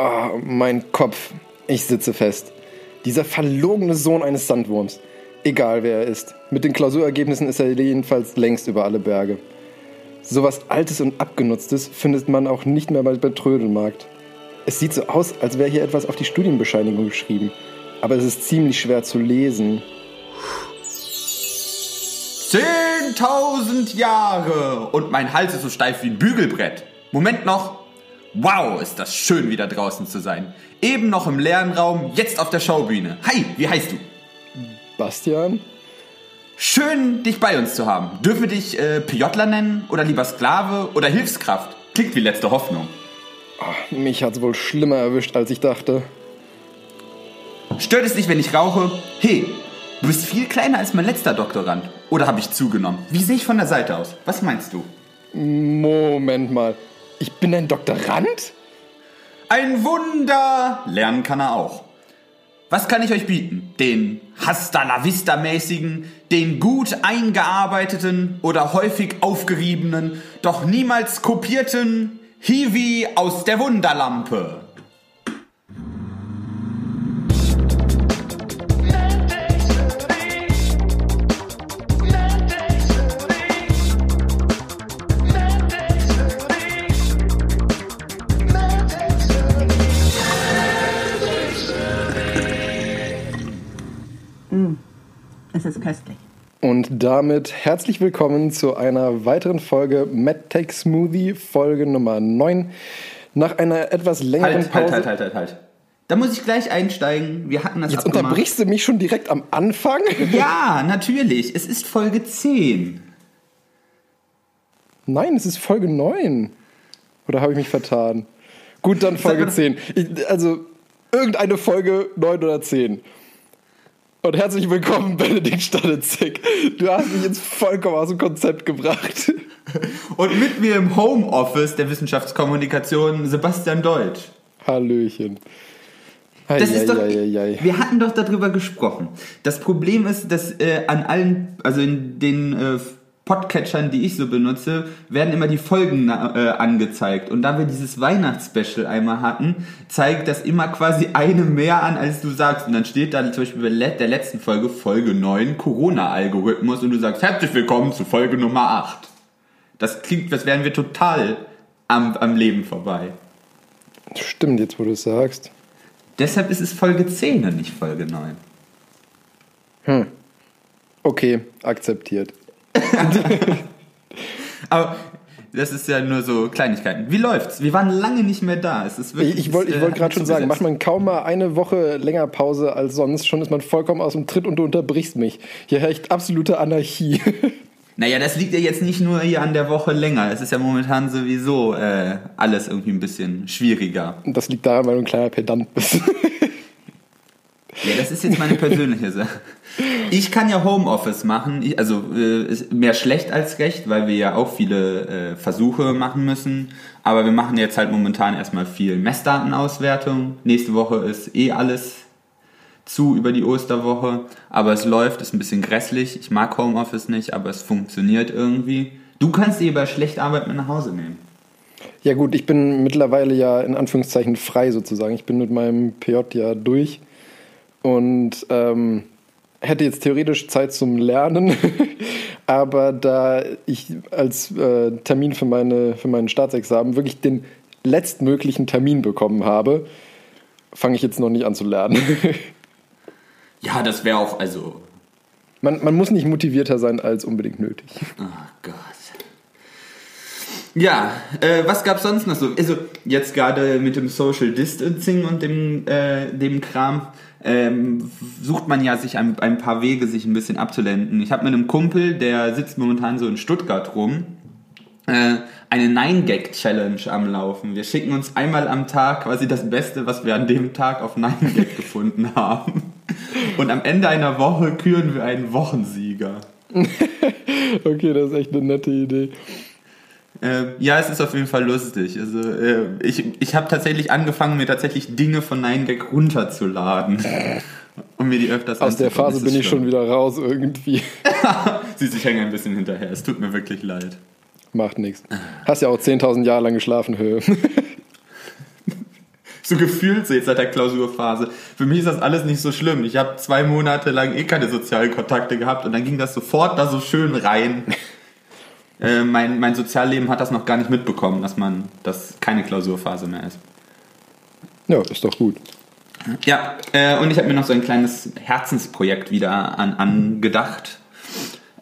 Oh, mein Kopf. Ich sitze fest. Dieser verlogene Sohn eines Sandwurms. Egal wer er ist. Mit den Klausurergebnissen ist er jedenfalls längst über alle Berge. Sowas Altes und Abgenutztes findet man auch nicht mehr bei Trödelmarkt. Es sieht so aus, als wäre hier etwas auf die Studienbescheinigung geschrieben. Aber es ist ziemlich schwer zu lesen. Zehntausend Jahre und mein Hals ist so steif wie ein Bügelbrett. Moment noch. Wow, ist das schön, wieder draußen zu sein. Eben noch im leeren Raum, jetzt auf der Schaubühne. Hi, wie heißt du? Bastian? Schön, dich bei uns zu haben. Dürfen wir dich äh, Piotler nennen oder lieber Sklave oder Hilfskraft? Klingt wie letzte Hoffnung. Oh, mich hat's wohl schlimmer erwischt, als ich dachte. Stört es dich, wenn ich rauche? Hey, du bist viel kleiner als mein letzter Doktorand. Oder habe ich zugenommen? Wie sehe ich von der Seite aus? Was meinst du? Moment mal. Ich bin ein Doktorand? Ein Wunder! Lernen kann er auch. Was kann ich euch bieten? Den Hasta la Vista mäßigen, den gut eingearbeiteten oder häufig aufgeriebenen, doch niemals kopierten Hiwi aus der Wunderlampe. Es ist köstlich. Und damit herzlich willkommen zu einer weiteren Folge MedTech Smoothie, Folge Nummer 9. Nach einer etwas längeren Halt, Pause. halt, halt, halt, halt, halt. Da muss ich gleich einsteigen. Wir hatten das Jetzt abgemacht. unterbrichst du mich schon direkt am Anfang? Ja, natürlich. Es ist Folge 10. Nein, es ist Folge 9. Oder habe ich mich vertan? Gut, dann Folge mal- 10. Ich, also irgendeine Folge 9 oder 10. Und herzlich willkommen, Benedikt Stanitzek. Du hast mich jetzt vollkommen aus dem Konzept gebracht. Und mit mir im Homeoffice der Wissenschaftskommunikation Sebastian Deutsch. Hallöchen. Das ist doch, Eieieiei. wir hatten doch darüber gesprochen. Das Problem ist, dass äh, an allen, also in den äh, Podcatchern, die ich so benutze, werden immer die Folgen äh, angezeigt. Und da wir dieses Weihnachtsspecial einmal hatten, zeigt das immer quasi eine mehr an, als du sagst. Und dann steht da zum Beispiel bei der letzten Folge, Folge 9, Corona-Algorithmus, und du sagst, herzlich willkommen zu Folge Nummer 8. Das klingt, als wären wir total am, am Leben vorbei. Stimmt, jetzt wo du es sagst. Deshalb ist es Folge 10 und nicht Folge 9. Okay, akzeptiert. Aber das ist ja nur so Kleinigkeiten. Wie läuft's? Wir waren lange nicht mehr da. Es ist wirklich, Ich, wollte ich äh, wollt hat gerade schon sagen, macht man kaum mal eine Woche länger Pause als sonst, schon ist man vollkommen aus dem Tritt und du unterbrichst mich. Hier herrscht absolute Anarchie. Naja, das liegt ja jetzt nicht nur hier an der Woche länger. Es ist ja momentan sowieso äh, alles irgendwie ein bisschen schwieriger. Und das liegt daran, weil du ein kleiner Pedant bist. Ja, das ist jetzt meine persönliche Sache. Ich kann ja Homeoffice machen, ich, also äh, ist mehr schlecht als recht, weil wir ja auch viele äh, Versuche machen müssen. Aber wir machen jetzt halt momentan erstmal viel Messdatenauswertung. Nächste Woche ist eh alles zu über die Osterwoche. Aber es läuft, ist ein bisschen grässlich. Ich mag Homeoffice nicht, aber es funktioniert irgendwie. Du kannst dir bei schlecht Arbeit mit nach Hause nehmen. ja gut, ich bin mittlerweile ja in Anführungszeichen frei sozusagen. Ich bin mit meinem PJ ja durch und ähm, hätte jetzt theoretisch Zeit zum Lernen. Aber da ich als äh, Termin für, meine, für meinen Staatsexamen wirklich den letztmöglichen Termin bekommen habe, fange ich jetzt noch nicht an zu lernen. Ja, das wäre auch, also, Man, man muss nicht motivierter sein als unbedingt nötig. Oh Gott. Ja, äh, was gab's sonst noch so? Also jetzt gerade mit dem Social Distancing und dem, äh, dem Kram ähm, sucht man ja sich ein, ein paar Wege, sich ein bisschen abzulenken. Ich habe mit einem Kumpel, der sitzt momentan so in Stuttgart rum, äh, eine Nine-Gag-Challenge am Laufen. Wir schicken uns einmal am Tag quasi das Beste, was wir an dem Tag auf Nine-Gag gefunden haben. Und am Ende einer Woche küren wir einen Wochensieger. Okay, das ist echt eine nette Idee. Äh, ja, es ist auf jeden Fall lustig. Also äh, ich, ich habe tatsächlich angefangen, mir tatsächlich Dinge von 9gag runterzuladen. Um mir die öfters Aus der. Phase bin ich schon wieder raus irgendwie. Siehst, ich hänge ein bisschen hinterher. Es tut mir wirklich leid. Macht nichts. Hast ja auch 10.000 Jahre lang geschlafen, Höhe. So gefühlt so jetzt seit der Klausurphase. Für mich ist das alles nicht so schlimm. Ich habe zwei Monate lang eh keine sozialen Kontakte gehabt und dann ging das sofort da so schön rein. Äh, mein, mein Sozialleben hat das noch gar nicht mitbekommen, dass man, dass keine Klausurphase mehr ist. Ja, ist doch gut. Ja, äh, und ich habe mir noch so ein kleines Herzensprojekt wieder an, angedacht.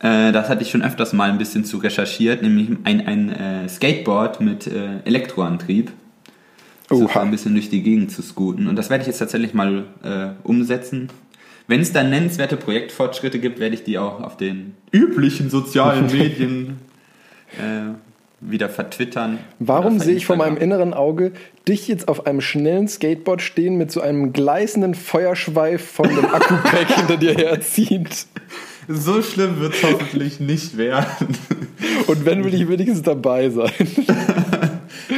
Äh, das hatte ich schon öfters mal ein bisschen zu recherchiert, nämlich ein, ein äh, Skateboard mit äh, Elektroantrieb. So Oha. ein bisschen durch die Gegend zu scooten. Und das werde ich jetzt tatsächlich mal äh, umsetzen. Wenn es dann nennenswerte Projektfortschritte gibt, werde ich die auch auf den üblichen sozialen Medien äh, wieder vertwittern. Warum sehe ich vor meinem inneren Auge dich jetzt auf einem schnellen Skateboard stehen mit so einem gleißenden Feuerschweif von dem Akku-Pack hinter dir herzieht? So schlimm wird es hoffentlich nicht werden. Und wenn will ich wenigstens dabei sein?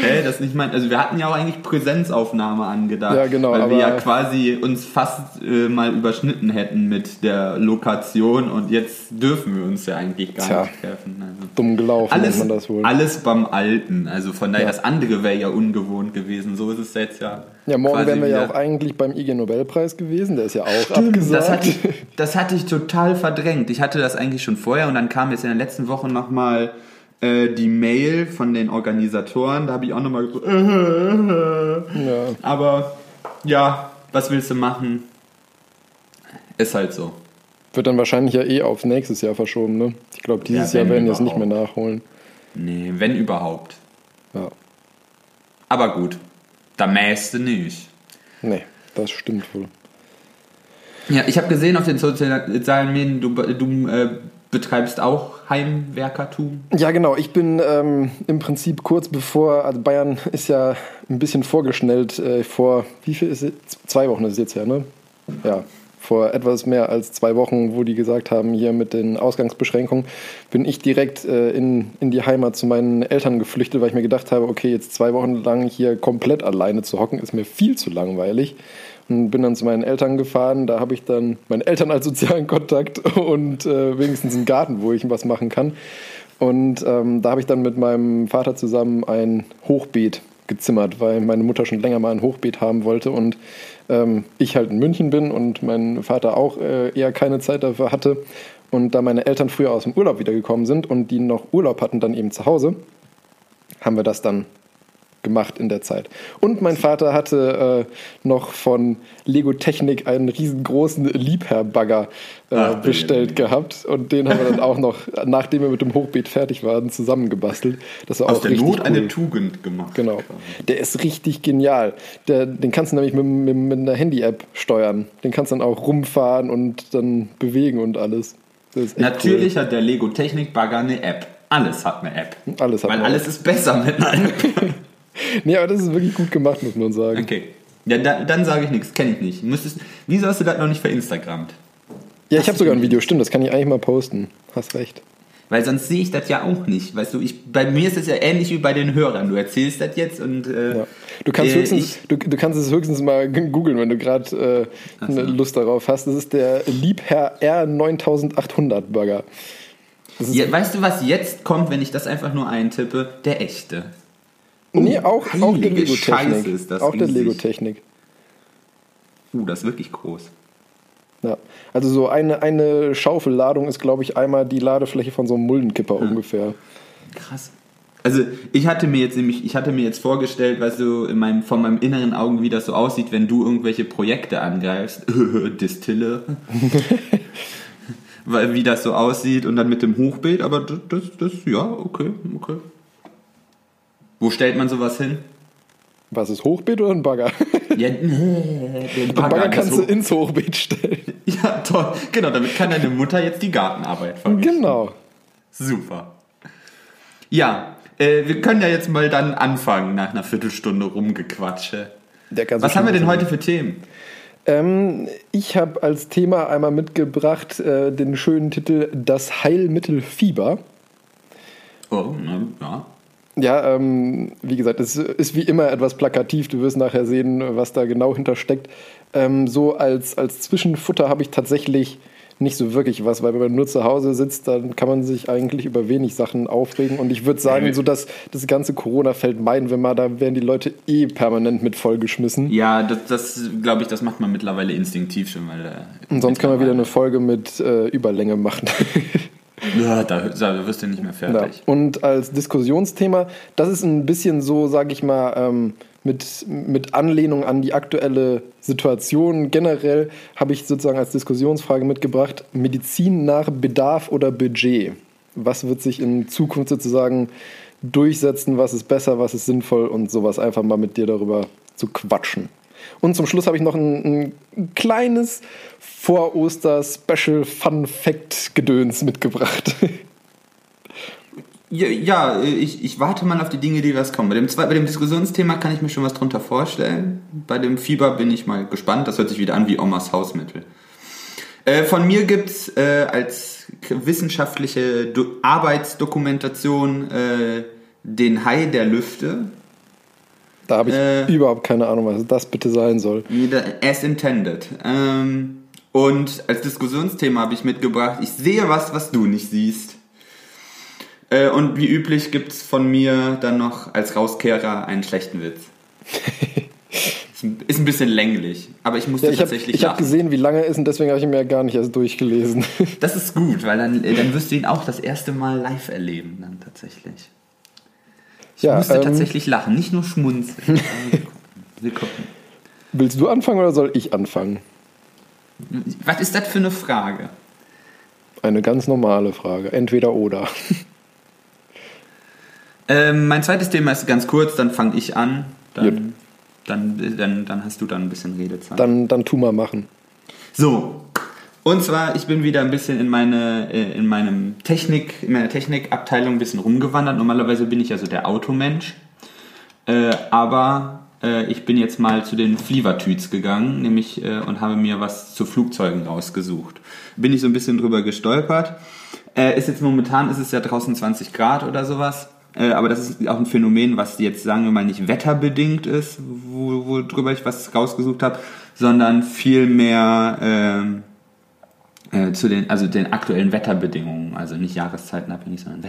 Hä, das nicht mein. Also wir hatten ja auch eigentlich Präsenzaufnahme angedacht. Ja, genau, Weil wir ja quasi uns fast äh, mal überschnitten hätten mit der Lokation und jetzt dürfen wir uns ja eigentlich gar Tja. nicht treffen. Also. Dumm gelaufen, Alles, man das wohl. alles beim Alten. Also von daher, Ja. das andere wäre ja ungewohnt gewesen. So ist es jetzt ja. Ja, morgen wären wir ja auch eigentlich beim IG Nobelpreis gewesen, der ist ja auch Stimmt, abgesagt. Das hatte, ich, das hatte ich total verdrängt. Ich hatte das eigentlich schon vorher und dann kam jetzt in der letzten Woche nochmal äh, die Mail von den Organisatoren. Da habe ich auch nochmal so, äh, äh, äh. ja. Aber ja, was willst du machen? Ist halt so. Wird dann wahrscheinlich ja eh aufs nächstes Jahr verschoben, ne? Ich glaube, dieses Ja, Jahr werden die es nicht mehr nachholen. Nee, wenn überhaupt. Ja. Aber gut, da mähste nicht. Nee, das stimmt wohl. Ja, ich habe gesehen auf den sozialen Medien, du, du äh, betreibst auch Heimwerkertum. Ja, genau. Ich bin ähm, im Prinzip kurz bevor, also Bayern ist ja ein bisschen vorgeschnellt äh, vor, wie viel ist es? Zwei Wochen ist es jetzt her, ne? Ja, vor etwas mehr als zwei Wochen, wo die gesagt haben, hier mit den Ausgangsbeschränkungen, bin ich direkt äh, in, in die Heimat zu meinen Eltern geflüchtet, weil ich mir gedacht habe, okay, jetzt zwei Wochen lang hier komplett alleine zu hocken, ist mir viel zu langweilig. Und bin dann zu meinen Eltern gefahren. Da habe ich dann meine Eltern als sozialen Kontakt und äh, wenigstens einen Garten, wo ich was machen kann. Und ähm, da habe ich dann mit meinem Vater zusammen ein Hochbeet gezimmert, weil meine Mutter schon länger mal ein Hochbeet haben wollte und ähm, ich halt in München bin und mein Vater auch äh, eher keine Zeit dafür hatte. Und da meine Eltern früher aus dem Urlaub wiedergekommen sind und die noch Urlaub hatten, dann eben zu Hause, haben wir das dann gemacht in der Zeit. Und mein Vater hatte äh, noch von Lego Technik einen riesengroßen Liebherr-Bagger äh, Ach, bestellt gehabt. Und den haben wir dann auch noch, nachdem wir mit dem Hochbeet fertig waren, zusammengebastelt. Das war Aus auch der Not cool. eine Tugend gemacht. Genau. Der ist richtig genial. Der, den kannst du nämlich mit, mit, mit einer Handy-App steuern. Den kannst du dann auch rumfahren und dann bewegen und alles. Natürlich hat der Lego Technik Bagger eine App. Alles hat eine App. Alles hat Weil alles ist besser mit einer App. Nee, aber das ist wirklich gut gemacht, muss man sagen. Okay. Ja, da, dann sage ich nichts, kenne ich nicht. Müsstest, wieso hast du das noch nicht verinstagrammt? Ja, ich habe sogar ein Video, stimmt, das kann ich eigentlich mal posten. Hast recht. Weil sonst sehe ich das ja auch nicht. Weißt du, ich, bei mir ist es ja ähnlich wie bei den Hörern. Du erzählst das jetzt und äh, Ja. Du, kannst äh, höchstens, ich, du, du kannst es höchstens mal googeln, wenn du gerade äh, eine Lust darauf hast. Das ist der Liebherr R9800 Burger. Das ja, weißt du, was jetzt kommt, wenn ich das einfach nur eintippe? Der echte. Nee, auch, auch der Lego-Technik. Ist das Auch der. Lego-Technik. Uh, das ist wirklich groß. Ja. Also so eine, eine Schaufelladung ist, glaube ich, einmal die Ladefläche von so einem Muldenkipper ungefähr. Krass. Also ich hatte mir jetzt nämlich, ich hatte mir jetzt vorgestellt, weißt du, in meinem, von meinem inneren Augen, wie das so aussieht, wenn du irgendwelche Projekte angreifst. Distille. Weil wie das so aussieht und dann mit dem Hochbeet, aber das, das, das ja, okay, okay. Wo stellt man sowas hin? Was ist Hochbeet oder ein Bagger? Ja, den Den Bagger, Bagger das kannst du Hoch- ins Hochbeet stellen. Ja, toll. Genau, damit kann deine Mutter jetzt die Gartenarbeit verrichten. Genau. Super. Ja, äh, wir können ja jetzt mal dann anfangen nach einer Viertelstunde rumgequatsche. Was haben wir denn heute für Themen? Ähm, ich habe als Thema einmal mitgebracht äh, den schönen Titel Das Heilmittel Fieber. Oh, ne, ja. Ja, ähm, wie gesagt, es ist wie immer etwas plakativ. Du wirst nachher sehen, was da genau hintersteckt. Ähm, so als, als Zwischenfutter habe ich tatsächlich nicht so wirklich was, weil wenn man nur zu Hause sitzt, dann kann man sich eigentlich über wenig Sachen aufregen. Und ich würde sagen, so dass das ganze Corona-Feld meiden wir mal, da werden die Leute eh permanent mit vollgeschmissen. Ja, das, das glaube ich, das macht man mittlerweile instinktiv schon. Weil, äh, Und sonst kann man wieder eine Folge mit äh, Überlänge machen. Ja, da, da wirst du nicht mehr Ja. fertig. Und als Diskussionsthema, das ist ein bisschen so, sage ich mal, ähm, mit, mit Anlehnung an die aktuelle Situation generell habe ich sozusagen als Diskussionsfrage mitgebracht, Medizin nach Bedarf oder Budget. Was wird sich in Zukunft sozusagen durchsetzen, was ist besser, was ist sinnvoll und sowas einfach mal mit dir darüber zu quatschen. Und zum Schluss habe ich noch ein, ein kleines Vor-Oster-Special-Fun-Fact-Gedöns mitgebracht. Ja, ja ich, ich warte mal auf die Dinge, die was kommen. Bei dem, bei dem Diskussionsthema kann ich mir schon was drunter vorstellen. Bei dem Fieber bin ich mal gespannt. Das hört sich wieder an wie Omas Hausmittel. Äh, von mir gibt's äh, als wissenschaftliche Do Arbeitsdokumentation äh, den Hai der Lüfte. Da habe ich Äh. überhaupt keine Ahnung, was das bitte sein soll. As intended. Ähm, und als Diskussionsthema habe ich mitgebracht, ich sehe was, was du nicht siehst. Äh, und wie üblich gibt es von mir dann noch als Rauskehrer einen schlechten Witz. ist, ein, bisschen länglich, aber ich musste Ja, ich habe tatsächlich ich hab lachen. gesehen, wie lange er ist und deswegen habe ich ihn mir gar nicht erst durchgelesen. Das ist gut, weil dann, äh, dann wirst du ihn auch das erste Mal live erleben, dann tatsächlich. Ich Ja, musste ähm, tatsächlich lachen, nicht nur schmunzeln. Gucken. Wir gucken. Willst du anfangen oder soll ich anfangen? Was ist das für eine Frage? Eine ganz normale Frage. Entweder oder. Ähm, mein zweites Thema ist ganz kurz, dann fange ich an. Dann, dann, dann, dann hast du dann ein bisschen Redezeit. Dann, dann tu mal machen. So. Und zwar, ich bin wieder ein bisschen in, meine, äh, in, meinem Technik, in meiner Technikabteilung ein bisschen rumgewandert. Normalerweise bin ich ja so der Automensch. Äh, aber ich bin jetzt mal zu den Flievertüts gegangen, nämlich äh, und habe mir was zu Flugzeugen rausgesucht. Bin ich so ein bisschen drüber gestolpert. Äh, ist jetzt momentan ist es ja draußen 20 Grad oder sowas. Äh, aber das ist auch ein Phänomen, was jetzt, sagen wir mal, nicht wetterbedingt ist, wo, worüber ich was rausgesucht habe, sondern vielmehr ähm, äh, zu den, also den aktuellen Wetterbedingungen, also nicht jahreszeitenabhängig, sondern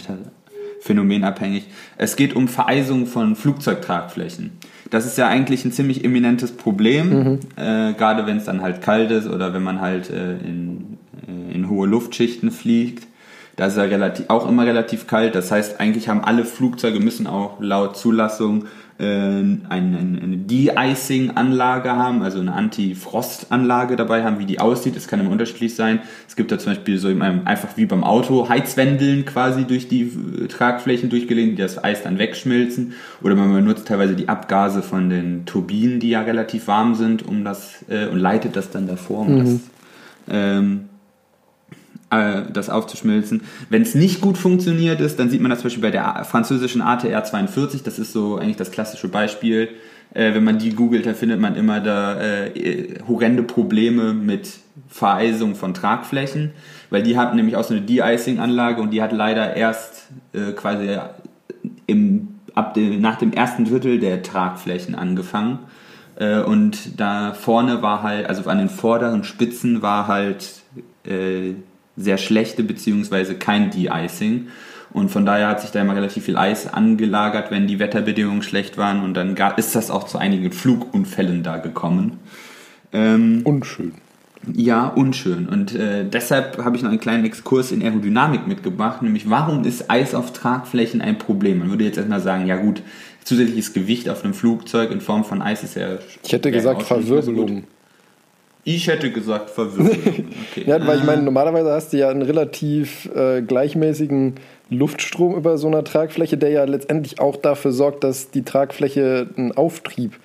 wetterphänomenabhängig. Es geht um Vereisung von Flugzeugtragflächen. Das ist ja eigentlich ein ziemlich eminentes Problem, äh, gerade wenn es dann halt kalt ist oder wenn man halt äh, in, äh, in hohe Luftschichten fliegt. Da ist ja relativ, auch immer relativ kalt. Das heißt, eigentlich haben alle Flugzeuge müssen auch laut Zulassung äh, eine, eine De-Icing-Anlage haben, also eine Anti-Frost-Anlage dabei haben. Wie die aussieht, das kann immer unterschiedlich sein. Es gibt da zum Beispiel so in einem, einfach wie beim Auto Heizwendeln quasi durch die äh, Tragflächen durchgelegt, die das Eis dann wegschmilzen. Oder man benutzt teilweise die Abgase von den Turbinen, die ja relativ warm sind, um das äh, und leitet das dann davor, um das ähm, äh, das aufzuschmilzen. Wenn es nicht gut funktioniert ist, dann sieht man das zum Beispiel bei der französischen ATR 42, das ist so eigentlich das klassische Beispiel. Äh, wenn man die googelt, dann findet man immer da äh, horrende Probleme mit Vereisung von Tragflächen, weil die hatten nämlich auch so eine De-Icing-Anlage und die hat leider erst äh, quasi im, ab dem, nach dem ersten Drittel der Tragflächen angefangen. Äh, und da vorne war halt, also an den vorderen Spitzen war halt äh, sehr schlechte beziehungsweise kein De-Icing. Und von daher hat sich da immer relativ viel Eis angelagert, wenn die Wetterbedingungen schlecht waren. Und dann ga- ist das auch zu einigen Flugunfällen da gekommen. Ähm, Unschön. ja, unschön. Und äh, deshalb habe ich noch einen kleinen Exkurs in Aerodynamik mitgebracht, nämlich warum ist Eis auf Tragflächen ein Problem? Man würde jetzt erstmal sagen, ja gut, zusätzliches Gewicht auf einem Flugzeug in Form von Eis ist ja... Ich hätte gesagt. Verwirbelung. Ich hätte gesagt Verwirbelung. Okay. Ja, weil ich meine, normalerweise hast du ja einen relativ äh, gleichmäßigen Luftstrom über so einer Tragfläche, der ja letztendlich auch dafür sorgt, dass die Tragfläche einen Auftrieb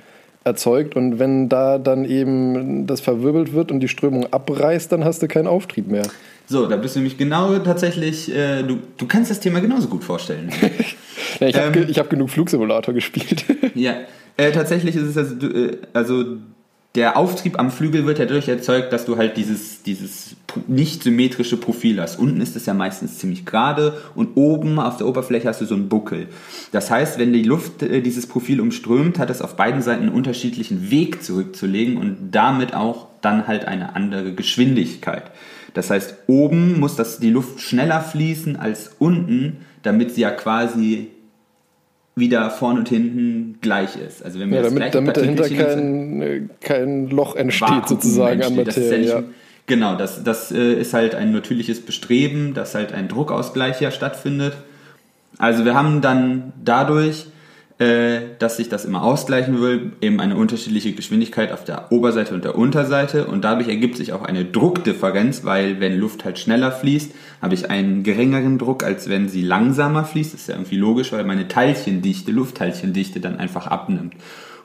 erzeugt. Und wenn da dann eben das verwirbelt wird und die Strömung abreißt, dann hast du keinen Auftrieb mehr. So, da bist du nämlich genau tatsächlich, äh, du, du kannst das Thema genauso gut vorstellen. Ja, ich habe Ähm. ge hab genug Flugsimulator gespielt. Ja, äh, tatsächlich ist es also, äh, also der Auftrieb am Flügel wird dadurch erzeugt, dass du halt dieses, dieses nicht symmetrische Profil hast. Unten ist es ja meistens ziemlich gerade und oben auf der Oberfläche hast du so einen Buckel. Das heißt, wenn die Luft äh, dieses Profil umströmt, hat es auf beiden Seiten einen unterschiedlichen Weg zurückzulegen und damit auch dann halt eine andere Geschwindigkeit. Das heißt, oben muss das, die Luft schneller fließen als unten, damit sie ja quasi wieder vorne und hinten gleich ist. Also wenn wir Ja, das damit, damit dahinter kein, äh, kein Loch entsteht, Vakuum sozusagen an entsteht. Das ist ja Materie. nicht, Genau, das, das äh, ist halt ein natürliches Bestreben, dass halt ein Druckausgleich ja stattfindet. Also wir haben dann dadurch, dass sich das immer ausgleichen will, eben eine unterschiedliche Geschwindigkeit auf der Oberseite und der Unterseite und dadurch ergibt sich auch eine Druckdifferenz, weil wenn Luft halt schneller fließt, habe ich einen geringeren Druck, als wenn sie langsamer fließt. Das ist ja irgendwie logisch, weil meine Teilchendichte, Luftteilchendichte dann einfach abnimmt.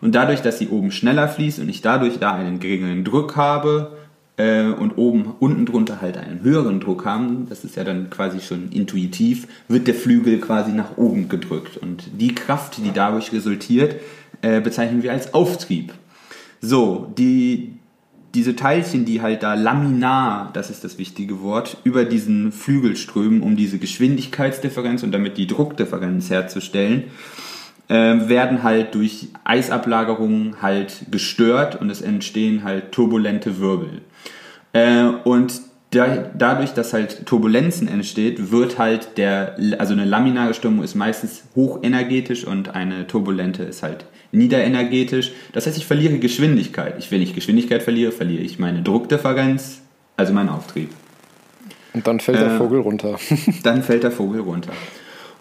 Und dadurch, dass sie oben schneller fließt und ich dadurch da einen geringeren Druck habe, äh, und oben, unten drunter halt einen höheren Druck haben, das ist ja dann quasi schon intuitiv, wird der Flügel quasi nach oben gedrückt. Und die Kraft, die dadurch resultiert, äh, bezeichnen wir als Auftrieb. So, die, diese Teilchen, die halt da laminar, das ist das wichtige Wort, über diesen Flügel strömen, um diese Geschwindigkeitsdifferenz und damit die Druckdifferenz herzustellen, äh, werden halt durch Eisablagerungen halt gestört und es entstehen halt turbulente Wirbel. Äh, und da, dadurch, dass halt Turbulenzen entsteht, wird halt der, also eine laminare Strömung ist meistens hochenergetisch und eine turbulente ist halt niederenergetisch. Das heißt, ich verliere Geschwindigkeit. Ich, wenn ich Geschwindigkeit verliere, verliere ich meine Druckdifferenz, also meinen Auftrieb. Und dann fällt der Äh, Vogel runter. Dann fällt der Vogel runter.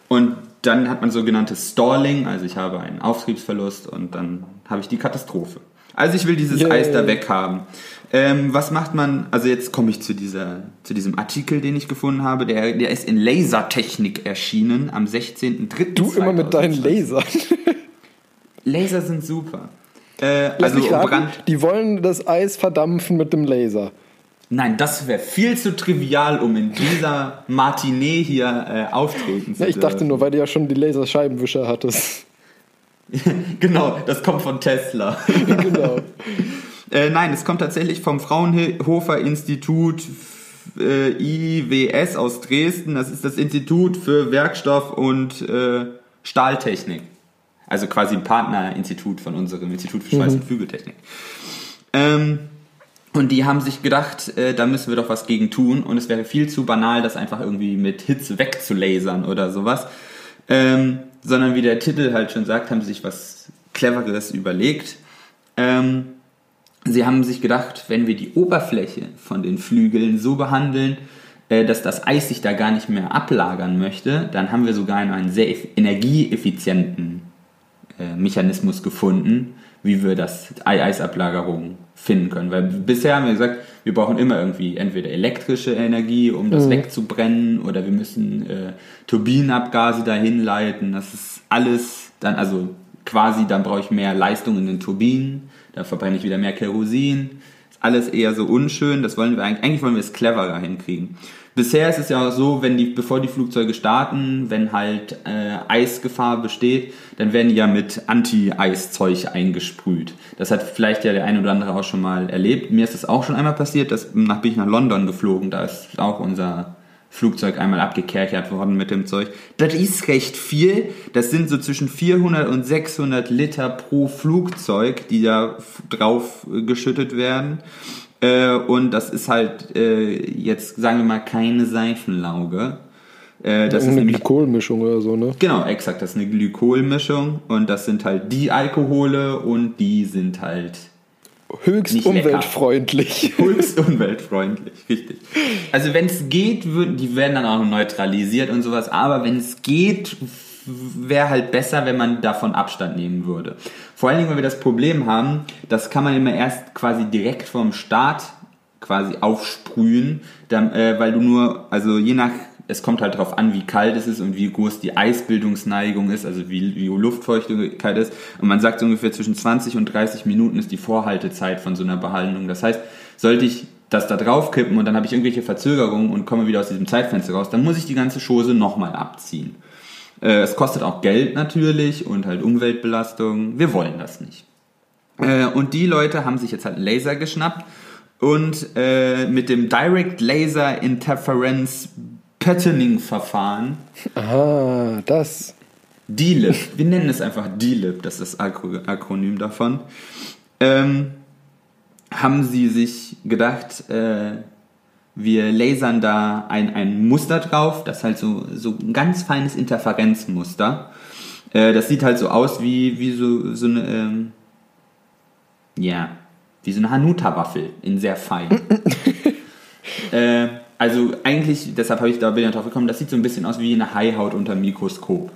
Und dann hat man sogenanntes Stalling, also ich habe einen Auftriebsverlust und dann habe ich die Katastrophe. Also ich will dieses Yay. Eis da weghaben. Ähm, was macht man, also jetzt komme ich zu, dieser, zu diesem Artikel, den ich gefunden habe, der, der ist in Lasertechnik erschienen am 16.03. Du immer mit deinen 2020. Lasern. Laser sind super. Äh, also Brand, die wollen das Eis verdampfen mit dem Laser. nein, das wäre viel zu trivial, um in dieser Matinee hier äh, auftreten zu Ja, ich dachte nur, weil du ja schon die Laserscheibenwischer hattest. Genau, das kommt von Tesla. genau. Äh, nein, es kommt tatsächlich vom Fraunhofer Institut äh, IWS aus Dresden. Das ist das Institut für Werkstoff und äh, Stahltechnik. Also quasi ein Partnerinstitut von unserem Institut für Schweiß- und Flügeltechnik. Ähm, und die haben sich gedacht, äh, da müssen wir doch was gegen tun. Und es wäre viel zu banal, das einfach irgendwie mit Hitze wegzulasern oder sowas. Ähm, sondern wie der Titel halt schon sagt, haben sie sich was Cleveres überlegt. Ähm, sie haben sich gedacht, wenn wir die Oberfläche von den Flügeln so behandeln, äh, dass das Eis sich da gar nicht mehr ablagern möchte, dann haben wir sogar einen sehr eff- energieeffizienten äh, Mechanismus gefunden, wie wir das Ei- Eisablagerung finden können. Weil bisher haben wir gesagt, wir brauchen immer irgendwie entweder elektrische Energie, um das wegzubrennen, oder wir müssen äh, Turbinenabgase dahin leiten. Das ist alles dann, also quasi, dann brauche ich mehr Leistung in den Turbinen, da verbrenne ich wieder mehr Kerosin. Ist alles eher so unschön, das wollen wir eigentlich, eigentlich wollen wir es cleverer hinkriegen. Bisher ist es ja auch so, wenn die, bevor die Flugzeuge starten, wenn halt äh, Eisgefahr besteht, dann werden die ja mit Anti-Eiszeug eingesprüht. Das hat vielleicht ja der eine oder andere auch schon mal erlebt. Mir ist das auch schon einmal passiert, das nach, bin ich nach London geflogen, da ist auch unser Flugzeug einmal abgekerchert worden mit dem Zeug. Das ist recht viel. Das sind so zwischen 400 und 600 Liter pro Flugzeug, die da drauf äh, geschüttet werden. Äh, und das ist halt äh, jetzt, sagen wir mal, keine Seifenlauge. Äh, das ist Eine nämlich Glykolmischung oder so, ne? Genau, exakt. Das ist eine Glykolmischung und das sind halt die Alkohole und die sind halt Höchst Nicht lecker. umweltfreundlich. höchst umweltfreundlich, richtig. Also wenn es geht, würden die werden dann auch neutralisiert und sowas, aber wenn es geht, wäre halt besser, wenn man davon Abstand nehmen würde. Vor allen Dingen, weil wir das Problem haben, das kann man immer erst quasi direkt vom Start quasi aufsprühen, dann, äh, weil du nur, also je nach, es kommt halt darauf an, wie kalt es ist und wie groß die Eisbildungsneigung ist, also wie, wie Luftfeuchtigkeit ist. Und man sagt so ungefähr zwischen 20 und 30 Minuten ist die Vorhaltezeit von so einer Behandlung. Das heißt, sollte ich das da drauf kippen und dann habe ich irgendwelche Verzögerungen und komme wieder aus diesem Zeitfenster raus, dann muss ich die ganze Chose nochmal abziehen. Äh, es kostet auch Geld natürlich und halt Umweltbelastung. Wir wollen das nicht. Äh, und die Leute haben sich jetzt halt Laser geschnappt und äh, mit dem Direct Laser Interference Patterning Verfahren, Ah, das. DLIP, wir nennen es einfach DLIP, das ist das Akro Akronym davon, ähm, haben sie sich gedacht, äh, wir lasern da ein, ein Muster drauf, das ist halt so, so ein ganz feines Interferenzmuster. Äh, das sieht halt so aus wie, wie so, so eine, ähm, ja, wie so eine Hanuta-Waffel in sehr fein. äh, also eigentlich, deshalb habe ich da Bilder drauf gekommen, das sieht so ein bisschen aus wie eine Haihaut unter dem Mikroskop.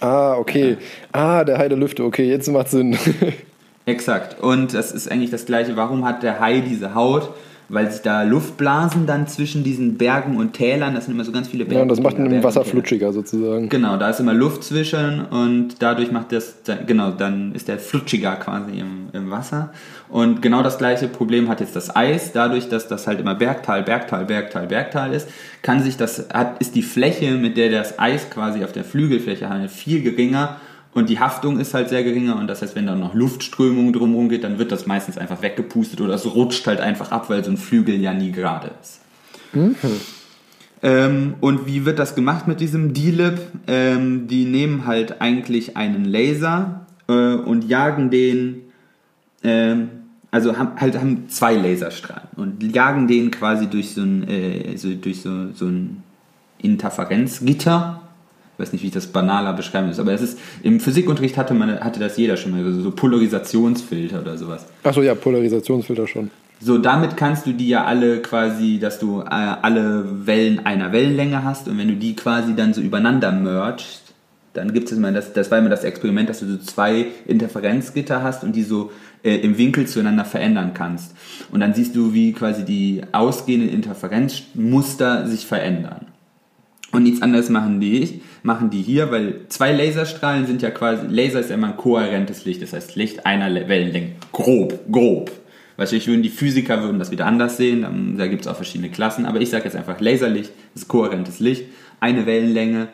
Ah, okay. Ah, der Hai der Lüfte. Okay, jetzt macht Sinn. Exakt. Und das ist eigentlich das gleiche. Warum hat der Hai diese Haut? Weil sich da Luftblasen dann zwischen diesen Bergen und Tälern, das sind immer so ganz viele Berge. ja, und das macht ihn im Wasser Täler. flutschiger sozusagen. Genau, da ist immer Luft zwischen und dadurch macht das, genau, dann ist der flutschiger quasi im, im Wasser. Und genau das gleiche Problem hat jetzt das Eis. Dadurch, dass das halt immer Bergtal, Bergtal, Bergtal, Bergtal ist, kann sich das, hat, ist die Fläche, mit der das Eis quasi auf der Flügelfläche handelt, viel geringer. Und die Haftung ist halt sehr geringer und das heißt, wenn da noch Luftströmung drumherum geht, dann wird das meistens einfach weggepustet oder es rutscht halt einfach ab, weil so ein Flügel ja nie gerade ist. Ähm, und wie wird das gemacht mit diesem D-Lip? Ähm, die nehmen halt eigentlich einen Laser äh, und jagen den, ähm, also haben, halt haben zwei Laserstrahlen und jagen den quasi durch so ein, äh, so, durch so, so ein Interferenzgitter. Ich weiß nicht, wie ich das banaler beschreiben muss, aber es ist, im Physikunterricht hatte, man, hatte das jeder schon mal, so, so Polarisationsfilter oder sowas. Achso, ja, Polarisationsfilter schon. So, damit kannst du die ja alle quasi, dass du äh, alle Wellen einer Wellenlänge hast und wenn du die quasi dann so übereinander mergst, dann gibt es immer, das, das war immer das Experiment, dass du so zwei Interferenzgitter hast und die so äh, im Winkel zueinander verändern kannst. Und dann siehst du, wie quasi die ausgehenden Interferenzmuster sich verändern. Und nichts anderes machen die, machen die hier, weil zwei Laserstrahlen sind ja quasi, Laser ist ja immer ein kohärentes Licht, das heißt Licht einer Le- Wellenlänge. Grob, grob. Wahrscheinlich würden die Physiker würden das wieder anders sehen, da gibt es auch verschiedene Klassen, aber ich sage jetzt einfach Laserlicht, das ist kohärentes Licht, eine Wellenlänge.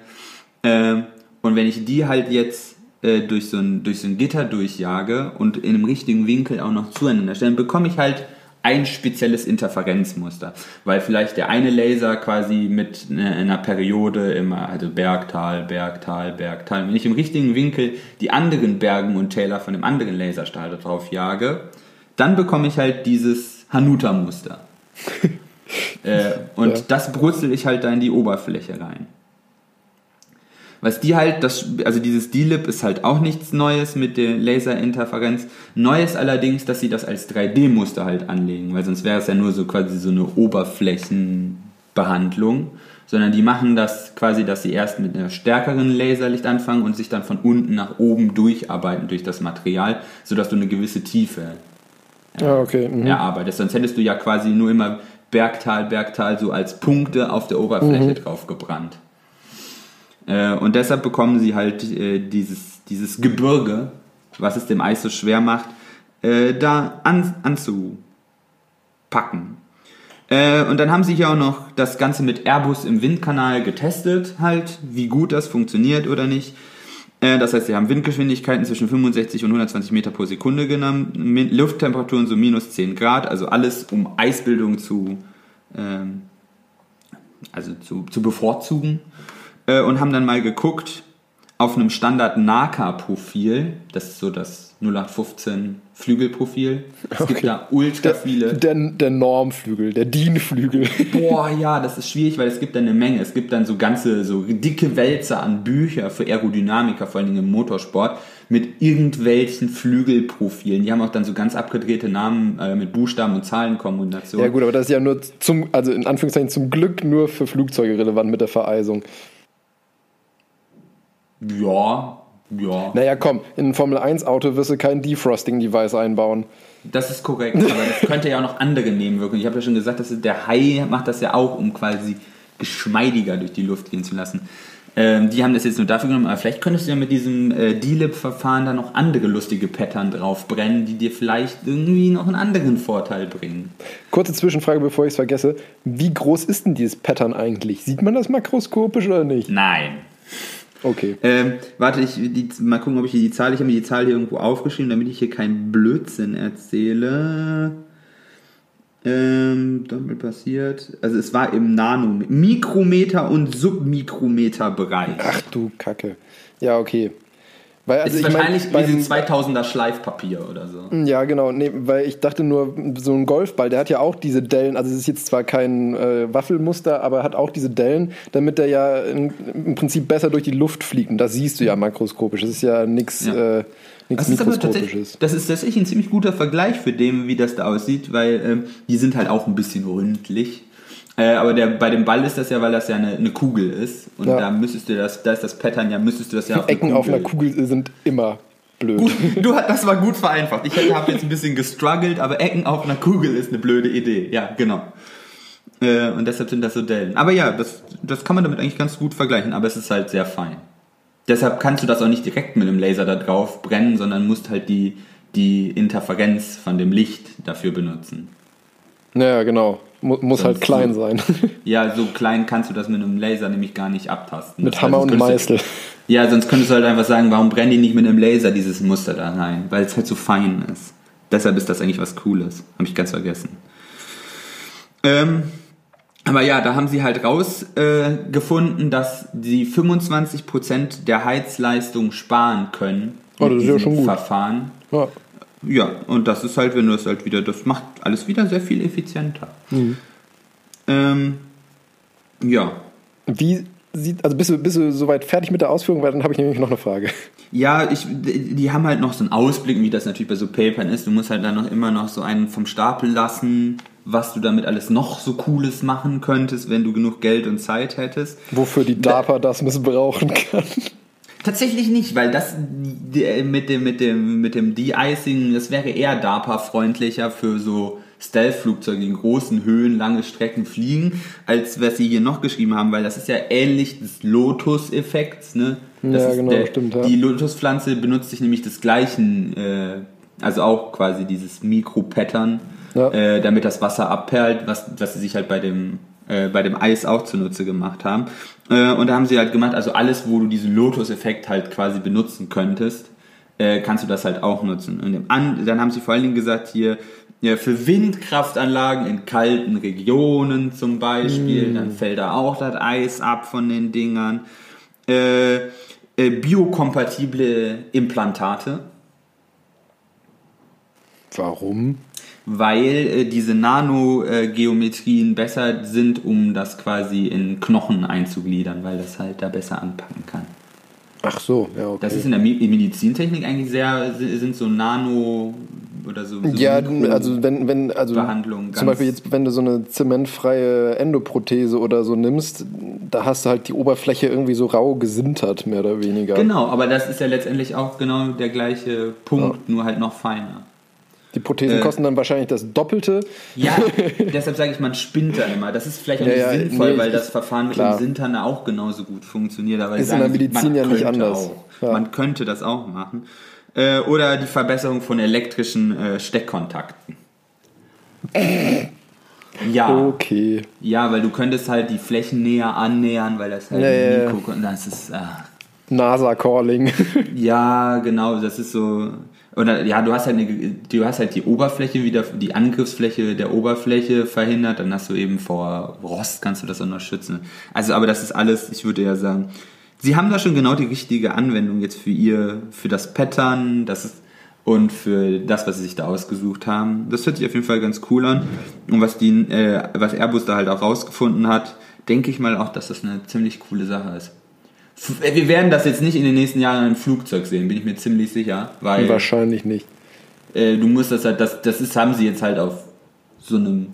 Ähm, und wenn ich die halt jetzt äh, durch, so ein, durch so ein Gitter durchjage und in einem richtigen Winkel auch noch zueinander stelle, bekomme ich halt ein spezielles Interferenzmuster, weil vielleicht der eine Laser quasi mit ne- einer Periode immer, also Bergtal, Bergtal, Bergtal, wenn ich im richtigen Winkel die anderen Bergen und Täler von dem anderen Laserstrahl da drauf jage, dann bekomme ich halt dieses Hanuta-Muster. äh, und Ja. das brutzel ich halt da in die Oberfläche rein. Was die halt, das, also dieses D-Lip ist halt auch nichts Neues mit der Laserinterferenz. Neues allerdings, dass sie das als 3D-Muster halt anlegen, weil sonst wäre es ja nur so quasi so eine Oberflächenbehandlung, sondern die machen das quasi, dass sie erst mit einer stärkeren Laserlicht anfangen und sich dann von unten nach oben durcharbeiten durch das Material, sodass du eine gewisse Tiefe Ah, okay. Mhm. erarbeitest. Sonst hättest du ja quasi nur immer Bergtal, Bergtal so als Punkte auf der Oberfläche drauf gebrannt. Äh, und deshalb bekommen sie halt äh, dieses, dieses Gebirge, was es dem Eis so schwer macht, äh, da an, anzupacken. Und dann haben sie hier auch noch das Ganze mit Airbus im Windkanal getestet, halt, wie gut das funktioniert oder nicht. Das heißt, sie haben Windgeschwindigkeiten zwischen 65 und 120 Meter pro Sekunde genommen, Lufttemperaturen so minus 10 Grad, also alles um Eisbildung zu, ähm, also zu, zu bevorzugen. Äh, Und haben dann mal geguckt auf einem Standard NACA-Profil, das ist so das 0815 Flügelprofil. Es Okay. gibt da ultra viele. Der, der Normflügel, der DIN-Flügel. Boah, ja, das ist schwierig, weil es gibt dann eine Menge. Es gibt dann so ganze, so dicke Wälzer an Bücher für Aerodynamiker, vor allen Dingen im Motorsport, mit irgendwelchen Flügelprofilen. Die haben auch dann so ganz abgedrehte Namen äh, mit Buchstaben und Zahlenkombinationen. Ja gut, aber das ist ja nur zum, also in Anführungszeichen zum Glück nur für Flugzeuge relevant mit der Vereisung. Ja, ja. Naja, komm, in ein Formel-1-Auto wirst du kein Defrosting-Device einbauen. Das ist korrekt, aber das könnte ja auch noch andere Nebenwirkungen. Ich habe ja schon gesagt, dass der Hai macht das ja auch, um quasi geschmeidiger durch die Luft gehen zu lassen. Ähm, die haben das jetzt nur dafür genommen, aber vielleicht könntest du ja mit diesem äh, D-Lip-Verfahren da noch andere lustige Pattern draufbrennen, die dir vielleicht irgendwie noch einen anderen Vorteil bringen. Kurze Zwischenfrage, bevor ich es vergesse. Wie groß ist denn dieses Pattern eigentlich? Sieht man das makroskopisch oder nicht? Nein. Okay. Ähm, warte, ich die, mal gucken, ob ich hier die Zahl, ich habe mir die Zahl hier irgendwo aufgeschrieben, damit ich hier keinen Blödsinn erzähle. Ähm, damit passiert. Also es war im Nano, Mikrometer und Submikrometer Bereich. Ach du Kacke. Ja, okay. Weil, also ist ich mein, wahrscheinlich beim- wie 2000er Schleifpapier oder so. Ja, genau. Nee, weil ich dachte nur, so ein Golfball, der hat ja auch diese Dellen. Also es ist jetzt zwar kein äh, Waffelmuster, aber hat auch diese Dellen, damit der ja in, im Prinzip besser durch die Luft fliegt. Und das siehst du ja makroskopisch. Das ist ja nichts Ja. äh, nichts Das ist mikroskopisches. das ist tatsächlich ein ziemlich guter Vergleich für dem, wie das da aussieht, weil ähm, die sind halt auch ein bisschen ründlich. Äh, aber der, bei dem Ball ist das ja, weil das ja eine, eine Kugel ist. Und Ja. da müsstest du das, da ist das Pattern ja, müsstest du das ja auf Ecken auf einer Kugel sind immer blöd. Gut, du, hat- das war gut vereinfacht. Ich habe jetzt ein bisschen gestruggelt, aber Ecken auf einer Kugel ist eine blöde Idee. Ja, genau. Äh, und deshalb sind das so Dellen. Aber ja, das, das kann man damit eigentlich ganz gut vergleichen, aber es ist halt sehr fein. Deshalb kannst du das auch nicht direkt mit dem Laser da drauf brennen, sondern musst halt die, die Interferenz von dem Licht dafür benutzen. Ja, genau. Mu muss halt Sonst klein so- sein. Ja, so klein kannst du das mit einem Laser nämlich gar nicht abtasten. Mit Das Hammer heißt, und du- Meißel. Ja, sonst könntest du halt einfach sagen, warum brennen die nicht mit einem Laser dieses Muster da rein? Weil es halt so fein ist. Deshalb ist das eigentlich was Cooles. Habe ich ganz vergessen. Ähm, aber ja, da haben sie halt rausgefunden, äh, dass sie 25% der Heizleistung sparen können. Oh, das ist ja schon gut. Verfahren. Ja. Ja, und das ist halt, wenn du das halt wieder, das macht alles wieder sehr viel effizienter. Mhm. Ähm, ja. Wie sieht, also bist du, bist du soweit fertig mit der Ausführung, weil dann habe ich nämlich noch eine Frage. Ja, ich, die haben halt noch so einen Ausblick, wie das natürlich bei so Papern ist. Du musst halt dann noch immer noch so einen vom Stapel lassen, was du damit alles noch so Cooles machen könntest, wenn du genug Geld und Zeit hättest. Wofür die DARPA das missbrauchen kann. Tatsächlich nicht, weil das die- mit dem, mit dem, mit dem De-Icing, das wäre eher DARPA-freundlicher für so Stealth-Flugzeuge, die in großen Höhen lange Strecken fliegen, als was sie hier noch geschrieben haben, weil das ist ja ähnlich des Lotus-Effekts, ne? Das Ja, genau, stimmt, ja. Die Lotuspflanze benutzt sich nämlich des gleichen, äh, also auch quasi dieses Mikro-Pattern, Ja. äh, damit das Wasser abperlt, was, was sie sich halt bei dem, äh, bei dem Eis auch zunutze gemacht haben. Äh, und da haben sie halt gemacht, also alles, wo du diesen Lotus-Effekt halt quasi benutzen könntest, äh, kannst du das halt auch nutzen. Und dann haben sie vor allen Dingen gesagt, hier, ja, für Windkraftanlagen in kalten Regionen zum Beispiel, dann fällt da auch das Eis ab von den Dingern. Äh, äh, biokompatible Implantate, Warum? Weil äh, diese Nanogeometrien besser sind, um das quasi in Knochen einzugliedern, weil das halt da besser anpacken kann. Ach so, ja, okay. Das ist in der Me- Medizintechnik eigentlich sehr, sind so Nano oder so. so ja, also wenn, wenn, also Behandlung zum Beispiel jetzt, wenn du so eine zementfreie Endoprothese oder so nimmst, da hast du halt die Oberfläche irgendwie so rau gesintert, mehr oder weniger. Genau, aber das ist ja letztendlich auch genau der gleiche Punkt, nur halt noch feiner. Die Prothesen Äh. kosten dann wahrscheinlich das Doppelte. Ja, deshalb sage ich, man spinnt da immer. Das ist vielleicht auch Ja, nicht ja, sinnvoll, nee, weil das Verfahren mit klar. dem Sintern auch genauso gut funktioniert. Aber Ist in der Medizin man ja nicht anders. Ja. Man könnte das auch machen. Äh, oder die Verbesserung von elektrischen äh, Steckkontakten. Ja, Okay. ja, weil du könntest halt die Flächen näher annähern, weil das halt Ja. Mikro... Das ist... ah. NASA-Calling. Ja, genau, das ist so. Oder ja, du hast halt eine, du hast halt die Oberfläche wieder, die Angriffsfläche der Oberfläche verhindert, dann hast du eben vor Rost kannst du das auch noch schützen. Also, aber das ist alles, ich würde ja sagen, sie haben da schon genau die richtige Anwendung jetzt für ihr, für das Pattern, das ist, und für das, was sie sich da ausgesucht haben. Das hört sich auf jeden Fall ganz cool an. Und was die, äh, was Airbus da halt auch rausgefunden hat, denke ich mal auch, dass das eine ziemlich coole Sache ist. Wir werden das jetzt nicht in den nächsten Jahren im Flugzeug sehen, bin ich mir ziemlich sicher, weil Wahrscheinlich nicht. äh, du musst das halt, das, das ist, haben sie jetzt halt auf so einem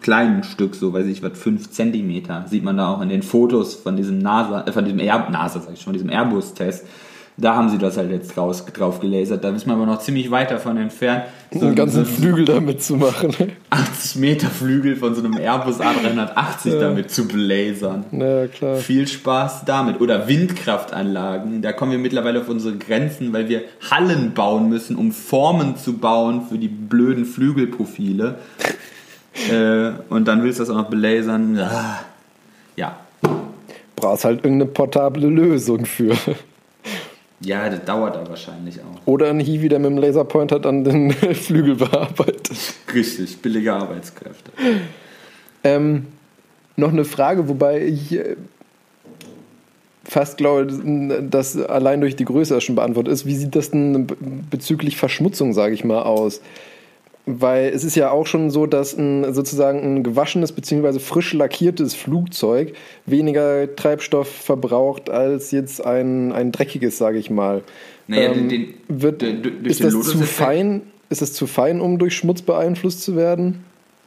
kleinen Stück, so weiß ich was, 5 Zentimeter, sieht man da auch in den Fotos von diesem NASA, äh, von diesem Air, NASA, sag ich schon, diesem Airbus-Test. Da haben sie das halt jetzt raus, drauf gelasert. Da ist man aber noch ziemlich weit davon entfernt, so einen ganzen so Flügel damit zu machen. 80 Meter Flügel von so einem Airbus A380 damit zu blasern. Na klar. Viel Spaß damit. Oder Windkraftanlagen. Da kommen wir mittlerweile auf unsere Grenzen, weil wir Hallen bauen müssen, um Formen zu bauen für die blöden Flügelprofile. äh, und dann willst du das auch noch belasern. Ah. Ja. Brauchst halt irgendeine portable Lösung für. Ja, das dauert da wahrscheinlich auch. Oder ein Hiwi, der mit dem Laserpointer dann den Flügel bearbeitet. Richtig, billige Arbeitskräfte. Ähm, noch eine Frage, wobei ich. äh, fast glaube, dass allein durch die Größe schon beantwortet ist. Wie sieht das denn bezüglich Verschmutzung, sage ich mal, aus? Weil es ist ja auch schon so, dass ein sozusagen ein gewaschenes bzw. frisch lackiertes Flugzeug weniger Treibstoff verbraucht als jetzt ein, ein dreckiges, sage ich mal. Naja, Ähm, den, wird, den- durch ist den das zu fein? Ist es zu fein, um durch Schmutz beeinflusst zu werden?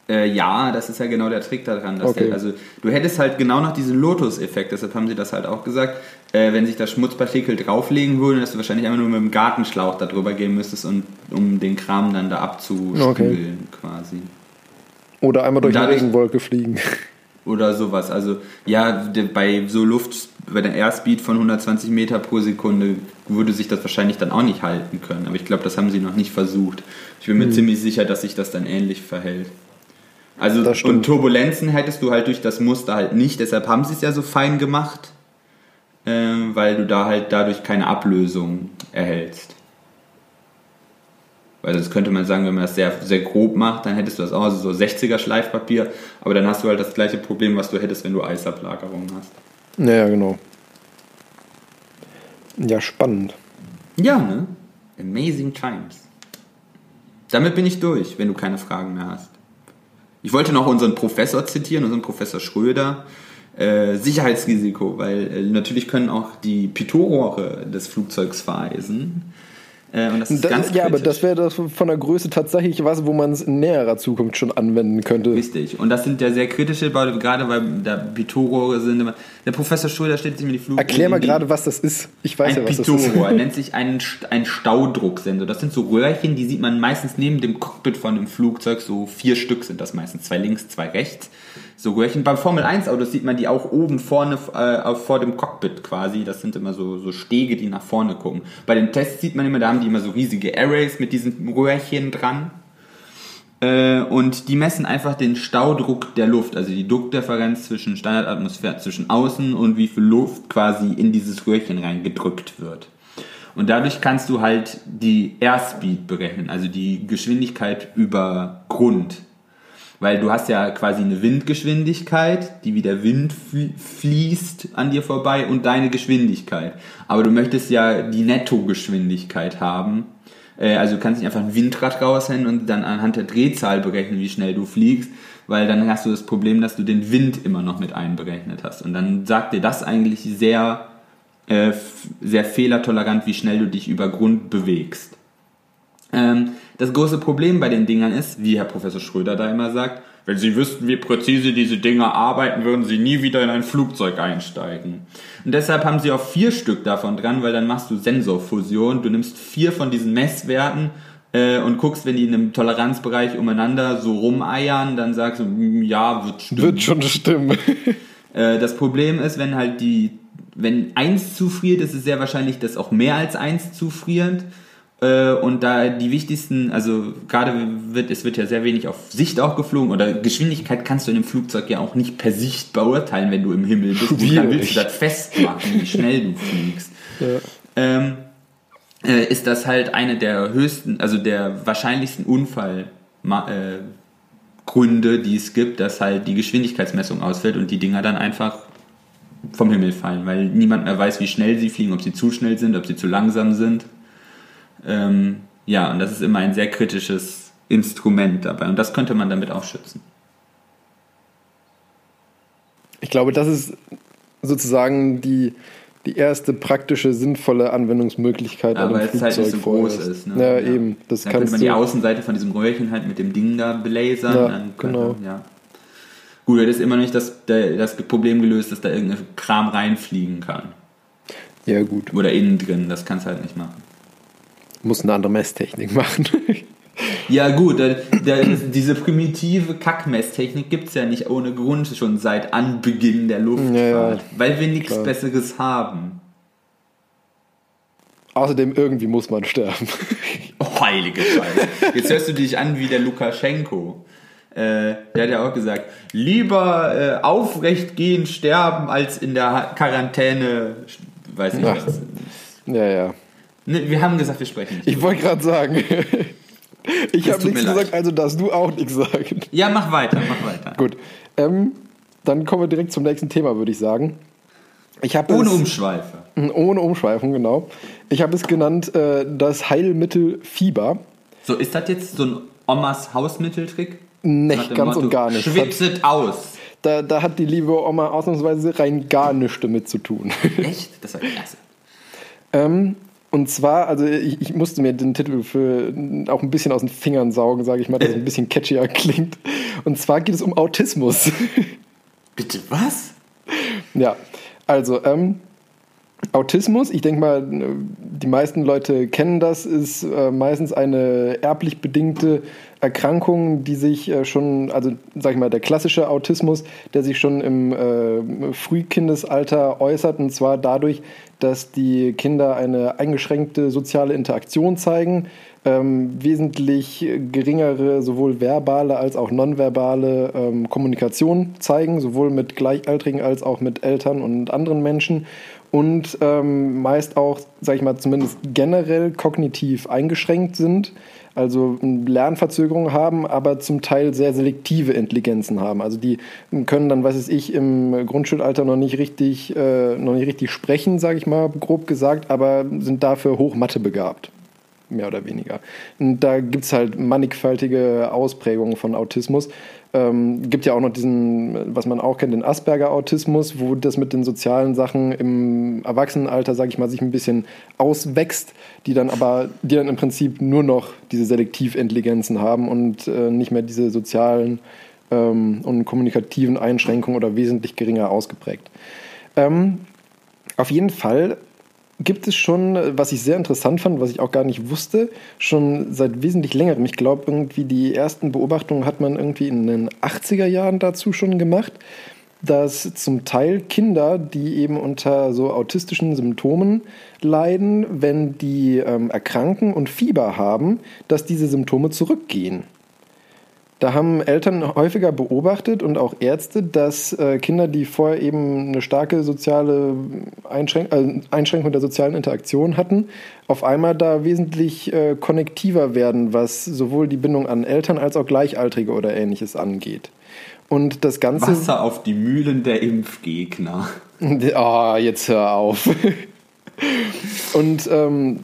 Äh, ja, das ist ja genau der Trick daran. Okay. der, also du hättest halt genau noch diesen Lotus-Effekt, deshalb haben sie das halt auch gesagt. Äh, wenn sich das Schmutzpartikel drauflegen würde, dass du wahrscheinlich einfach nur mit dem Gartenschlauch da drüber gehen müsstest, und, um den Kram dann da abzuspülen Okay. quasi. Oder einmal durch eine dadurch- Regenwolke fliegen? Oder sowas. Also ja, bei so Luft, bei der Airspeed von 120 Meter pro Sekunde würde sich das wahrscheinlich dann auch nicht halten können. Aber ich glaube, das haben sie noch nicht versucht. Ich bin mir ziemlich sicher, dass sich das dann ähnlich verhält. Also und Turbulenzen hättest du halt durch das Muster halt nicht. Deshalb haben sie es ja so fein gemacht, weil du da halt dadurch keine Ablösung erhältst. Weil das könnte man sagen, wenn man das sehr, sehr grob macht, dann hättest du das auch also so 60er Schleifpapier, aber dann hast du halt das gleiche Problem, was du hättest, wenn du Eisablagerungen hast. Ja, genau. Ja, spannend. Ja, ne? Amazing Times. Damit bin ich durch, wenn du keine Fragen mehr hast. Ich wollte noch unseren Professor zitieren, unseren Professor Schröder. Äh, Sicherheitsrisiko, weil äh, natürlich können auch die Pitot-Rohre des Flugzeugs vereisen. Äh, und das ist Das, ganz ja, aber kritisch. das wäre das von der Größe tatsächlich was, wo man es in näherer Zukunft schon anwenden könnte. Richtig. Und das sind ja sehr kritische, weil gerade weil da Pitot-Rohre sind. immer- Der Professor Schröder stellt sich mir die Flug. Erklär mal gerade, was das ist. Ich weiß ein ja, was das ist. Pitot-Rohr nennt sich ein, ein Staudrucksensor. Das sind so Röhrchen, die sieht man meistens neben dem Cockpit von einem Flugzeug. So vier Stück sind das meistens. Zwei links, zwei rechts. So Röhrchen. Beim Formel-1-Autos sieht man die auch oben vorne äh, vor dem Cockpit quasi. Das sind immer so, so Stege, die nach vorne gucken. Bei den Tests sieht man immer, da haben die immer so riesige Arrays mit diesen Röhrchen dran. Äh, und die messen einfach den Staudruck der Luft, also die Druckdifferenz zwischen Standardatmosphäre, zwischen außen und wie viel Luft quasi in dieses Röhrchen reingedrückt wird. Und dadurch kannst du halt die Airspeed berechnen, also die Geschwindigkeit über Grund. Weil du hast ja quasi eine Windgeschwindigkeit, die wie der Wind fl- fließt an dir vorbei und deine Geschwindigkeit. Aber du möchtest ja die Nettogeschwindigkeit haben. Äh, Also du kannst nicht einfach ein Windrad raushängen und dann anhand der Drehzahl berechnen, wie schnell du fliegst, weil dann hast du das Problem, dass du den Wind immer noch mit einberechnet hast. Und dann sagt dir das eigentlich sehr, äh, sehr fehlertolerant, wie schnell du dich über Grund bewegst. Ähm, das große Problem bei den Dingern ist, wie Herr Professor Schröder da immer sagt, wenn Sie wüssten, wie präzise diese Dinger arbeiten, würden Sie nie wieder in ein Flugzeug einsteigen. Und deshalb haben Sie auch vier Stück davon dran, weil dann machst du Sensorfusion. Du nimmst vier von diesen Messwerten äh, und guckst, wenn die in einem Toleranzbereich umeinander so rumeiern, dann sagst du, "Hm, ja, wird stimmen. Wird schon stimmen. Äh, das Problem ist, wenn halt die, wenn eins zufriert, ist es sehr wahrscheinlich, dass auch mehr als eins zufriert. Äh, und da die wichtigsten, also gerade wird, es wird ja sehr wenig auf Sicht auch geflogen oder Geschwindigkeit kannst du in dem Flugzeug ja auch nicht per Sicht beurteilen, wenn du im Himmel bist. Schwierig. willst du das festmachen, wie schnell du fliegst? Ähm, äh, ist das halt eine der höchsten, also der wahrscheinlichsten Unfall, äh, die es gibt, dass halt die Geschwindigkeitsmessung ausfällt und die Dinger dann einfach vom Himmel fallen, weil niemand mehr weiß, wie schnell sie fliegen, ob sie zu schnell sind, ob sie zu langsam sind. Ähm, ja, und das ist immer ein sehr kritisches Instrument dabei und das könnte man damit auch schützen. Ich glaube, das ist sozusagen die, die erste praktische, sinnvolle Anwendungsmöglichkeit an Aber einem es halt nicht so Flugzeug groß vorerst. ist. Ne? Ja, eben. Das dann könnte man die Außenseite von diesem Röhrchen halt mit dem Ding da belasern. Ja, dann könnte, genau. ja. Gut, das ist immer noch nicht das, das Problem gelöst, dass da irgendein Kram reinfliegen kann. ja, gut. Oder innen drin, das kannst du halt nicht machen. Muss eine andere Messtechnik machen. Ja gut, da, da, diese primitive Kackmesstechnik gibt es ja nicht ohne Grund schon seit Anbeginn der Luftfahrt, Ja, weil wir nichts klar. Besseres haben. Außerdem, irgendwie muss man sterben. Oh, heilige Scheiße. Jetzt hörst du dich an wie der Lukaschenko. Äh, der hat ja auch gesagt, lieber äh, aufrecht gehen, sterben, als in der Quarantäne, weiß ich was. ja, ja. Ne, wir haben gesagt, wir sprechen nicht. Ich wollte gerade sagen. Ich habe nichts mir leid. gesagt, also darfst du auch nichts sagen. Ja, mach weiter, mach weiter. Gut. Ähm, dann kommen wir direkt zum nächsten Thema, würde ich sagen. Ich Ohne es, Umschweife. ohne Umschweifung, genau. Ich habe es genannt äh, das Heilmittel Fieber. So, ist das jetzt so ein Omas Hausmitteltrick? Nee, ganz und gar nicht. Schwitzet aus. Da, da hat die liebe Oma ausnahmsweise rein gar nichts damit zu tun. Echt? Das war klasse. ähm, und zwar, also ich, ich musste mir den Titel für auch ein bisschen aus den Fingern saugen, sage ich mal, dass es ein bisschen catchier klingt. Und zwar geht es um Autismus. Bitte was? ja, also ähm, Autismus, ich denke mal, die meisten Leute kennen das, ist äh, meistens eine erblich bedingte Erkrankung, die sich äh, schon, also sag ich mal, der klassische Autismus, der sich schon im äh, Frühkindesalter äußert, und zwar dadurch, dass die Kinder eine eingeschränkte soziale Interaktion zeigen, ähm, wesentlich geringere sowohl verbale als auch nonverbale ähm, Kommunikation zeigen, sowohl mit Gleichaltrigen als auch mit Eltern und anderen Menschen und ähm, meist auch, sag ich mal, zumindest generell kognitiv eingeschränkt sind, also Lernverzögerungen haben, aber zum Teil sehr selektive Intelligenzen haben. Also die können dann, was weiß ich, im Grundschulalter noch nicht richtig, äh, noch nicht richtig sprechen, sage ich mal, grob gesagt, aber sind dafür hoch Mathe begabt mehr oder weniger. Und da gibt es halt mannigfaltige Ausprägungen von Autismus. Ähm, gibt ja auch noch diesen, was man auch kennt, den Asperger-Autismus, wo das mit den sozialen Sachen im Erwachsenenalter, sage ich mal, sich ein bisschen auswächst, die dann aber, die dann im Prinzip nur noch diese Selektivintelligenzen haben und äh, nicht mehr diese sozialen ähm, und kommunikativen Einschränkungen oder wesentlich geringer ausgeprägt. Ähm, auf jeden Fall gibt es schon, was ich sehr interessant fand, was ich auch gar nicht wusste, schon seit wesentlich längerem. Ich glaube, irgendwie die ersten Beobachtungen hat man irgendwie in den 80er Jahren dazu schon gemacht, dass zum Teil Kinder, die eben unter so autistischen Symptomen leiden, wenn die ähm, erkranken und Fieber haben, dass diese Symptome zurückgehen. Da haben Eltern häufiger beobachtet und auch Ärzte, dass äh, Kinder, die vorher eben eine starke soziale Einschränk äh, Einschränkung der sozialen Interaktion hatten, auf einmal da wesentlich äh, konnektiver werden, was sowohl die Bindung an Eltern als auch Gleichaltrige oder ähnliches angeht. Und das Ganze. Wasser auf die Mühlen der Impfgegner. Ah, oh, jetzt hör auf. und ähm,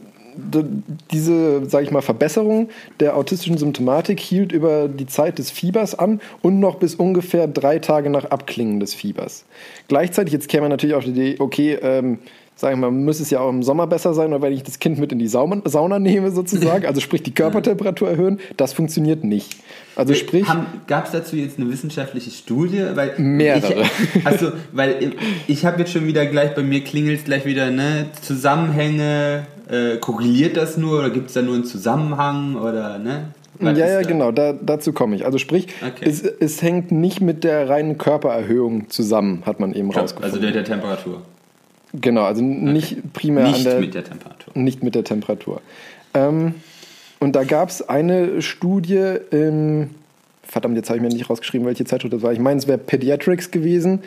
diese, sage ich mal, Verbesserung der autistischen Symptomatik hielt über die Zeit des Fiebers an und noch bis ungefähr drei Tage nach Abklingen des Fiebers. Gleichzeitig, jetzt käme man natürlich auf die Idee, okay, ähm, sagen wir mal, müsste es ja auch im Sommer besser sein, oder wenn ich das Kind mit in die Sauna, nehme sozusagen, also sprich die Körpertemperatur erhöhen, das funktioniert nicht. Also sprich... Gab es dazu jetzt eine wissenschaftliche Studie? Weil mehrere. Ich, also, weil ich, habe jetzt schon wieder gleich, bei mir klingelt es gleich wieder, ne, Zusammenhänge, äh, korreliert das nur oder gibt es da nur einen Zusammenhang oder, ne? Was ja, ja, da? genau, da, dazu komme ich. Also sprich, okay. es, es hängt nicht mit der reinen Körpererhöhung zusammen, hat man eben Klar, rausgefunden. Also der, der Temperatur. Genau, also nicht okay. primär nicht an der, mit der Temperatur. Nicht mit der Temperatur. Ähm, und da gab es eine Studie im, verdammt, jetzt habe ich mir nicht rausgeschrieben, welche Zeitschrift das war. Ich meine, es wäre Pediatrics gewesen.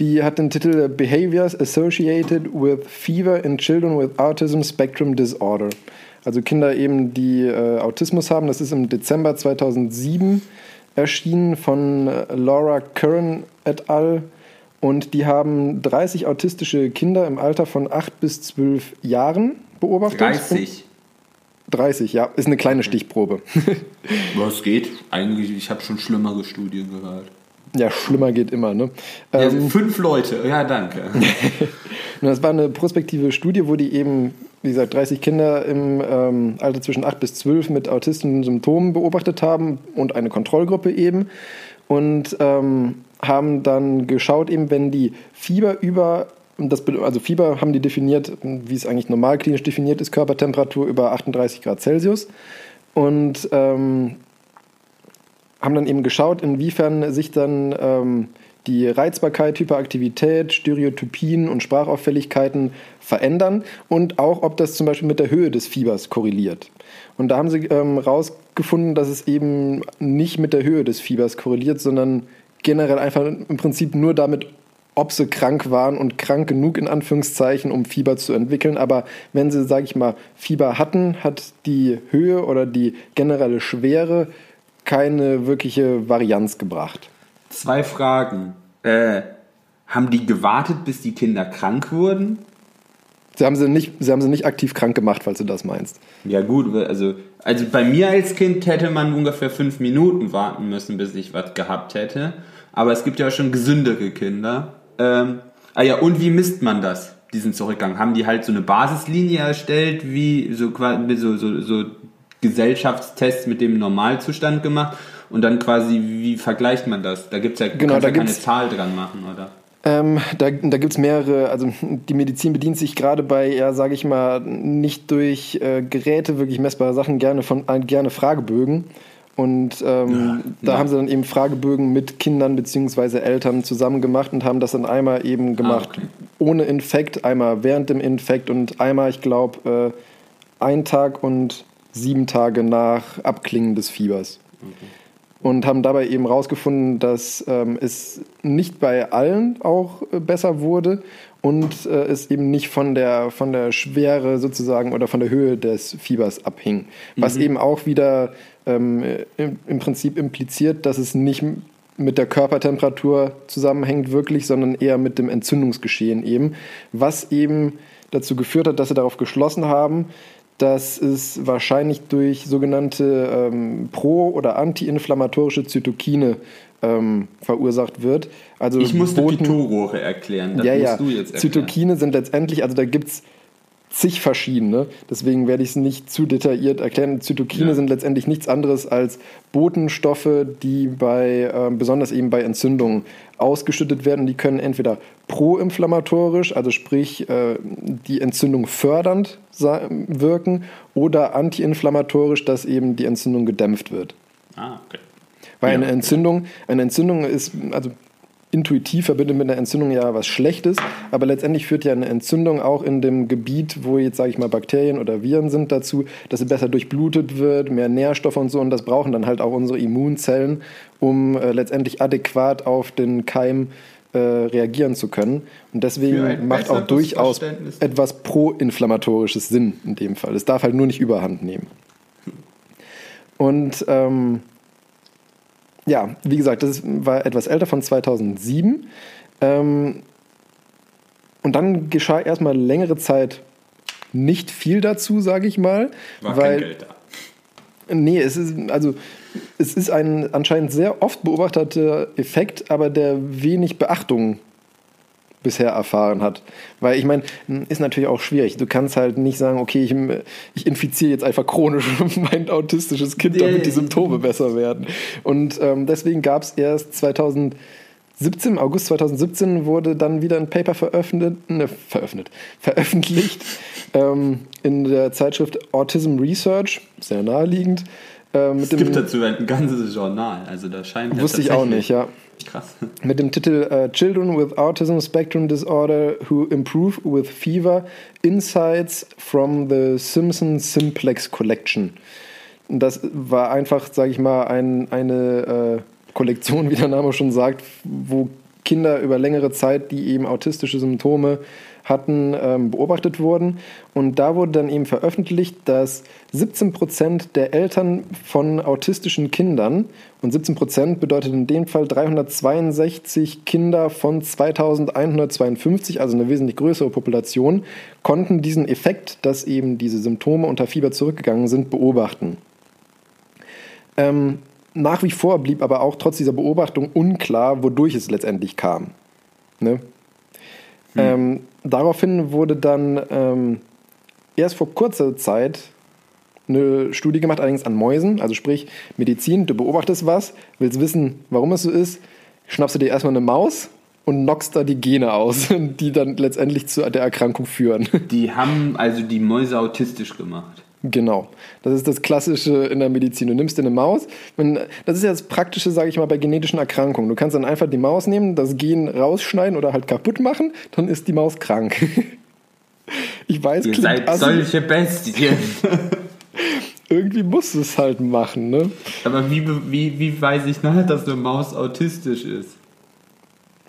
Die hat den Titel Behaviors Associated with Fever in Children with Autism Spectrum Disorder. Also Kinder eben, die äh, Autismus haben. Das ist im Dezember 2007 erschienen von äh, Laura Curran et al. Und die haben 30 autistische Kinder im Alter von 8 bis 12 Jahren beobachtet. 30? 30, ja. Ist eine kleine Stichprobe. Was geht? Eigentlich, ich habe schon schlimmere Studien gehört. Ja, schlimmer geht immer, ne? Ja, ähm, fünf Leute, ja, danke. das war eine prospektive Studie, wo die eben, wie gesagt, 30 Kinder im ähm, Alter zwischen 8 bis 12 mit autistischen Symptomen beobachtet haben und eine Kontrollgruppe eben. Und ähm, haben dann geschaut, eben wenn die Fieber über, das, also Fieber haben die definiert, wie es eigentlich normal klinisch definiert ist, Körpertemperatur über 38 Grad Celsius. Und ähm, haben dann eben geschaut, inwiefern sich dann ähm, die Reizbarkeit, Hyperaktivität, Stereotypien und Sprachauffälligkeiten verändern und auch, ob das zum Beispiel mit der Höhe des Fiebers korreliert. Und da haben sie ähm, rausgefunden, dass es eben nicht mit der Höhe des Fiebers korreliert, sondern generell einfach im Prinzip nur damit, ob sie krank waren und krank genug in Anführungszeichen, um Fieber zu entwickeln. Aber wenn sie, sage ich mal, Fieber hatten, hat die Höhe oder die generelle Schwere keine wirkliche Varianz gebracht. Zwei Fragen. Äh, haben die gewartet, bis die Kinder krank wurden? Sie haben sie nicht, sie haben sie nicht aktiv krank gemacht, falls du das meinst. Ja gut, also, also bei mir als Kind hätte man ungefähr fünf Minuten warten müssen, bis ich was gehabt hätte. Aber es gibt ja schon gesündere Kinder. Ähm, ah ja, und wie misst man das, diesen Zurückgang? Haben die halt so eine Basislinie erstellt, wie so, so, so, so Gesellschaftstests mit dem Normalzustand gemacht? Und dann quasi, wie vergleicht man das? Da gibt es ja, Genau, da ja keine Zahl dran machen, oder? Ähm, da da gibt es mehrere, also die Medizin bedient sich gerade bei, ja, sage ich mal, nicht durch äh, Geräte wirklich messbare Sachen gerne von äh, gerne Fragebögen. Und ähm, da ja. haben sie dann eben Fragebögen mit Kindern bzw. Eltern zusammen gemacht und haben das dann einmal eben gemacht okay. ohne Infekt, einmal während dem Infekt und einmal, ich glaube, äh, ein Tag und sieben Tage nach Abklingen des Fiebers. Und haben dabei eben herausgefunden, dass ähm, es nicht bei allen auch äh, besser wurde und äh, es eben nicht von der, von der Schwere sozusagen oder von der Höhe des Fiebers abhing. Was eben auch wieder ähm, im, im Prinzip impliziert, dass es nicht mit der Körpertemperatur zusammenhängt wirklich, sondern eher mit dem Entzündungsgeschehen eben, was eben dazu geführt hat, dass sie darauf geschlossen haben, dass es wahrscheinlich durch sogenannte ähm, pro- oder antiinflammatorische Zytokine ähm, verursacht wird. Also Ich musste Boten- Pitot-Rohre erklären. Das ja, musst ja. du jetzt erklären. Zytokine sind letztendlich, also da gibt es zig verschiedene, deswegen werde ich es nicht zu detailliert erklären. Zytokine Ja. sind letztendlich nichts anderes als Botenstoffe, die bei, ähm, besonders eben bei Entzündungen ausgeschüttet werden. Die können entweder proinflammatorisch, also sprich äh, die Entzündung fördernd wirken, oder antiinflammatorisch, dass eben die Entzündung gedämpft wird. Ah, okay. Weil Ja, eine. Entzündung, eine Entzündung ist, also intuitiv verbindet mit einer Entzündung ja was Schlechtes, aber letztendlich führt ja eine Entzündung auch in dem Gebiet, wo jetzt, sage ich mal, Bakterien oder Viren sind, dazu, dass sie besser durchblutet wird, mehr Nährstoffe und so, und das brauchen dann halt auch unsere Immunzellen, um äh, letztendlich adäquat auf den Keim äh, reagieren zu können. Und deswegen macht auch durchaus etwas proinflammatorisches Sinn in dem Fall. Es darf halt nur nicht überhand nehmen. Und ähm, ja, wie gesagt, das war etwas älter von 2007. Ähm, und dann geschah erstmal längere Zeit nicht viel dazu, sage ich mal. War weil, kein Geld da. Nee, es ist, also, es ist ein anscheinend sehr oft beobachteter Effekt, aber der wenig Beachtung bisher erfahren hat. Weil ich meine, ist natürlich auch schwierig. Du kannst halt nicht sagen, okay, ich, ich infiziere jetzt einfach chronisch mein autistisches Kind, damit die Symptome besser werden. Und ähm, deswegen gab es erst 2017, im August 2017 wurde dann wieder ein Paper veröffentlicht, ne, veröffentlicht, veröffentlicht ähm, in der Zeitschrift Autism Research, sehr naheliegend. Äh, Es gibt dazu ein ganzes Journal, also da scheint wusste ich auch nicht, ja. Krass. mit dem Titel äh, Children with Autism Spectrum Disorder Who Improve with Fever Insights from the Simpson Simplex Collection. Und das war einfach, sage ich mal, ein, eine äh, Kollektion, wie der Name schon sagt, wo Kinder über längere Zeit, die eben autistische Symptome hatten, ähm, beobachtet wurden. Und da wurde dann eben veröffentlicht, dass 17 Prozent der Eltern von autistischen Kindern, und 17 Prozent bedeutet in dem Fall 362 Kinder von 2152, also eine wesentlich größere Population, konnten diesen Effekt, dass eben diese Symptome unter Fieber zurückgegangen sind, beobachten. Ähm, nach wie vor blieb aber auch trotz dieser Beobachtung unklar, wodurch es letztendlich kam. Ne? Ähm, daraufhin wurde dann ähm, erst vor kurzer Zeit eine Studie gemacht, allerdings an Mäusen, also sprich Medizin, du beobachtest was, willst wissen, warum es so ist, schnappst du dir erstmal eine Maus und knockst da die Gene aus, die dann letztendlich zu der Erkrankung führen. Die haben also die Mäuse autistisch gemacht. Genau. Das ist das Klassische in der Medizin. Du nimmst dir eine Maus. Das ist ja das Praktische, sage ich mal, bei genetischen Erkrankungen. Du kannst dann einfach die Maus nehmen, das Gen rausschneiden oder halt kaputt machen, dann ist die Maus krank. Ich weiß, Ihr seid assi, solche Bestien. irgendwie musst du es halt machen, ne? Aber wie, wie, wie weiß ich nachher, dass eine Maus autistisch ist?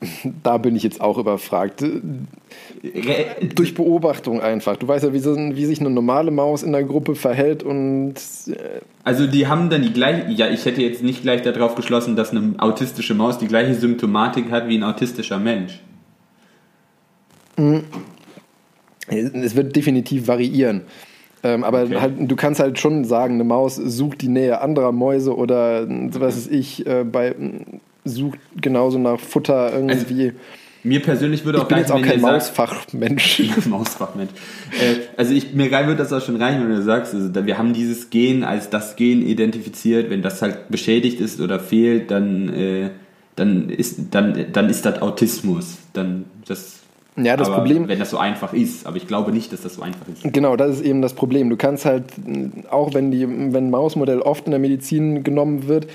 Da bin ich jetzt auch überfragt. Durch Beobachtung einfach. Du weißt ja, wie, so, wie sich eine normale Maus in der Gruppe verhält und äh, Also die haben dann die gleiche, ja, ich hätte jetzt nicht gleich darauf geschlossen, dass eine autistische Maus die gleiche Symptomatik hat wie ein autistischer Mensch. Es wird definitiv variieren. Ähm, aber Okay. halt, du kannst halt schon sagen, eine Maus sucht die Nähe anderer Mäuse oder was weiß ich, äh, bei, sucht genauso nach Futter irgendwie. Mir persönlich würde ich auch bin jetzt auch kein Mausfachmensch. Mausfachmensch. Äh, also ich, mir geil wird das auch schon reichen, wenn du sagst, also wir haben dieses Gen als das Gen identifiziert. Wenn das halt beschädigt ist oder fehlt, dann, äh, dann, ist, dann, dann ist das Autismus. Dann das, Ja, das aber Problem- Wenn das so einfach ist. Aber ich glaube nicht, dass das so einfach ist. Genau, das ist eben das Problem. Du kannst halt, auch wenn, die, wenn ein Mausmodell oft in der Medizin genommen wird,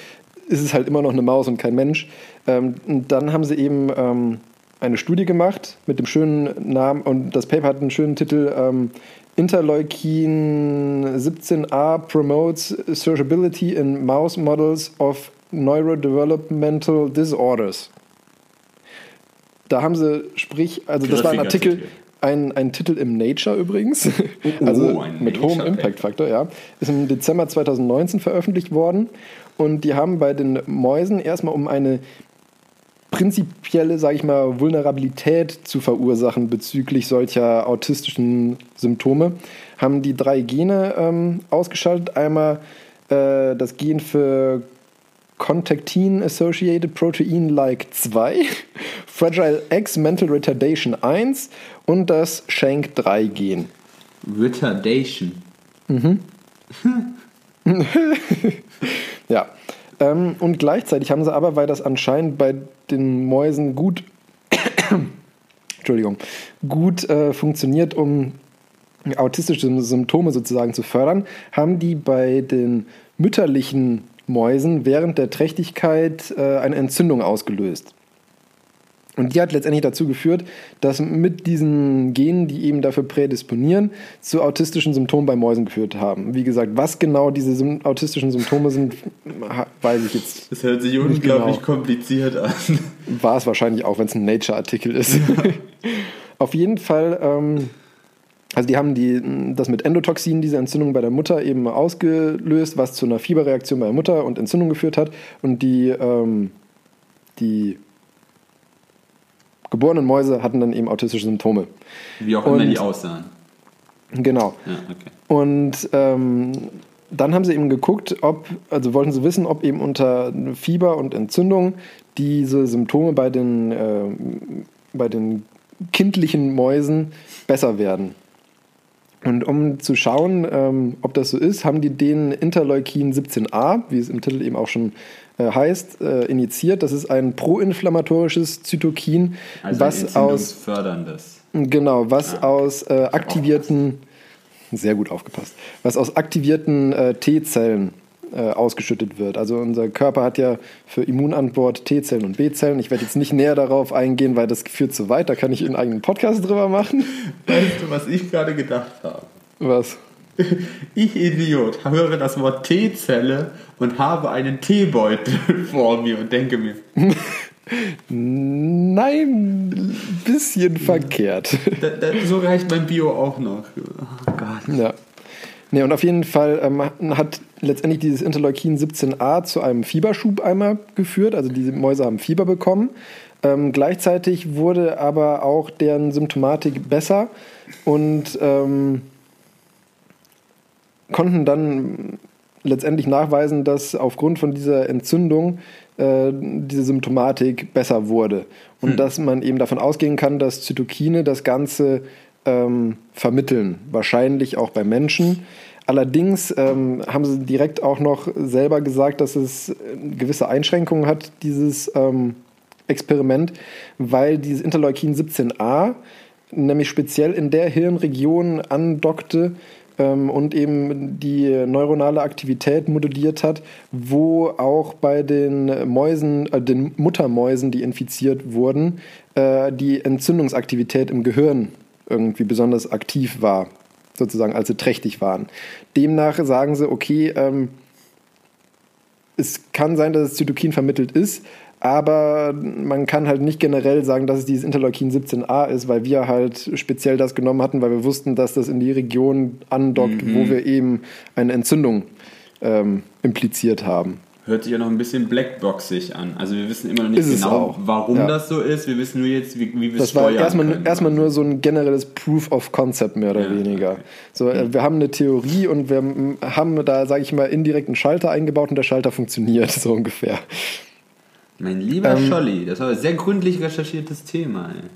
ist es halt immer noch eine Maus und kein Mensch. Ähm, und dann haben sie eben ähm, eine Studie gemacht mit dem schönen Namen, und das Paper hat einen schönen Titel, ähm, Interleukin 17a promotes searchability in mouse models of neurodevelopmental disorders. Da haben sie, sprich, also das war ein Artikel, ein, ein Titel im Nature übrigens, Oh, also ein mit hohem Impact Faktor, ja. Ist im Dezember 2019 veröffentlicht worden und die haben bei den Mäusen erstmal um eine prinzipielle, sage ich mal, Vulnerabilität zu verursachen bezüglich solcher autistischen Symptome, haben die drei Gene ähm, ausgeschaltet. Einmal äh, das Gen für Contactin Associated Protein Like 2, Fragile X Mental Retardation 1 und das Shank 3 Gen. Ja. Ähm, und gleichzeitig haben sie aber, weil das anscheinend bei den Mäusen gut, Entschuldigung, gut äh, funktioniert, um autistische Symptome sozusagen zu fördern, haben die bei den mütterlichen Mäusen während der Trächtigkeit äh, eine Entzündung ausgelöst. Und die hat letztendlich dazu geführt, dass mit diesen Genen, die eben dafür prädisponieren, zu autistischen Symptomen bei Mäusen geführt haben. Wie gesagt, was genau diese Sym autistischen Symptome sind, weiß ich jetzt. Das hört sich unglaublich unglaublich kompliziert an. War es wahrscheinlich auch, wenn es ein Nature-Artikel ist. Auf jeden Fall, ähm, also die haben die, das mit Endotoxin, diese Entzündung bei der Mutter eben ausgelöst, was zu einer Fieberreaktion bei der Mutter und Entzündung geführt hat. Und die, ähm, die geborenen Mäuse hatten dann eben autistische Symptome. Wie auch immer Und- die aussahen. Genau. Ja, okay. Und ähm, dann haben sie eben geguckt, ob, also wollten sie wissen, ob eben unter Fieber und Entzündung diese Symptome bei den, äh, bei den kindlichen Mäusen besser werden. Und um zu schauen, ähm, ob das so ist, haben die den Interleukin 17a, wie es im Titel eben auch schon heißt, äh, injiziert. Das ist ein proinflammatorisches Zytokin, Also was aus entzündungsförderndes. Genau, was Ah, aus äh, aktivierten, sehr gut aufgepasst, was aus aktivierten äh, T-Zellen äh, ausgeschüttet wird. Also unser Körper hat ja für Immunantwort T-Zellen und B-Zellen. Ich werde jetzt nicht näher darauf eingehen, weil das führt zu weit. Da kann ich einen eigenen Podcast drüber machen. Weißt du, was ich gerade gedacht habe? Was? Ich Idiot höre das Wort T-Zelle und habe einen Teebeutel vor mir und denke mir, Nein, ein bisschen verkehrt. da, da, so reicht mein Bio auch noch. Oh Gott. Ja. Nee, und auf jeden Fall ähm, hat letztendlich dieses Interleukin 17a zu einem Fieberschub einmal geführt. Also diese Mäuse haben Fieber bekommen. Ähm, gleichzeitig wurde aber auch deren Symptomatik besser und ähm, konnten dann letztendlich nachweisen, dass aufgrund von dieser Entzündung äh, diese Symptomatik besser wurde. Und dass man eben davon ausgehen kann, dass Zytokine das Ganze ähm, vermitteln, wahrscheinlich auch bei Menschen. Allerdings ähm, haben sie direkt auch noch selber gesagt, dass es äh, gewisse Einschränkungen hat, dieses ähm, Experiment, weil dieses Interleukin 17a nämlich speziell in der Hirnregion andockte ähm, und eben die neuronale Aktivität moduliert hat, wo auch bei den Mäusen, äh, den Muttermäusen, die infiziert wurden, äh, die Entzündungsaktivität im Gehirn irgendwie besonders aktiv war, sozusagen, als sie trächtig waren. Demnach sagen sie, okay, ähm, es kann sein, dass es Zytokin vermittelt ist, aber man kann halt nicht generell sagen, dass es dieses Interleukin 17a ist, weil wir halt speziell das genommen hatten, weil wir wussten, dass das in die Region andockt, wo wir eben eine Entzündung ähm, impliziert haben. Hört sich ja noch ein bisschen blackboxig an. Also wir wissen immer noch nicht Ist genau, warum Ja. das so ist. Wir wissen nur jetzt, wie, wie wir es Das war steuern erstmal, erstmal nur so ein generelles Proof of Concept, mehr oder Ja, weniger. okay. So, äh, wir haben eine Theorie und wir haben da, sage ich mal, indirekt einen Schalter eingebaut und der Schalter funktioniert, so ungefähr. Mein lieber Ähm, Scholli, das war ein sehr gründlich recherchiertes Thema. Ey.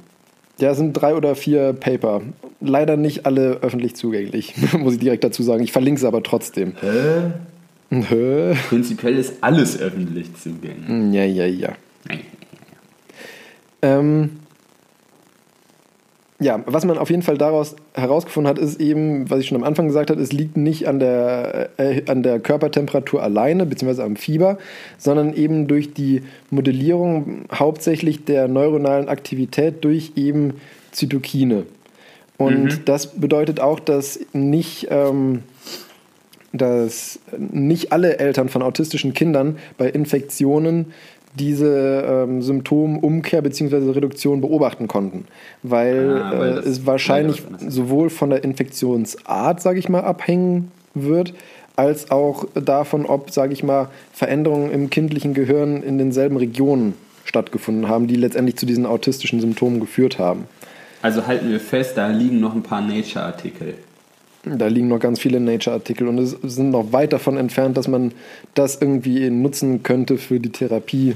Ja, es sind drei oder vier Paper. Leider nicht alle öffentlich zugänglich, muss ich direkt dazu sagen. Ich verlinke es aber trotzdem. Hä? Hä? Prinzipiell ist alles öffentlich zugänglich. Ja, ja, ja. Ähm, ja, was man auf jeden Fall daraus herausgefunden hat, ist eben, was ich schon am Anfang gesagt habe, es liegt nicht an der, äh, an der Körpertemperatur alleine, beziehungsweise am Fieber, sondern eben durch die Modellierung hauptsächlich der neuronalen Aktivität durch eben Zytokine. Und das bedeutet auch, dass nicht, ähm, dass nicht alle Eltern von autistischen Kindern bei Infektionen diese ähm, Symptomumkehr bzw. Reduktion beobachten konnten, weil, Ah, weil äh, es wahrscheinlich sowohl von der Infektionsart, sage ich mal, abhängen wird, als auch davon, ob, sage ich mal, Veränderungen im kindlichen Gehirn in denselben Regionen stattgefunden haben, die letztendlich zu diesen autistischen Symptomen geführt haben. Also halten wir fest, da liegen noch ein paar Nature-Artikel. Da liegen noch ganz viele Nature-Artikel und es sind noch weit davon entfernt, dass man das irgendwie nutzen könnte für die Therapie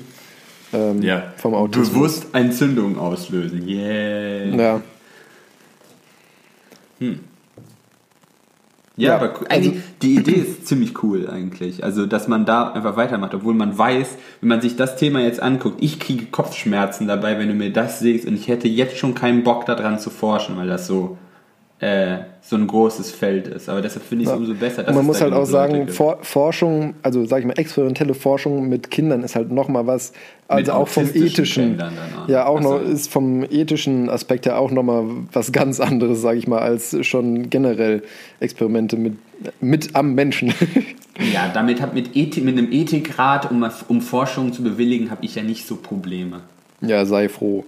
ähm, vom Autismus. Bewusst Entzündung auslösen. Yeah. Ja. Ja, Ja, aber also- eigentlich, die Idee ist ziemlich cool eigentlich. Also, dass man da einfach weitermacht, obwohl man weiß, wenn man sich das Thema jetzt anguckt, ich kriege Kopfschmerzen dabei, wenn du mir das siehst und ich hätte jetzt schon keinen Bock daran zu forschen, weil das so, äh, so ein großes Feld ist. Aber deshalb finde ich es Ja. umso besser. Und dass man es muss halt auch sagen. For Forschung, also sag ich mal, experimentelle Forschung mit Kindern ist halt nochmal was, also auch vom ethischen, ja auch Ach so. noch, ist vom ethischen Aspekt her auch nochmal was ganz anderes, sage ich mal, als schon generell Experimente mit, mit am Menschen. Ja, damit hab mit, Ethik, mit einem Ethikrat, um, um Forschung zu bewilligen, habe ich ja nicht so Probleme. ja, sei froh.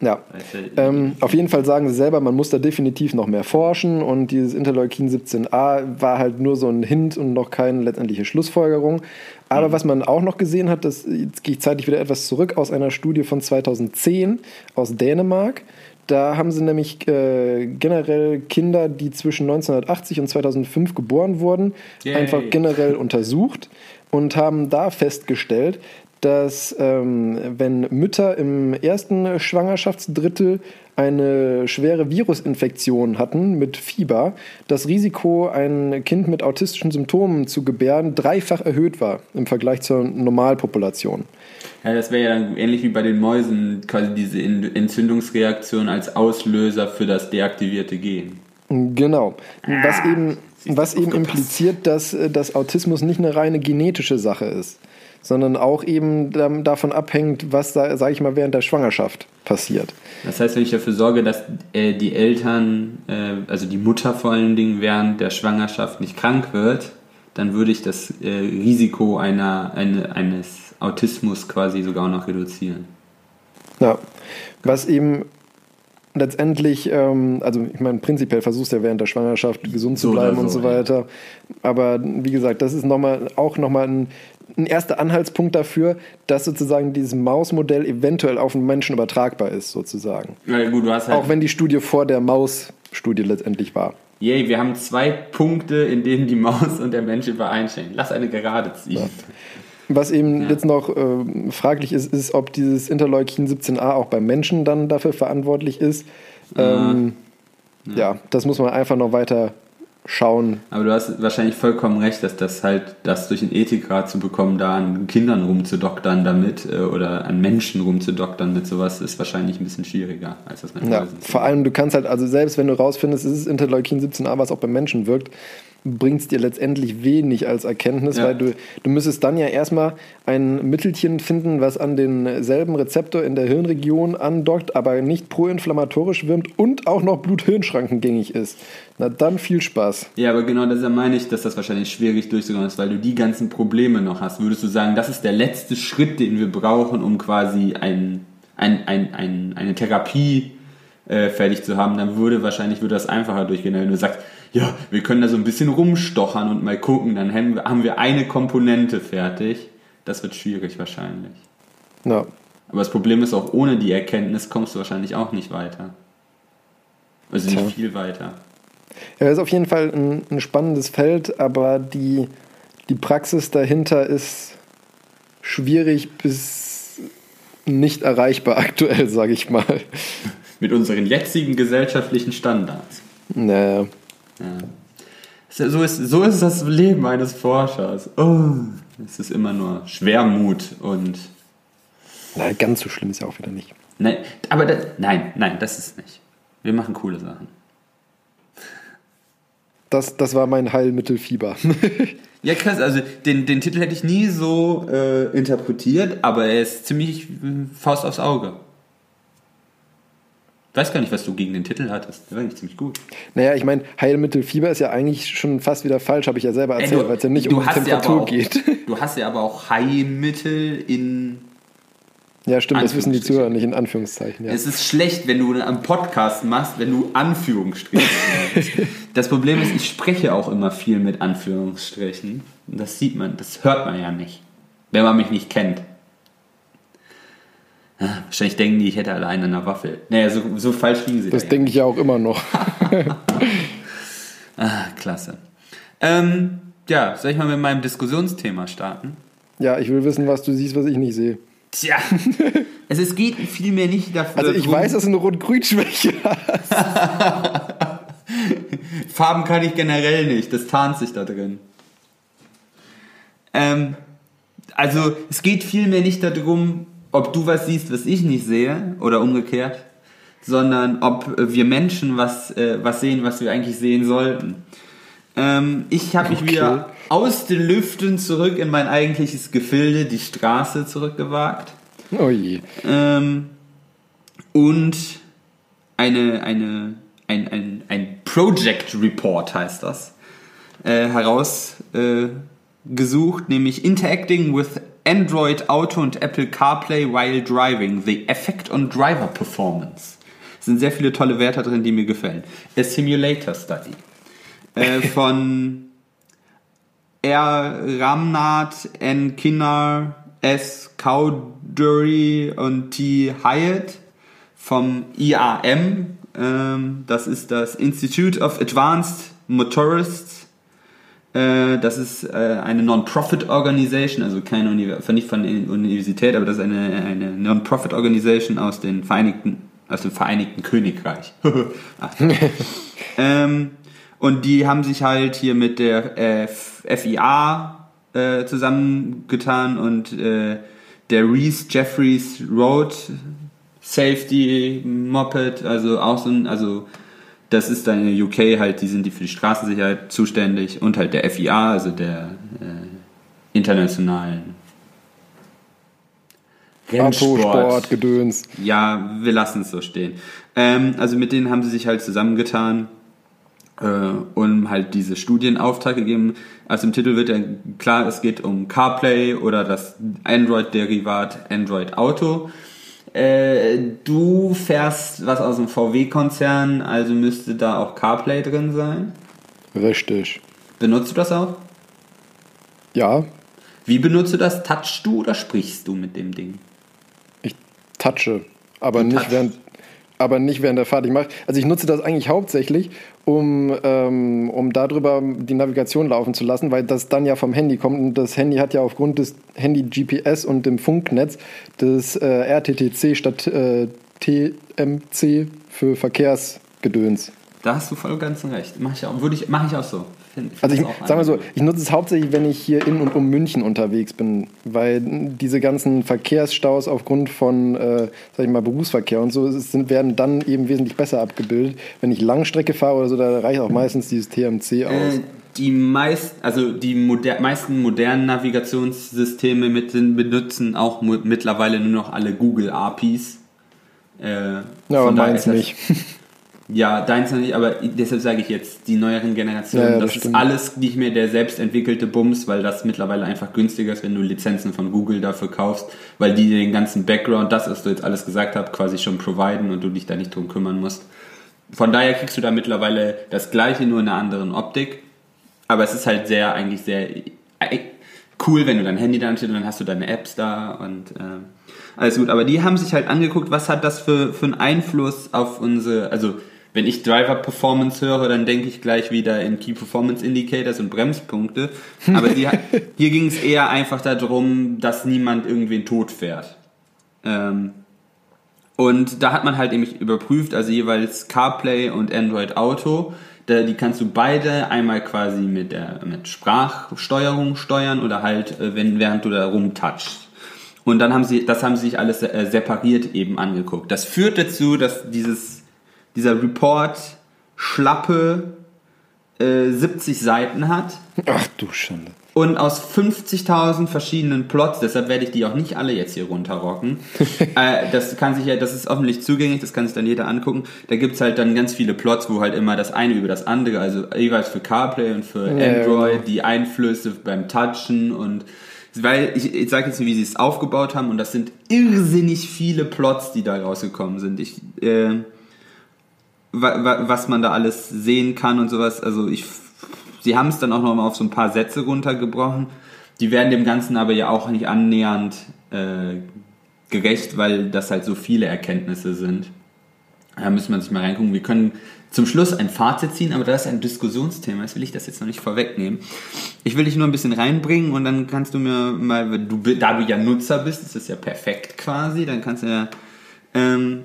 Ja. Du, Ähm, auf jeden Fall sagen sie selber, man muss da definitiv noch mehr forschen und dieses Interleukin 17a war halt nur so ein Hint und noch keine letztendliche Schlussfolgerung. Aber was man auch noch gesehen hat, das, jetzt gehe ich zeitlich wieder etwas zurück, aus einer Studie von 2010 aus Dänemark. Da haben sie nämlich äh, generell Kinder, die zwischen 1980 und 2005 geboren wurden, Yay. einfach generell untersucht und haben da festgestellt, dass ähm, wenn Mütter im ersten Schwangerschaftsdrittel eine schwere Virusinfektion hatten mit Fieber, das Risiko, ein Kind mit autistischen Symptomen zu gebären, dreifach erhöht war im Vergleich zur Normalpopulation. Ja, das wäre ja dann ähnlich wie bei den Mäusen, quasi diese En- Entzündungsreaktion als Auslöser für das deaktivierte Gen. Genau. Was eben, siehst du, was eben aufgepasst. impliziert, dass, äh, dass Autismus nicht eine reine genetische Sache ist, sondern auch eben davon abhängt, was, sage ich mal, während der Schwangerschaft passiert. Das heißt, wenn ich dafür sorge, dass äh, die Eltern, äh, also die Mutter vor allen Dingen während der Schwangerschaft nicht krank wird, dann würde ich das äh, Risiko einer, eine, eines Autismus quasi sogar noch reduzieren. Ja, was eben letztendlich, ähm, also ich meine, prinzipiell versuchst du ja während der Schwangerschaft gesund zu So bleiben und so, so weiter. Aber wie gesagt, das ist noch mal, auch nochmal ein, ein erster Anhaltspunkt dafür, dass sozusagen dieses Mausmodell eventuell auf den Menschen übertragbar ist, sozusagen. Ja, gut, du hast halt Auch wenn die Studie vor der Maus-Studie letztendlich war. Yay, wir haben zwei Punkte, in denen die Maus und der Mensch übereinstehen. Lass eine gerade ziehen. Was eben Ja. jetzt noch ähm, fraglich ist, ist, ob dieses Interleukin 17a auch beim Menschen dann dafür verantwortlich ist. Ähm, ja. das muss man einfach noch weiter schauen. Aber du hast wahrscheinlich vollkommen recht, dass das halt, das durch den Ethikrat zu bekommen, da an Kindern rumzudoktern damit äh, oder an Menschen rumzudoktern mit sowas, ist wahrscheinlich ein bisschen schwieriger, als das mit Ja, vor allem, du kannst halt, also selbst wenn du rausfindest, es ist Interleukin 17a, was auch beim Menschen wirkt, bringt es dir letztendlich wenig als Erkenntnis, Ja. weil du, du müsstest dann ja erstmal ein Mittelchen finden, was an denselben Rezeptor in der Hirnregion andockt, aber nicht proinflammatorisch wirkt und auch noch Blut-Hirn-Schrankengängig ist. Na dann viel Spaß. Ja, aber genau deshalb meine ich, dass das wahrscheinlich schwierig durchzukommen ist, weil du die ganzen Probleme noch hast. Würdest du sagen, das ist der letzte Schritt, den wir brauchen, um quasi ein, ein, ein, ein, eine Therapie äh, fertig zu haben, dann würde wahrscheinlich würde das einfacher durchgehen. Wenn du sagst, ja, wir können da so ein bisschen rumstochern und mal gucken, dann haben wir, eine Komponente fertig. Das wird schwierig wahrscheinlich. Ja. Aber das Problem ist auch, ohne die Erkenntnis kommst du wahrscheinlich auch nicht weiter. Also Tja. nicht viel weiter. Ja, ist auf jeden Fall ein, ein spannendes Feld, aber die, die Praxis dahinter ist schwierig bis nicht erreichbar aktuell, sage ich mal. Mit unseren jetzigen gesellschaftlichen Standards. Naja. Ja. So ist, so ist das Leben eines Forschers. Oh, es ist immer nur Schwermut und. Na, ganz so schlimm ist ja auch wieder nicht. Nein, aber das, nein, nein, das ist nicht. Wir machen coole Sachen. Das, das war mein Heilmittelfieber. Ja, krass, also den, den Titel hätte ich nie so äh, interpretiert, aber er ist ziemlich äh, Faust aufs Auge. Ich weiß gar nicht, was du gegen den Titel hattest. Der war eigentlich ziemlich gut. naja, ich meine, Heilmittelfieber ist ja eigentlich schon fast wieder falsch, habe ich ja selber erzählt, weil es ja nicht um die hast ja Temperatur auch, geht. Du hast ja aber auch Heilmittel in Ja, stimmt, das wissen die. Zuhörer nicht in Anführungszeichen. Ja. Es ist schlecht, wenn du einen Podcast machst, wenn du Anführungsstriche benutzt. Das Problem ist, ich spreche auch immer viel mit Anführungsstrichen. Und das sieht man, das hört man ja nicht, wenn man mich nicht kennt. Ah, Wahrscheinlich denken die, ich hätte alleine eine Waffel. Naja, so, so falsch liegen sie Das da ja. denke ich ja auch immer noch. Ah, klasse. Ähm, ja, soll ich mal mit meinem Diskussionsthema starten? Ja, ich will wissen, was du siehst, was ich nicht sehe. Tja, es, es geht vielmehr nicht dafür. Also ich darum- weiß, dass du eine Rot-Grün-Schwäche hast. Farben kann ich generell nicht, das tarnt sich da drin. Ähm, also es geht vielmehr nicht darum, ob du was siehst, was ich nicht sehe, oder umgekehrt, sondern ob wir Menschen was, äh, was sehen, was wir eigentlich sehen sollten. Ähm, ich habe mich Okay. wieder aus den Lüften zurück in mein eigentliches Gefilde, die Straße, zurückgewagt. Oh je. Ähm, und eine, eine, ein, ein, ein Project Report heißt das, äh, herausgesucht, äh, nämlich Interacting with Android Auto und Apple CarPlay while driving, the effect on driver performance. Es sind sehr viele tolle Wörter drin, die mir gefallen. A Simulator Study äh, von R. Ramnath, N. Kinnar, S. Cowdery und T. Hyatt vom IAM. Ähm, das ist das Institute of Advanced Motorists. Äh, das ist äh, eine Non-Profit Organisation, also keine Univers nicht von der Universität, aber das ist eine, eine Non-Profit Organisation aus den Vereinigten, aus dem Vereinigten Königreich. Ach. ähm, und die haben sich halt hier mit der äh, FIA äh, zusammengetan und äh, der Reese Jeffries Road Safety Moped, also auch so ein, also das ist dann in UK halt, die sind die für die Straßensicherheit zuständig und halt der FIA, also der äh, internationalen Autosport, Gedöns. ja, wir lassen es so stehen. Ähm, also mit denen haben sie sich halt zusammengetan äh, und halt diese Studienauftrag gegeben. Also im Titel wird ja klar, es geht um CarPlay oder das Android-Derivat Android Auto. Äh, du fährst was aus dem VW-Konzern, also müsste da auch CarPlay drin sein. Richtig. Benutzt du das auch? Ja, Wie benutzt du das? Touchst du oder sprichst du mit dem Ding? ich touche, aber Du nicht touchst. während aber nicht während der Fahrt. Ich mach, also ich nutze das eigentlich hauptsächlich, um, ähm, um darüber die Navigation laufen zu lassen, weil das dann ja vom Handy kommt und das Handy hat ja aufgrund des Handy-GPS und dem Funknetz das äh, RTTC statt äh, TMC für Verkehrsgedöns. Da hast du voll ganz recht. Mach ich auch, würde ich, mach ich auch so. Find- find Also ich sag mal so, ich nutze es hauptsächlich, wenn ich hier in und um München unterwegs bin, weil diese ganzen Verkehrsstaus aufgrund von, äh, sag ich mal, Berufsverkehr und so es sind, werden dann eben wesentlich besser abgebildet. Wenn ich Langstrecke fahre oder so, da reicht auch meistens dieses TMC aus. Äh, die meist, also die moder meisten modernen Navigationssysteme mit, sind, benutzen auch mittlerweile nur noch alle Google APIs. Äh, ja, aber meins nicht. Ja, deins noch nicht, aber deshalb sage ich jetzt, die neueren Generationen, Ja, das, das ist alles nicht mehr der selbst entwickelte Bums, weil das mittlerweile einfach günstiger ist, wenn du Lizenzen von Google dafür kaufst, weil die den ganzen Background, das, was du jetzt alles gesagt hast, quasi schon providen und du dich da nicht drum kümmern musst. von daher kriegst du da mittlerweile das gleiche, nur in einer anderen Optik. Aber es ist halt sehr, eigentlich sehr äh, cool, wenn du dein Handy da steht und dann hast du deine Apps da und äh, alles gut. Aber die haben sich halt angeguckt, was hat das für, für einen Einfluss auf unsere, also wenn ich Driver Performance höre, dann denke ich gleich wieder in Key Performance Indicators und Bremspunkte. Aber die, hier ging es eher einfach darum, dass niemand irgendwen tot fährt. Ähm, und da hat man halt nämlich überprüft, also jeweils CarPlay und Android Auto. Da, die kannst du beide einmal quasi mit, der, mit Sprachsteuerung steuern oder halt, äh, wenn, während du da rumtouchst. Und dann haben sie, das haben sie sich alles äh, separiert eben angeguckt. Das führt dazu, dass dieses, dieser Report schlappe äh, 70 Seiten hat. Ach du Schande. Und aus 50.000 verschiedenen Plots, deshalb werde ich die auch nicht alle jetzt hier runterrocken. äh, das kann sich ja, das ist öffentlich zugänglich, das kann sich dann jeder angucken. Da gibt's halt dann ganz viele Plots, wo halt immer das eine über das andere, also jeweils für CarPlay und für Ja, Android, genau. die Einflüsse beim Touchen und weil ich, ich sage jetzt wie sie es aufgebaut haben und das sind irrsinnig viele Plots, die da rausgekommen sind. Ich, äh, was man da alles sehen kann und sowas. Also ich, sie haben es dann auch noch mal auf so ein paar Sätze runtergebrochen. Die werden dem Ganzen aber ja auch nicht annähernd äh, gerecht, weil das halt so viele Erkenntnisse sind. Da müssen wir sich mal reingucken. Wir können zum Schluss ein Fazit ziehen, aber das ist ein Diskussionsthema. Das will ich das jetzt noch nicht vorwegnehmen. Ich will dich nur ein bisschen reinbringen und dann kannst du mir mal, du, da du ja Nutzer bist, das ist ja perfekt quasi, dann kannst du ja ähm,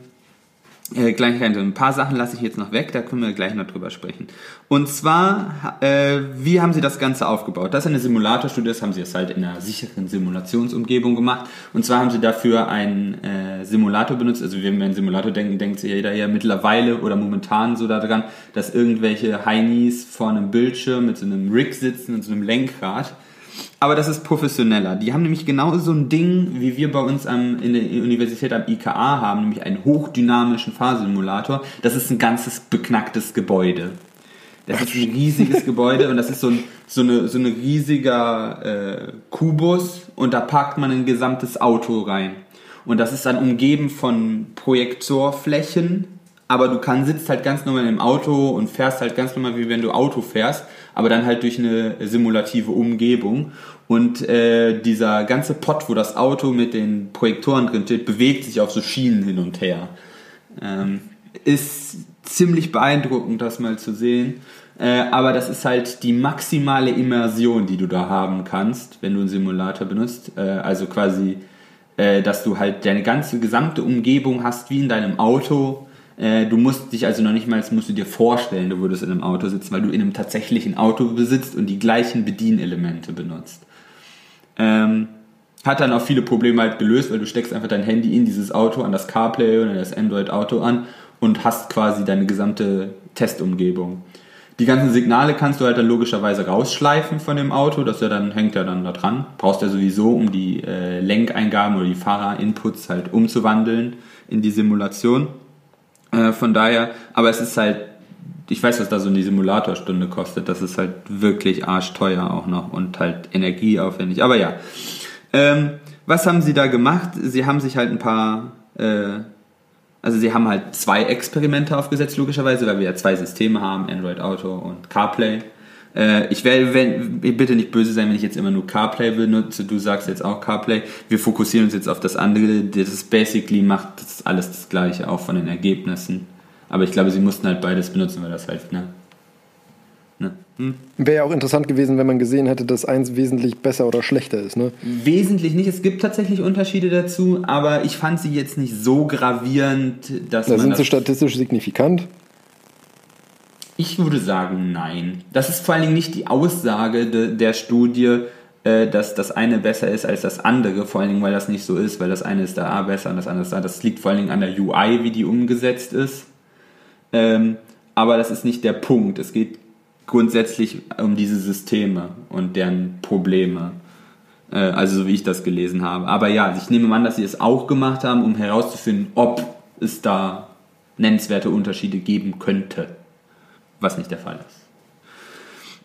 äh, gleich rein. Ein paar Sachen lasse ich jetzt noch weg, da können wir gleich noch drüber sprechen. Und zwar, äh, wie haben sie das Ganze aufgebaut? Das ist eine Simulatorstudie, das haben sie jetzt halt in einer sicheren Simulationsumgebung gemacht. Und zwar haben sie dafür einen äh, Simulator benutzt. Also wenn wir an Simulator denken, denkt sich jeder ja mittlerweile oder momentan so daran, dass irgendwelche Heinis vor einem Bildschirm mit so einem Rig sitzen und so einem Lenkrad. Aber das ist professioneller. Die haben nämlich genau so ein Ding, wie wir bei uns am, in der Universität am IKA haben, nämlich einen hochdynamischen Fahrsimulator. Das ist ein ganzes beknacktes Gebäude. Das ist ein riesiges Gebäude und das ist so ein so eine, so eine riesiger äh, Kubus und da parkt man ein gesamtes Auto rein. Und das ist dann umgeben von Projektorflächen, aber du kannst, sitzt halt ganz normal im Auto und fährst halt ganz normal, wie wenn du Auto fährst, aber dann halt durch eine simulative Umgebung. Und äh, dieser ganze Pott, wo das Auto mit den Projektoren drin steht, bewegt sich auf so Schienen hin und her. Ähm, ist ziemlich beeindruckend, das mal zu sehen. Äh, aber das ist halt die maximale Immersion, die du da haben kannst, wenn du einen Simulator benutzt. Äh, also quasi, äh, dass du halt deine ganze gesamte Umgebung hast, wie in deinem Auto. Äh, du musst dich also noch nicht mal, musst du dir vorstellen, du würdest in einem Auto sitzen, weil du in einem tatsächlichen Auto besitzt und die gleichen Bedienelemente benutzt. Ähm, hat dann auch viele Probleme halt gelöst, weil du steckst einfach dein Handy in dieses Auto, an das CarPlay oder das Android-Auto an und hast quasi deine gesamte Testumgebung. Die ganzen Signale kannst du halt dann logischerweise rausschleifen von dem Auto, das ja dann hängt ja dann da dran. Brauchst ja sowieso, um die äh, Lenkeingaben oder die Fahrerinputs halt umzuwandeln in die Simulation. Äh, von daher, aber es ist halt, ich weiß, was da so eine Simulatorstunde kostet. Das ist halt wirklich arschteuer auch noch und halt energieaufwendig. Aber ja, ähm, was haben sie da gemacht? Sie haben sich halt ein paar, äh, also sie haben halt zwei Experimente aufgesetzt, logischerweise, weil wir ja zwei Systeme haben, Android Auto und CarPlay. Äh, ich werde, wenn, bitte nicht böse sein, wenn ich jetzt immer nur CarPlay benutze. Du sagst jetzt auch CarPlay. Wir fokussieren uns jetzt auf das andere. Das basically macht das alles das Gleiche, auch von den Ergebnissen. Aber ich glaube, sie mussten halt beides benutzen, weil das halt, ne? ne? Hm? Wäre ja auch interessant gewesen, wenn man gesehen hätte, dass eins wesentlich besser oder schlechter ist. Ne? Wesentlich nicht. Es gibt tatsächlich Unterschiede dazu, aber ich fand sie jetzt nicht so gravierend, dass Da man sind das sie statistisch signifikant. Ich würde sagen, nein. Das ist vor allen Dingen nicht die Aussage de, der Studie, äh, dass das eine besser ist als das andere, vor allen Dingen, weil das nicht so ist, weil das eine ist da A besser und das andere ist da. Das liegt vor allen Dingen an der UI, wie die umgesetzt ist. Ähm, aber das ist nicht der Punkt. Es geht grundsätzlich um diese Systeme und deren Probleme. Äh, also so wie ich das gelesen habe. Aber ja, ich nehme an, dass sie es auch gemacht haben, um herauszufinden, ob es da nennenswerte Unterschiede geben könnte was nicht der Fall ist.